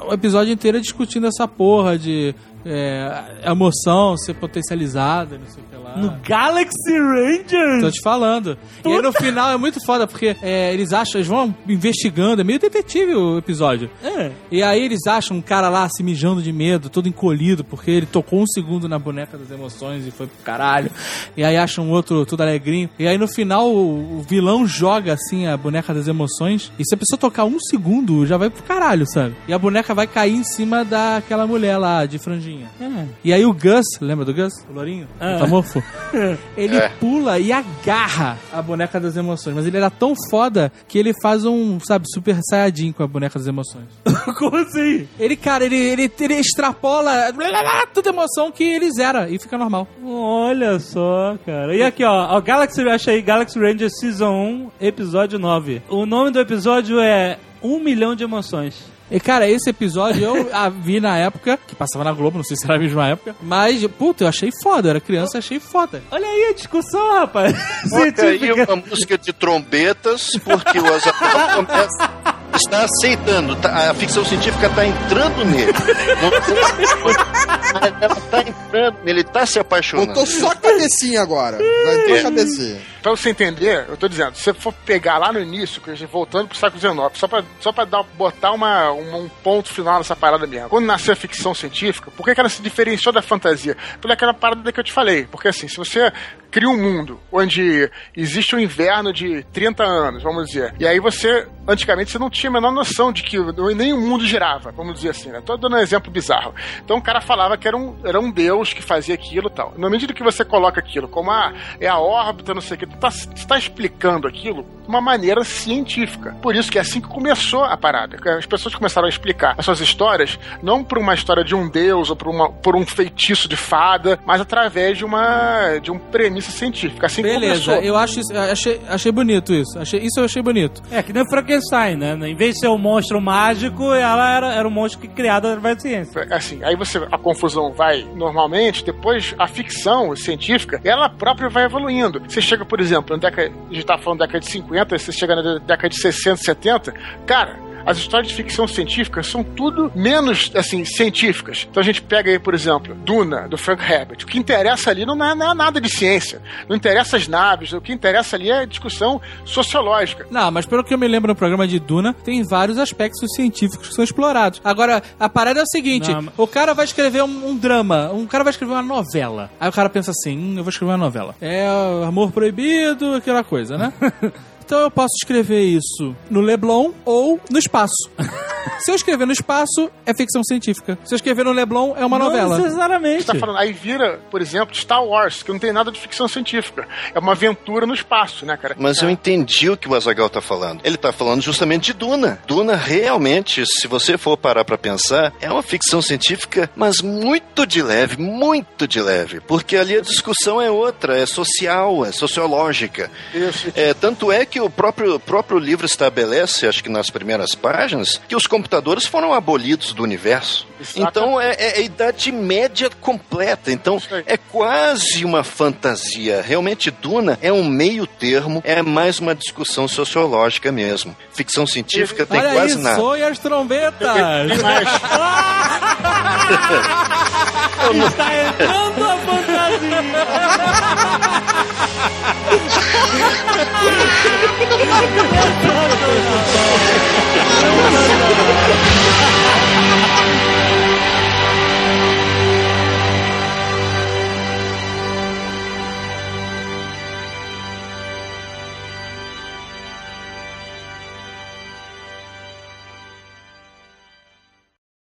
o episódio inteiro é discutindo essa porra de é, emoção ser potencializada, não sei o que lá. no Galaxy Rangers? Tô te falando. E aí no final é muito foda, porque é, eles acham, eles vão investigando, é meio detetive o episódio. É. E aí eles acham um cara lá se mijando de medo, todo encolhido, porque ele tocou um segundo na boneca das emoções e foi pro caralho. E aí acham um outro todo alegrinho. E aí no final o, o vilão joga assim a boneca das emoções. E se a pessoa tocar um segundo, já vai pro caralho, sabe? E a boneca vai cair em cima daquela mulher lá de franjinha. É. E aí o Gus, lembra do Gus? O lourinho? Ah. Metamorfo? Ele É. pula e agarra a boneca das emoções. Mas ele era tão foda que ele faz um, sabe, super saiyajin com a boneca das emoções. Como assim? Ele, cara, ele, ele, ele extrapola toda emoção que ele zera e fica normal. Olha só, cara. E aqui, ó, ó Galaxy, acha aí, Galaxy Rangers Season 1, episódio 9. O nome do episódio é Um Milhão de Emoções. E, cara, esse episódio eu a vi na época, que passava na Globo, não sei se era a mesma época, mas, puta, eu achei foda, eu era criança, achei foda. Olha aí a discussão, rapaz. Toca aí uma música de trombetas, porque o Azaghal começa, está aceitando, tá- a ficção científica está entrando nele. Não- Ela está entrando nele, ele está se apaixonando. Botou só a cabecinha agora. Vai ter a cabecinha. Pra você entender, eu tô dizendo, se você for pegar lá no início, que a gente voltando pro saco Zenop, só pra, só pra dar, botar uma, uma- um ponto final nessa parada mesmo. Quando nasceu a ficção científica, por que, que ela se diferenciou da fantasia? Por aquela parada que eu te falei. Porque assim, se você cria um mundo onde existe um inverno de 30 anos, vamos dizer, e aí você, antigamente, você não tinha a menor noção de que nem o mundo girava, vamos dizer assim, né? Tô dando um exemplo bizarro. Então o cara falava que era um, era um deus que fazia aquilo e tal. Na medida que você coloca aquilo como a, é a órbita, não sei o que, tu tá, tá explicando aquilo de uma maneira científica. Por isso que é assim que começou a parada. As pessoas começaram a explicar as suas histórias, não por uma história de um deus ou por, uma, por um feitiço de fada, mas através de uma de um premissa científica. Assim que Beleza, começou. eu acho isso, eu achei, achei bonito isso. Achei, isso eu achei bonito. É, que nem o Frankenstein, né? Em vez de ser um monstro mágico, ela era, era um monstro que criado através da ciência. assim, aí você a confusão vai normalmente, depois a ficção científica, ela própria vai evoluindo. Você chega, por exemplo, na década, a gente tá falando da década de 50, você chega na década de 60, 70, cara, as histórias de ficção científica são tudo menos, assim, científicas. Então a gente pega aí, por exemplo, Duna, do Frank Herbert. O que interessa ali não é, não é nada de ciência. Não interessa as naves. O que interessa ali é discussão sociológica. Não, mas pelo que eu me lembro no programa de Duna, tem vários aspectos científicos que são explorados. Agora, a parada é o seguinte: Não, mas- o cara vai escrever um, um drama, um cara vai escrever uma novela. Aí o cara pensa assim: hum, eu vou escrever uma novela. É amor proibido, aquela coisa, né? Então eu posso escrever isso no Leblon ou no espaço. Se eu escrever no espaço, é ficção científica. Se eu escrever no Leblon, é uma Não novela. necessariamente. Tá falando, aí vira, por exemplo, Star Wars, que não tem nada de ficção científica. É uma aventura no espaço, né, cara? Mas eu entendi o que o Azagal tá falando. Ele tá falando justamente de Duna. Duna realmente, se você for parar pra pensar, é uma ficção científica, mas muito de leve, muito de leve. Porque ali a discussão é outra, é social, é sociológica. Isso. É, tanto é que o próprio, próprio livro estabelece, acho que nas primeiras páginas, que os computadores foram abolidos do universo. Exatamente. Então é, é a Idade Média completa. Então é quase uma fantasia. Realmente, Duna é um meio termo, é mais uma discussão sociológica mesmo. Ficção científica tem Olha quase aí, nada. soe as trombetas! Mas, Está entrando a fantasia. ハハハハ